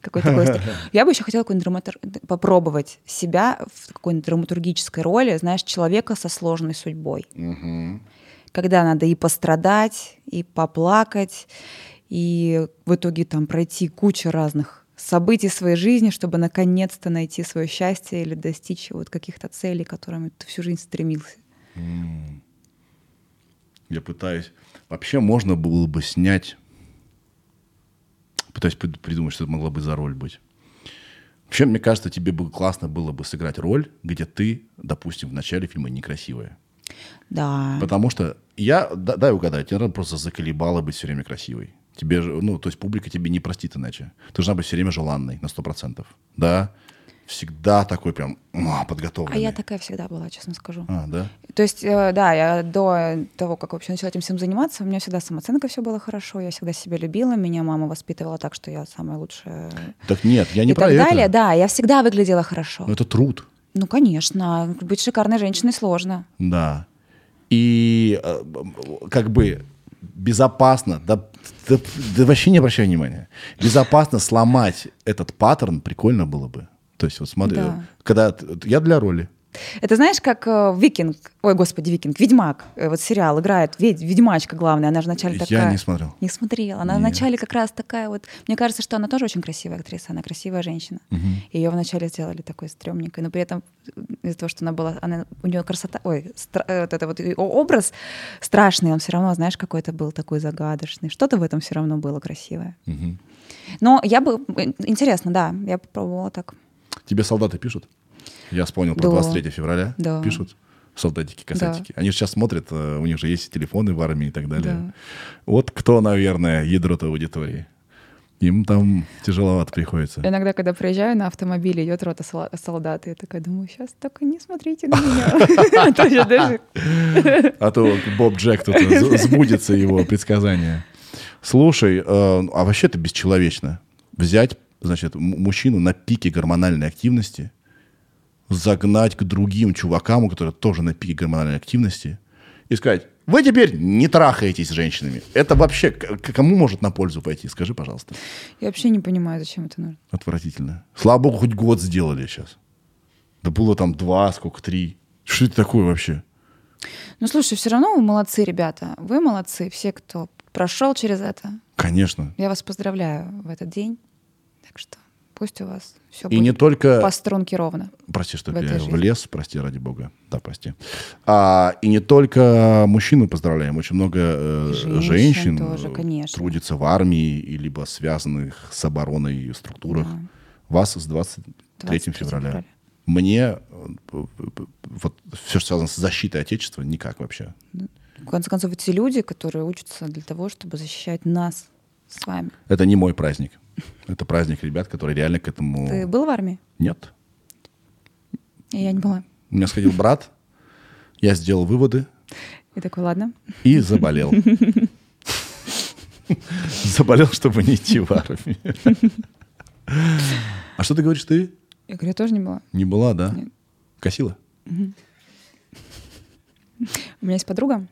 Какой такой. [laughs] Я бы еще хотела какой-нибудь драматур- попробовать себя в какой-нибудь драматургической роли, знаешь, человека со сложной судьбой. Мгм. Когда надо и пострадать, и поплакать, и в итоге там пройти кучу разных событий своей жизни, чтобы наконец-то найти свое счастье или достичь вот каких-то целей, к которым ты всю жизнь стремился. Я пытаюсь. Вообще можно было бы снять. Пытаюсь прид- придумать, что это могла бы за роль быть. Вообще, мне кажется, тебе бы классно было бы сыграть роль, где ты, допустим, в начале фильма некрасивая. Да. Потому что я, да- дай угадать, тебя наверное, просто заколебало быть все время красивой. Тебе же, ну, то есть публика тебе не простит иначе. Ты должна быть все время желанной на 100%. Да? Всегда такой прям подготовленный. А я такая всегда была, честно скажу. А, да? То есть, э, да, я до того, как вообще начала этим всем заниматься, у меня всегда самооценка все было хорошо, я всегда себя любила, меня мама воспитывала так, что я самая лучшая. Так нет, я не и про так это. далее. Да, я всегда выглядела хорошо. Ну, это труд. Ну, конечно, быть шикарной женщиной сложно. Да. И э, как бы безопасно, да, да, да вообще не обращай внимания, безопасно сломать этот паттерн прикольно было бы. То есть вот смотри, Да. когда я для роли, Это знаешь, как э, Викинг, ой, господи, Викинг, Ведьмак, э, вот сериал играет, ведь, Ведьмачка главная, она же вначале Я такая... не смотрел. Не смотрела. Она Нет. вначале как раз такая вот... Мне кажется, что она тоже очень красивая актриса, она красивая женщина. Ее вначале сделали такой стрёмненькой, но при этом из-за того, что она была... Она, у нее красота... Ой, стра- э, вот это вот образ страшный, он все равно, знаешь, какой-то был такой загадочный. Что-то в этом все равно было красивое. Мгм. Но я бы... Интересно, да, я попробовала так. тебе солдаты пишут? Я вспомнил про Да. 23 февраля. Да. Пишут солдатики, касатики. Они же сейчас смотрят, э, у них же есть телефоны в армии и так далее. Да. Вот кто, наверное, ядро-то аудитории. Им там тяжеловато приходится. Иногда, когда приезжаю на автомобиле, идет рота сола- солдат, и я такая думаю, сейчас только не смотрите на меня. [laughs] А то Боб Джек тут сбудется его предсказание. Слушай, э, а вообще это бесчеловечно. Взять, значит, мужчину на пике гормональной активности, загнать к другим чувакам, у которых тоже на пике гормональной активности, и сказать, вы теперь не трахаетесь с женщинами. Это вообще кому может на пользу пойти? Скажи, пожалуйста. Я вообще не понимаю, зачем это нужно. Отвратительно. Слава богу, хоть год сделали сейчас. Да было там два, сколько, три. Что это такое вообще? Ну, слушай, все равно вы молодцы, ребята. Вы молодцы, все, кто прошел через это. Конечно. Я вас поздравляю в этот день. Так что пусть у вас все И будет не только... по струнке ровно. Прости, что в я жизни. влез, прости, ради бога. Да, прости. А, и не только мужчину поздравляем, очень много э, женщин женщин, тоже, конечно. трудится в армии и либо связанных с обороной структурах. Да. Вас с 23 23 февраля. февраля. Мне э, вот все, что связано с защитой Отечества, никак вообще. В конце концов, эти люди, которые учатся для того, чтобы защищать нас с вами. Это не мой праздник. Это праздник ребят, которые реально к этому... Ты был в армии? Нет. Я не была. У меня сходил брат, я сделал выводы, И такой, ладно. и заболел. Заболел, чтобы не идти в армию. А что ты говоришь, ты Я говорю, я тоже не была. не была, да? Нет. Косила? У меня есть подруга,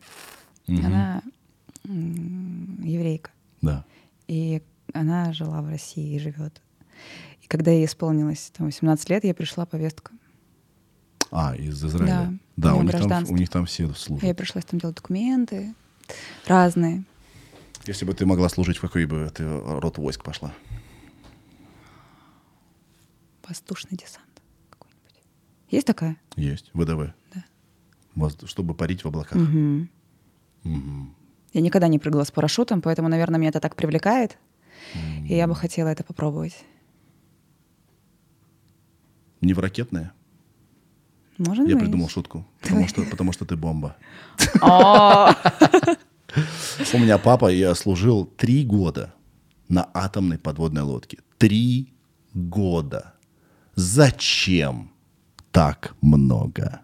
она еврейка. Да. И она жила в России и живет. И когда ей исполнилось там, 18 лет, я пришла повестка. А, из Израиля. Да, Да, у них, там, у них там все служат. Ей пришлось там делать документы разные. Если бы ты могла служить, в какой бы ты род войск пошла? Воздушный десант какой-нибудь. Есть такая? Есть, ВДВ. Да. Воз- Чтобы парить в облаках. Мгм. Мгм. Я никогда не прыгала с парашютом, поэтому, наверное, меня это так привлекает. И я бы хотела это попробовать. Не в ракетное? Может Я быть. придумал шутку. [laughs] Потому что, потому что ты бомба. [laughs] А, У меня папа, я служил три года на атомной подводной лодке. Три года. Зачем так много?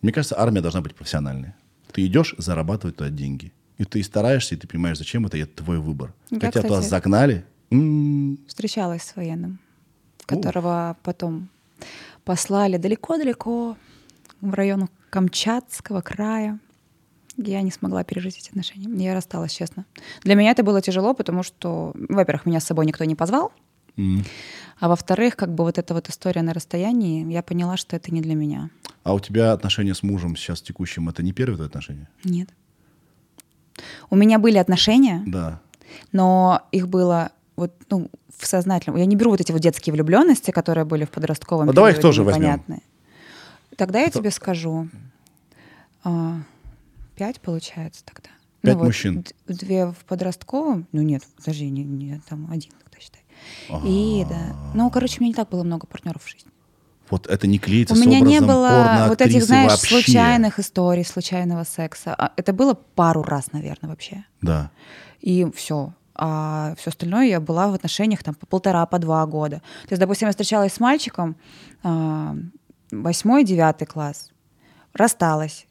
Мне кажется, армия должна быть профессиональной. Ты идешь зарабатывать туда деньги. И ты стараешься, и ты понимаешь, зачем это, и это твой выбор. Я, Хотя туда кстати- загнали. м, Встречалась с военным, которого потом послали далеко-далеко в район Камчатского края. Я не смогла пережить эти отношения. Я рассталась, честно. Для меня это было тяжело, потому что, во-первых, меня с собой никто не позвал, м. а во-вторых, как бы вот эта вот история на расстоянии, я поняла, что это не для меня. А у тебя отношения с мужем сейчас текущим, это не первые твои отношения? Нет. У меня были отношения, Да. но их было вот, ну, в сознательном. Я не беру вот эти вот детские влюбленности, которые были в подростковом А давай их тоже возьмем. непонятные. Тогда я тебе скажу. а, Пять получается тогда. Ну Пять мужчин. д- Две в подростковом. Ну нет, подожди, не, не, там один, тогда считай. И да. Ну, короче, у меня не так было много партнеров в жизни. Вот это не клеится У меня не было вот этих, знаешь, вообще. случайных историй, случайного секса. А Это было пару раз, наверное, вообще. Да. И все. А все остальное я была в отношениях там по полтора, по два года. То есть, допустим, я встречалась с мальчиком а, восьмой, девятый класс, рассталась.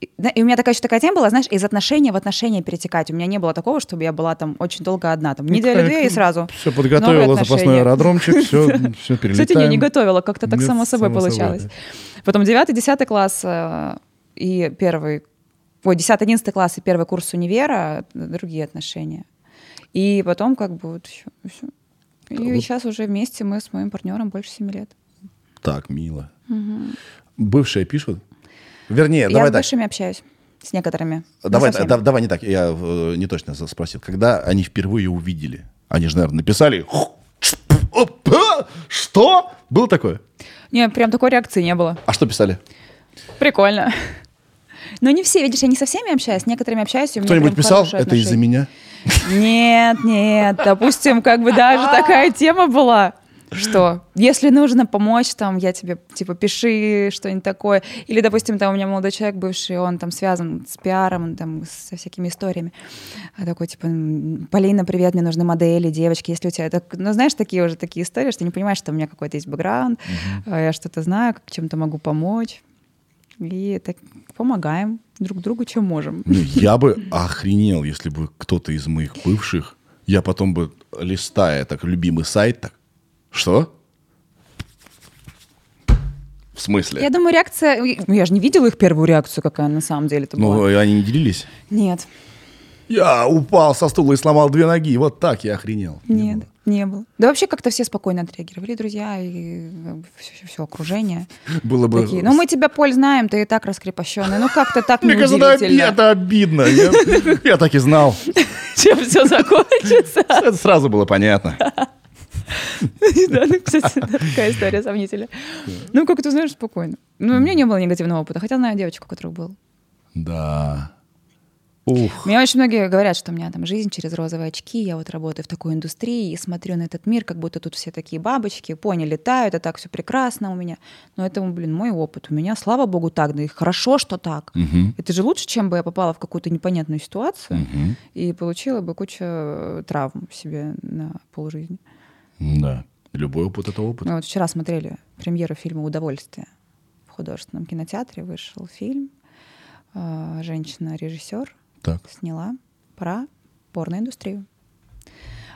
И у меня такая еще такая тема была, знаешь, из отношения в отношения перетекать. У меня не было такого, чтобы я была там очень долго одна, там неделю-две и сразу. Все подготовила запасной аэродромчик, все, все перелетаем. Кстати, не, не готовила, как-то так само собой получалось. Потом 9-10 класс э, и первый, ой, 10-11 класс и первый курс универа, другие отношения. И потом как бы вот еще, И вот- сейчас уже вместе мы с моим партнером больше 7 лет. Так, мило. Бывшие пишут? Вернее, я давай с так. бывшими общаюсь, с некоторыми. Не Давай, да- давай не так, я э, не точно спросил. Когда они впервые увидели, они же, наверное, написали «Опа! Что? Было такое? Не, прям такой реакции не было. А что писали? Прикольно. [laughs] Но не все, видишь, я не со всеми общаюсь, с некоторыми общаюсь. Кто-нибудь писал? Это из-за меня? Нет, нет, допустим, как бы даже [laughs] такая тема была, что если нужно помочь, там, я тебе, типа, пиши что-нибудь такое. Или, допустим, там у меня молодой человек бывший, он там связан с пиаром, там, со всякими историями. А такой, типа, «М, Полина, привет, мне нужны модели, девочки, если у тебя... Так, ну, знаешь, такие уже такие истории, что не понимаешь, что у меня какой-то есть бэкграунд, а я что-то знаю, как чем-то могу помочь. И так помогаем друг другу, чем можем. Ну, я бы охренел, если бы кто-то из моих бывших, я потом бы, листая так любимый сайт, так, что? В смысле? Я думаю, реакция... ну, Я же не видела их первую реакцию, какая на самом деле это была. Ну, они не делились? Нет, Я упал со стула и сломал две ноги. Вот так я охренел. Не нет, было. не было. Да вообще как-то все спокойно отреагировали, друзья, и все, окружение. Было бы... Такие, ну мы тебя, Поль, знаем, ты и так раскрепощенный. Ну как-то так Мне кажется, это, неудивительно. это обидно. Я так и знал. [laughs] Чем все закончится. Это сразу было понятно. [laughs] Да, ну, кстати, такая история сомнительная. Ну, как ты знаешь, спокойно. Ну, у меня не было негативного опыта, хотя знаю девочку, у которой был. Да. Ух. Мне очень многие говорят, что у меня там жизнь через розовые очки, я вот работаю в такой индустрии и смотрю на этот мир, как будто тут все такие бабочки, пони летают, это так все прекрасно у меня. Но это, блин, мой опыт. У меня, слава богу, так, да и хорошо, что так. Мгм. Это же лучше, чем бы я попала в какую-то непонятную ситуацию Мгм. и получила бы кучу э, травм себе на полжизни. Да. Любой опыт — это опыт. Мы вот вчера смотрели премьеру фильма «Удовольствие». В художественном кинотеатре вышел фильм. э, Женщина-режиссер сняла про порноиндустрию.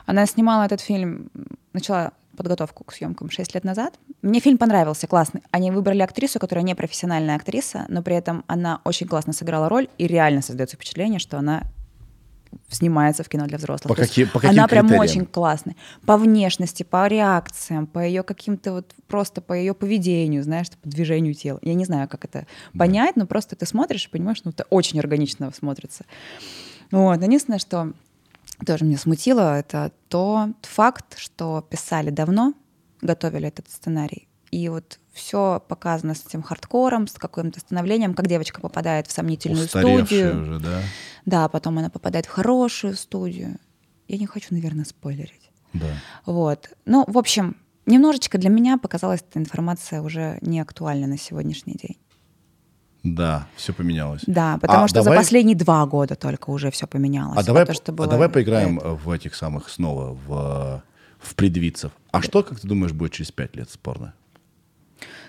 Она снимала этот фильм, начала подготовку к съемкам 6 лет назад. Мне фильм понравился, классный. Они выбрали актрису, которая не профессиональная актриса, но при этом она очень классно сыграла роль, и реально создается впечатление, что она снимается в кино для взрослых. По То каким- по каким она прям критериям? очень классная. По внешности, по реакциям, по ее каким-то вот просто по ее поведению, знаешь, по движению тела. Я не знаю, как это понять, но просто ты смотришь и понимаешь, ну это очень органично смотрится. Вот. Единственное, что тоже меня смутило, это тот факт, что писали давно, готовили этот сценарий. И вот все показано с этим хардкором, с каким-то становлением, как девочка попадает в сомнительную студию. уже, да? Да, потом она попадает в хорошую студию. Я не хочу, наверное, спойлерить. Да. Вот. Ну, в общем, немножечко для меня показалась эта информация уже не актуальна на сегодняшний день. Да, все поменялось. Да, потому А что давай- за последние два года только уже все поменялось. А давай, то, что а было давай до поиграем в этих самых снова, в, в предвидцев. А что, как ты думаешь, будет через пять лет спорно?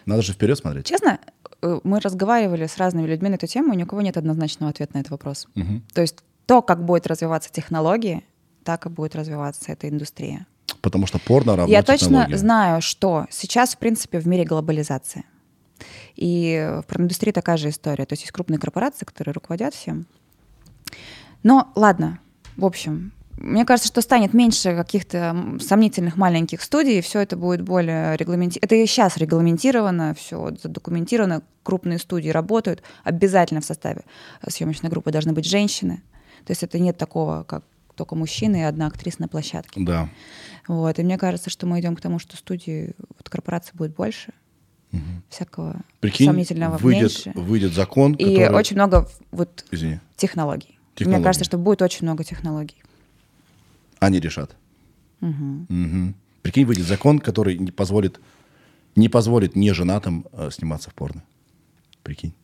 Надо же вперед смотреть. Честно, э, мы разговаривали с разными людьми на эту тему, и ни у кого нет однозначного ответа на этот вопрос. Мгм. То есть то, как будет развиваться технологии, так и будет развиваться эта индустрия. Потому что порно равно Я точно знаю, что сейчас, в принципе, в мире глобализация. И в порноиндустрии такая же история. То есть есть крупные корпорации, которые руководят всем. Но ладно, в общем, мне кажется, что станет меньше каких-то сомнительных маленьких студий, все это будет более регламентировано. Это и сейчас регламентировано, все задокументировано, крупные студии работают, обязательно в составе съемочной группы должны быть женщины. То есть это нет такого, как только мужчины и одна актриса на площадке. Да. Вот. И мне кажется, что мы идем к тому, что студии, вот корпораций будет больше, всякого Прикинь, сомнительного выйдет, меньше. выйдет закон, И который... очень много вот Извини. технологий. Технологий. Мне кажется, что будет очень много технологий. Они решат. Мгм. Прикинь, выйдет закон, который не позволит, не позволит неженатым э, сниматься в порно. Прикинь.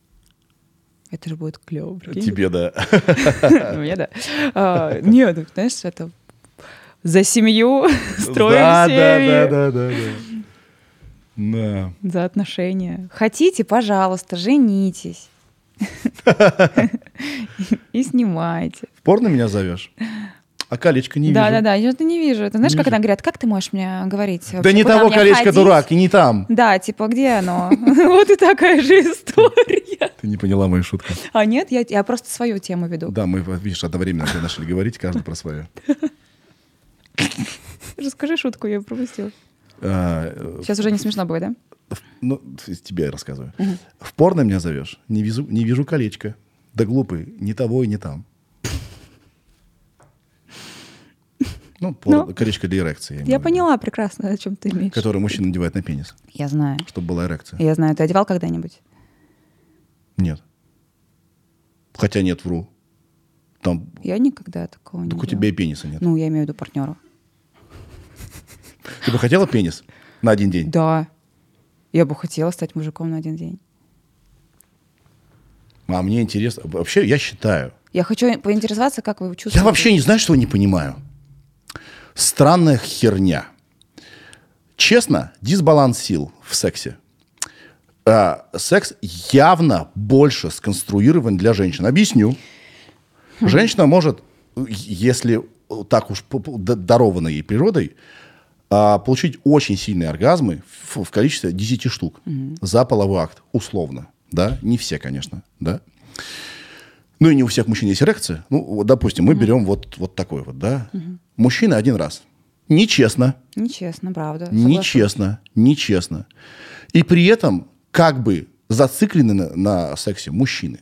Это же будет клево. Тебе, да. [laughs] Мне да. А, Нет, ну, знаешь, это за семью [laughs] строим да, да, да, да, да, да. Да. За отношения. Хотите, пожалуйста, женитесь. [laughs] И снимайте. В порно меня зовешь? А колечко не Да, вижу. да, да, я это не вижу. Ты знаешь, Не как вижу. она говорят, как ты можешь мне говорить? Да вообще, не того колечко, ходить?» дурак, и не там. Да, типа, где оно? [laughs] Вот и такая же история. Ты не поняла мою шутку. А нет, я, просто свою тему веду. Да, мы, видишь, одновременно начали говорить, каждый про свое. Расскажи шутку, я пропустила. А, Сейчас уже не смешно будет, да? Ну, тебе я рассказываю. В порно меня зовешь? Не вижу, не вижу колечко. Да глупый, не того и не там. Ну, порно- Ну, колечко для эрекции. Я виду. поняла прекрасно, о чем ты имеешь. Которое мужчина надевает на пенис, Я знаю. чтобы была эрекция. Я знаю. Ты одевал когда-нибудь? Нет. Хотя нет, вру. Там, Я никогда такого не так у тебя и пениса нет. Ну, я имею в виду партнера. Ты бы хотела пенис на один день? Да. Я бы хотела стать мужиком на один день. А мне интересно. Вообще, я считаю. Я хочу поинтересоваться, как вы чувствуете. Я вообще не знаю, что не понимаю. Странная херня. Честно, дисбаланс сил в сексе. А, секс явно больше сконструирован для женщин. Объясню. Женщина может, если так уж дарована ей природой, а, получить очень сильные оргазмы в, в количестве 10 штук за половой акт, условно. Да? Не все, конечно. Да? Ну и не у всех мужчин есть эрекция. Ну, вот, допустим, мы берем вот, вот такой вот, да. Мужчина один раз. Нечестно. Нечестно, правда. согласна. Нечестно. Нечестно. И при этом как бы зациклены на, на сексе мужчины.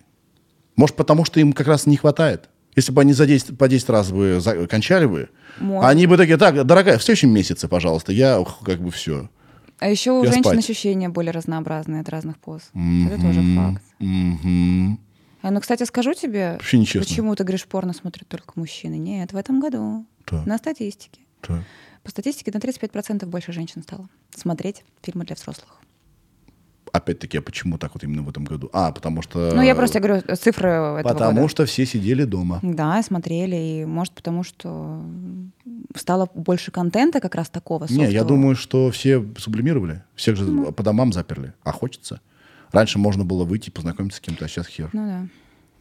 Может, потому что им как раз не хватает. Если бы они за 10, по 10 раз бы за- кончали бы, Может. они бы такие, так, дорогая, в следующем месяце, пожалуйста, я ух, как бы все. А еще у Я женщин спать. ощущения более разнообразные от разных поз. Это тоже факт. А, ну, кстати, скажу тебе, Вообще нечестно. почему ты говоришь, порно смотрят только мужчины. Нет, в этом году Так. на статистике. Так. По статистике на 35% больше женщин стало смотреть фильмы для взрослых. Опять-таки, а почему так вот именно в этом году? А, потому что... Ну, я просто говорю цифры этого Потому года. что все сидели дома. Да, смотрели, и может потому, что стало больше контента как раз такого Не, я думаю, что все сублимировали. Всех же Ну. по домам заперли. А хочется. Раньше можно было выйти, познакомиться с кем-то, а сейчас хер. Ну да.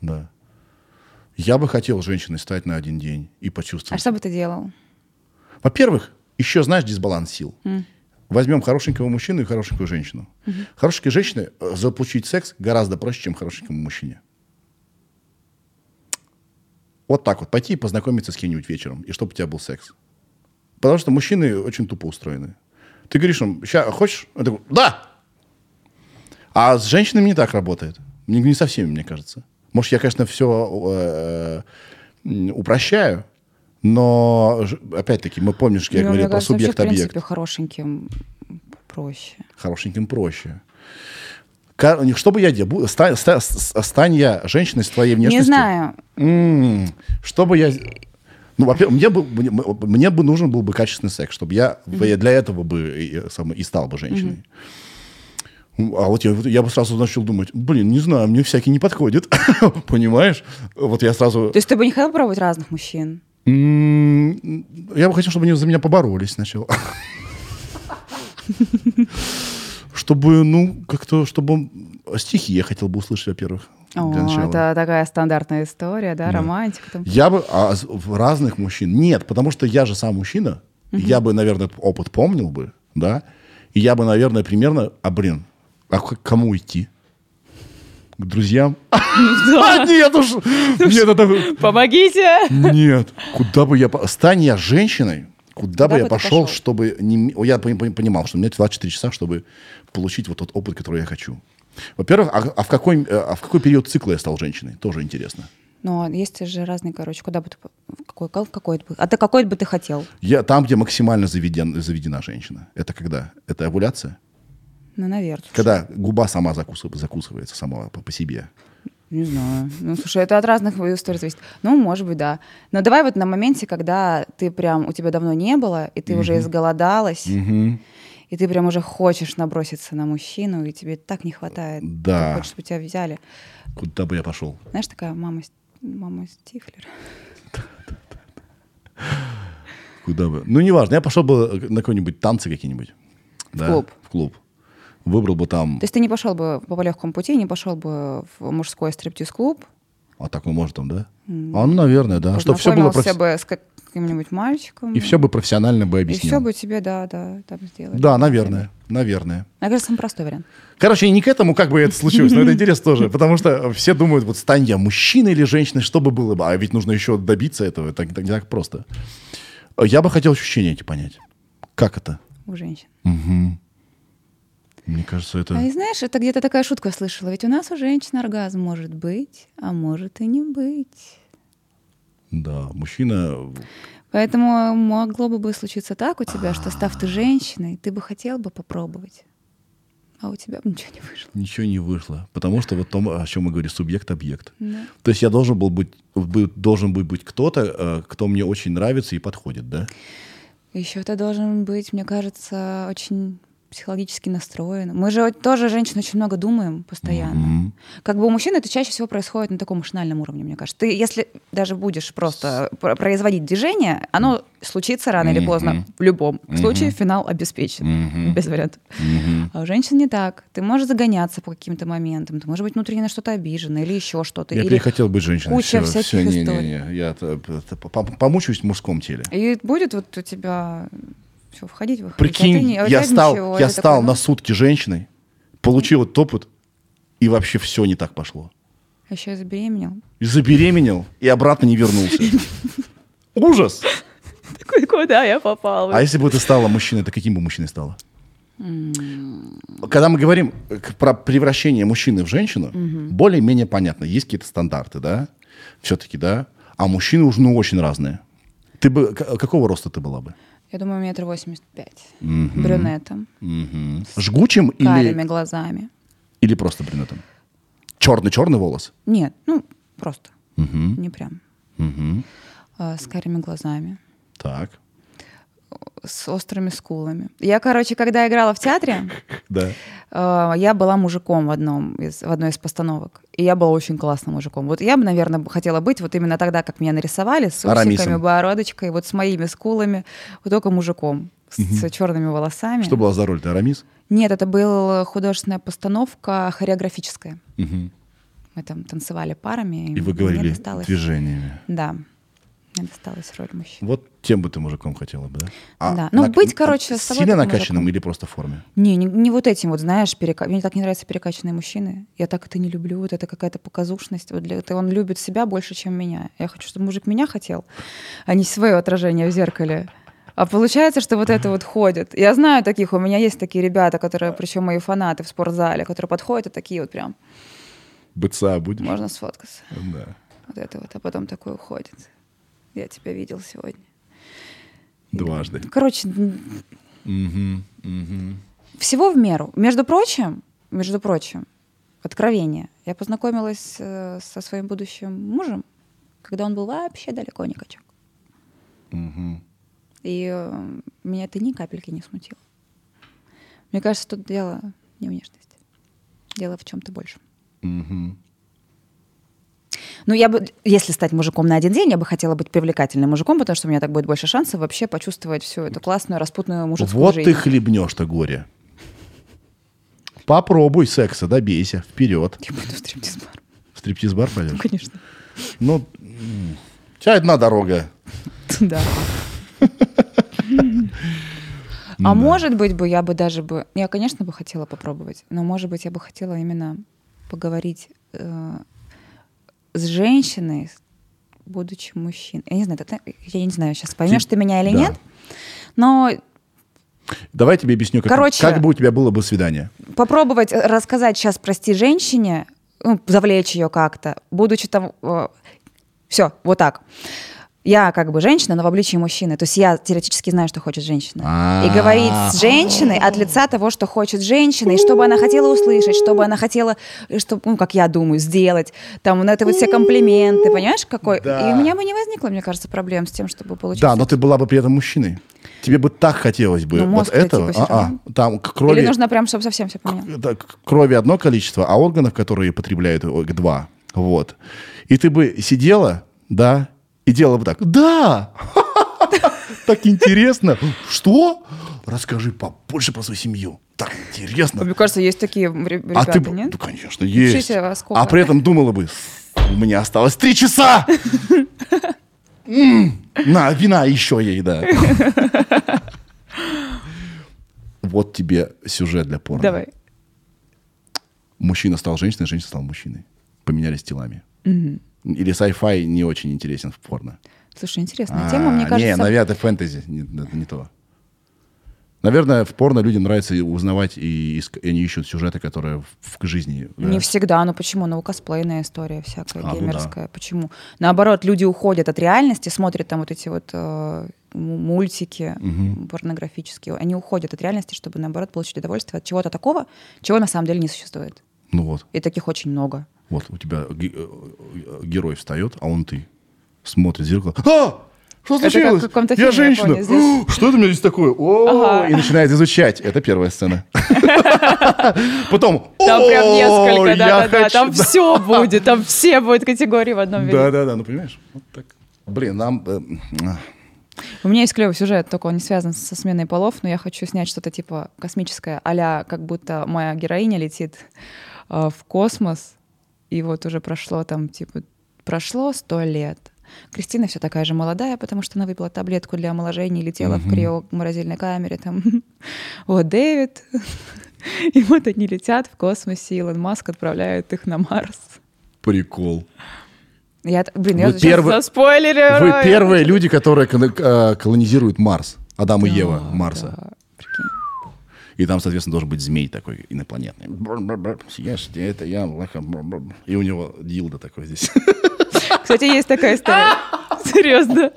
Да. Я бы хотел женщиной стать на один день и А почувствовать. что бы ты делал? Во-первых, еще знаешь дисбаланс сил. Возьмем хорошенького мужчину и хорошенькую женщину. Хорошенькой женщине э, заполучить секс гораздо проще, чем хорошенькому мужчине. Вот так вот. Пойти и познакомиться с кем-нибудь вечером, и чтобы у тебя был секс. Потому что мужчины очень тупо устроены. Ты говоришь им, ща, хочешь? Он такой, да! А с женщинами не так работает. Не, не со всеми, мне кажется. Может, я, конечно, все упрощаю, но, опять-таки, мы помнишь, я Ну, говорил про вообще, в субъект-объект. принципе, хорошеньким проще. Хорошеньким проще. Что бы я делал? Бу- ста- ста- с- Стань я женщиной с твоей внешностью. Не знаю. М, Что бы я... Ну, во-первых, мне бы, мне, мне бы нужен был бы качественный секс, чтобы я в- для этого бы и, сам- и стал бы женщиной. А вот я, я бы сразу начал думать, блин, не знаю, мне всякий не подходит. [laughs] Понимаешь? Вот я сразу... То есть ты бы не хотел пробовать разных мужчин? Я бы хотел, чтобы они за меня поборолись сначала. Чтобы, ну, как-то, чтобы стихи я хотел бы услышать, во-первых, О, это такая стандартная история, да, романтика там. Я бы а разных мужчин. Нет, потому что я же сам мужчина. Я бы, наверное, опыт помнил бы, да. И я бы, наверное, примерно, а блин, а к кому идти? К друзьям? [laughs] А, Нет уж! Нет, это... Помогите! Нет. Куда бы я... Стань я женщиной, куда бы бы я пошел, пошел? чтобы... не- Я пон- пон- понимал, что у меня 24 часа, чтобы получить вот тот опыт, который я хочу. Во-первых, а, а в какой, э, а в какой период цикла я стал женщиной? Тоже интересно. Ну, а есть же разные, короче, куда бы ты... Какой, какой бы... А ты какой бы ты хотел? Я там, где максимально заведен, заведена женщина. Это когда? Это овуляция? Ну, наверное. Когда губа сама закусыв- закусывается сама по, по себе. Не знаю. Ну, слушай, это от разных историй зависит. Ну, может быть, да. Но давай вот на моменте, когда ты прям, у тебя давно не было, и ты уже изголодалась, Мгм. и ты прям уже хочешь наброситься на мужчину, и тебе так не хватает. Да. Ты хочешь, чтобы тебя взяли. Куда бы я пошел? Знаешь, такая мама, мама Стифлер. Куда бы? Ну, неважно. Я пошел бы на какой-нибудь танцы какие-нибудь. Да? клуб. В клуб. Выбрал бы там... То есть ты не пошел бы по легкому пути, не пошел бы в мужской стриптиз-клуб, А так мы можем там, да? А, ну, наверное, да. Чтобы все было профи- бы с каким-нибудь мальчиком. И все бы профессионально бы И объяснил. все бы тебе, да, да, там сделали. Да, наверное. Наверное. Мне кажется, самый простой вариант. Короче, не к этому как бы это случилось, но это интересно тоже, потому что все думают, вот стань я мужчиной или женщиной, что бы было бы, а ведь нужно еще добиться этого, это не так, просто. Я бы хотел ощущения эти понять. Как это? у женщин. Мне кажется, А это... и знаешь, это где-то такая шутка слышала. Ведь у нас у женщин оргазм может быть, а может и не быть. Да, мужчина... Поэтому могло бы случиться так у тебя, что став ты женщиной, ты бы хотел бы попробовать, а у тебя бы ничего не вышло. Ничего не вышло. Потому что вот том, о чем мы говорим, субъект-объект. Да. То есть я должен был быть, бы- должен был быть кто-то, э, кто мне очень нравится и подходит, да? Еще ты должен быть, мне кажется, очень психологически настроен. Мы же тоже, женщины, очень много думаем постоянно. Как бы у мужчин это чаще всего происходит на таком машинальном уровне, мне кажется. Ты, если даже будешь просто про- производить движение, оно случится рано или поздно. В любом случае финал обеспечен. Без вариантов. А у женщин не так. Ты можешь загоняться по каким-то моментам, ты можешь быть внутренне на что-то обижена или еще что-то. Я или... перехотел быть женщиной. куча Всё, всяких всё, не, историй. Не, не, я т- т- по- помучаюсь в мужском теле. И будет вот у тебя все входить, выходить. Прикинь, а не- а я стал, ничего, я стал такой, на ну, сутки женщиной, получил этот опыт, и вообще все не так пошло. А еще я забеременел. И забеременел, и обратно не вернулся. [laughs] Ужас! Такой, куда я попал? А если бы ты стала мужчиной, то каким бы мужчиной стала? Когда мы говорим про превращение мужчины в женщину, более-менее понятно. Есть какие-то стандарты, да? Все-таки, да? А мужчины уже, ну, очень разные. Ты бы, какого роста ты была бы? Я думаю, метр восемьдесят пять. Брюнетом. Мгм. Жгучим Карими или, глазами. или просто брюнетом? Черный-черный волос? Нет, ну, просто. Мгм. Не прям. Мгм. А, с карими глазами. Так, С острыми скулами. Я, короче, когда играла в театре, [laughs] да. э, я была мужиком в, одном из, в одной из постановок. И я была очень классным мужиком. Вот я бы, наверное, хотела быть вот именно тогда, как меня нарисовали, с усиками, бородочкой, вот с моими скулами, вот только мужиком, с, с черными волосами. Что была за роль? Ты Арамис? Нет, это была художественная постановка хореографическая. Мгм. Мы там танцевали парами. И вы говорили досталось- движениями. Да, мне досталась роль мужчины. Вот тем бы ты мужиком хотела бы, да? А Да. Ну, быть, короче, с собой Сильно накачанным мужиком. или просто в форме? Не, не, не вот этим вот, знаешь, перека... мне так не нравятся перекачанные мужчины. Я так это не люблю. Вот это какая-то показушность. Вот для... это он любит себя больше, чем меня. Я хочу, чтобы мужик меня хотел, а не свое отражение в зеркале. А получается, что вот это вот ходит. Я знаю таких, у меня есть такие ребята, которые, причем мои фанаты в спортзале, которые подходят и такие вот прям, Быца будешь? можно сфоткаться. Да. Вот это вот, а потом такой уходит. Я тебя видел сегодня. Дважды. Короче, Мгм, мгм. Всего в меру. Между прочим, между прочим, откровение. Я познакомилась э, со своим будущим мужем, когда он был вообще далеко не качок. Мгм. И э, меня это ни капельки не смутило. Мне кажется, тут дело не в внешности. Дело в чем-то большем. Мгм. Ну, я бы, если стать мужиком на один день, я бы хотела быть привлекательным мужиком, потому что у меня так будет больше шансов вообще почувствовать всю эту классную, распутную мужицкую Вот жизнь. ты хлебнешь-то горе. Попробуй секса, добейся, вперед. Я пойду в стриптиз-бар. В стриптиз-бар пойдешь? Конечно. Ну, м, у тебя одна дорога. Да. А может быть бы я бы даже бы, я, конечно, бы хотела попробовать, но может быть я бы хотела именно поговорить э, с женщиной, будучи мужчиной. Я не знаю, это- я не знаю, сейчас поймешь ты меня или Да. нет, но Давай я тебе объясню, как, Короче- как бы у тебя было бы свидание. попробовать э, рассказать сейчас, прости, женщине, ну, завлечь ее как-то, будучи там... все, вот так. Я как бы женщина, но в обличии мужчины. То есть я теоретически знаю, что хочет женщина. А. И говорить с женщиной от лица того, что хочет женщина, и что бы она хотела услышать, что бы она хотела, что, ну, как я думаю, сделать. Там, ну, это вот все комплименты, понимаешь, какой? Да. И у меня бы не возникло, мне кажется, проблем с тем, чтобы получить... Да, но ты была бы при этом мужчиной. Тебе бы так хотелось бы Ну, вот мозг-то этого. типа А-а. равно. Там крови, Или нужно прям, чтобы совсем все к крови одно количество, а органов, которые потребляют, о, два. Вот. И ты бы сидела, да, и делала бы так. Да! [laughs] Так интересно. Что? Расскажи побольше про свою семью. Так интересно. Мне кажется, есть такие ре- А ребята, ты нет? ну, конечно, есть. А при этом думала бы, у меня осталось три часа. На, вина еще ей, да. Вот тебе сюжет для порно. Давай. Мужчина стал женщиной, женщина стала мужчиной. Поменялись телами. Или sci-fi не очень интересен в порно. Слушай, интересная тема, мне А, кажется... Не, наверное, фэнтези, не- это не то. Наверное, в порно людям нравится узнавать, и, и они ищут сюжеты, которые в, в жизни. да. Не всегда, ну почему? Ну, косплейная история всякая, А, ну геймерская. Почему? Наоборот, люди уходят от реальности, смотрят там вот эти вот э, мультики порнографические. Они уходят от реальности, чтобы, наоборот, получить удовольствие от чего-то такого, чего на самом деле не существует. Ну вот, И таких очень много. Вот у тебя э, э, герой встает, а он ты. Смотрит в зеркало. А! Что Это случилось? каком-то Я я женщина. здесь. «О, [gasps] Что это у меня здесь такое? О, И начинает изучать. Это первая сцена. [laughs] Потом. Там прям «О, несколько, я да-да-да, хочу». там все будет, там все будут категории в одном виде. Да, да, да, ну понимаешь? Вот так. Блин, нам... э. У меня есть клевый сюжет, только он не связан со сменой полов, но я хочу снять что-то типа космическое, а как будто моя героиня летит в космос, и вот уже прошло там, типа, прошло сто лет. Кристина все такая же молодая, потому что она выпила таблетку для омоложения и летела в криоморозильной камере. Там. [laughs] Вот Дэвид. [laughs] И вот они летят в космосе, Илон Маск отправляет их на Марс. Прикол. Я, блин, Вы я сейчас первый- заспойлерю. Вы первые люди, которые э, колонизируют Марс. Адам и Ева Марса. Да. И там, соответственно, должен быть змей такой инопланетный. Съешьте это, я лоха. И у него дилда такой здесь. Кстати, есть такая история. [laughs] Серьезно.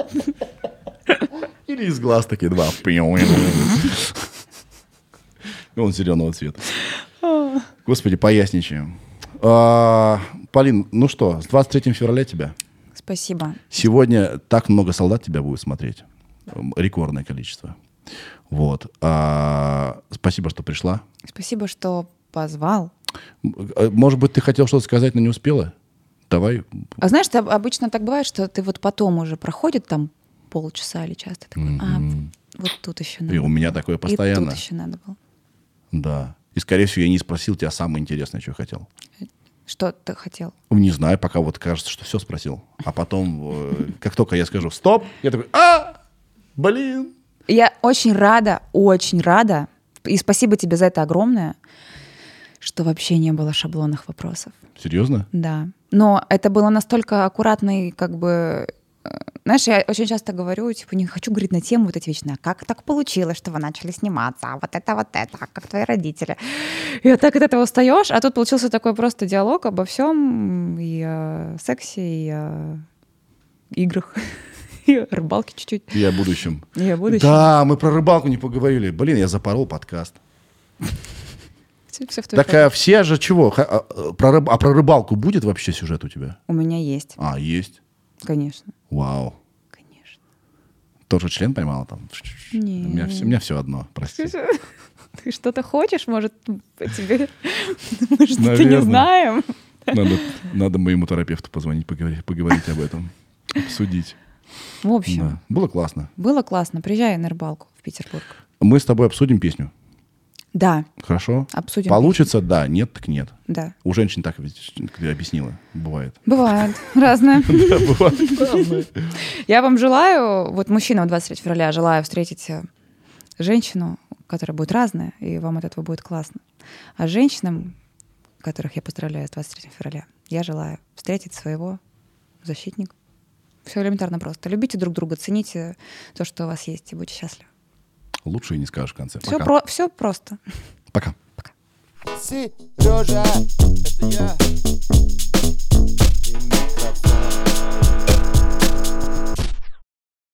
Или из глаз такие два. Он зеленого цвета. Господи, поясничаем. А, Полин, ну что, с 23 февраля тебя. Спасибо. Сегодня так много солдат тебя будет смотреть. Рекордное количество. Вот. А, спасибо, что пришла. Спасибо, что позвал. Э, Может быть, ты хотел что-то сказать, но не успела? Давай. А знаешь, ты об- обычно так бывает, что ты вот потом уже проходит там полчаса или час, ты такой, а, вот тут еще надо. И у меня такое И постоянно. тут еще надо было. Да. И, скорее всего, я не спросил тебя самое интересное, что я хотел. Что ты хотел? Не знаю, пока вот кажется, что все спросил. А потом, э, как только я скажу «стоп», я такой «а, блин». Я очень рада, очень рада, и спасибо тебе за это огромное, что вообще не было шаблонных вопросов. Серьезно? Да. Но это было настолько аккуратно и как бы... э, Знаешь, я очень часто говорю, типа, не хочу говорить на тему вот эти вечные, а как так получилось, что вы начали сниматься, а вот это, вот это, а как твои родители. И так от этого устаешь, а тут получился такой просто диалог обо всем, и о сексе, и о играх, и о рыбалке чуть-чуть, И о будущем. и о будущем. Да, мы про рыбалку не поговорили. Блин, я запорол подкаст. Все, в твоих Так а все же чего? А, а, про рыб- а про рыбалку будет вообще сюжет у тебя? У меня есть, А, есть. конечно, Вау. конечно. Тоже член поймала там? Не. У меня, все- у меня все одно, прости. [laughs] Ты что-то хочешь, может, тебе? [laughs] Мы что-то не знаем. Надо, надо моему терапевту позвонить, поговорить, поговорить об этом. Обсудить. В общем, Да. Было классно. было классно. Приезжай на рыбалку в Петербург. Мы с тобой обсудим песню. Да, Хорошо? обсудим. Получится, да, нет, так нет. Да. У женщин так объяснила, бывает. Бывает. [laughs] Разное. Да, бывает. [laughs] Я вам желаю, вот мужчинам 23 февраля желаю встретить э, женщину, которая будет разная, и вам от этого будет классно. А женщинам, которых я поздравляю с 23 февраля, я желаю встретить своего защитника. Все элементарно просто. Любите друг друга, цените то, что у вас есть, и будьте счастливы. Лучше и не скажешь в конце. Все, Пока. про, все просто. Пока. Сережа, это я. И микрофон.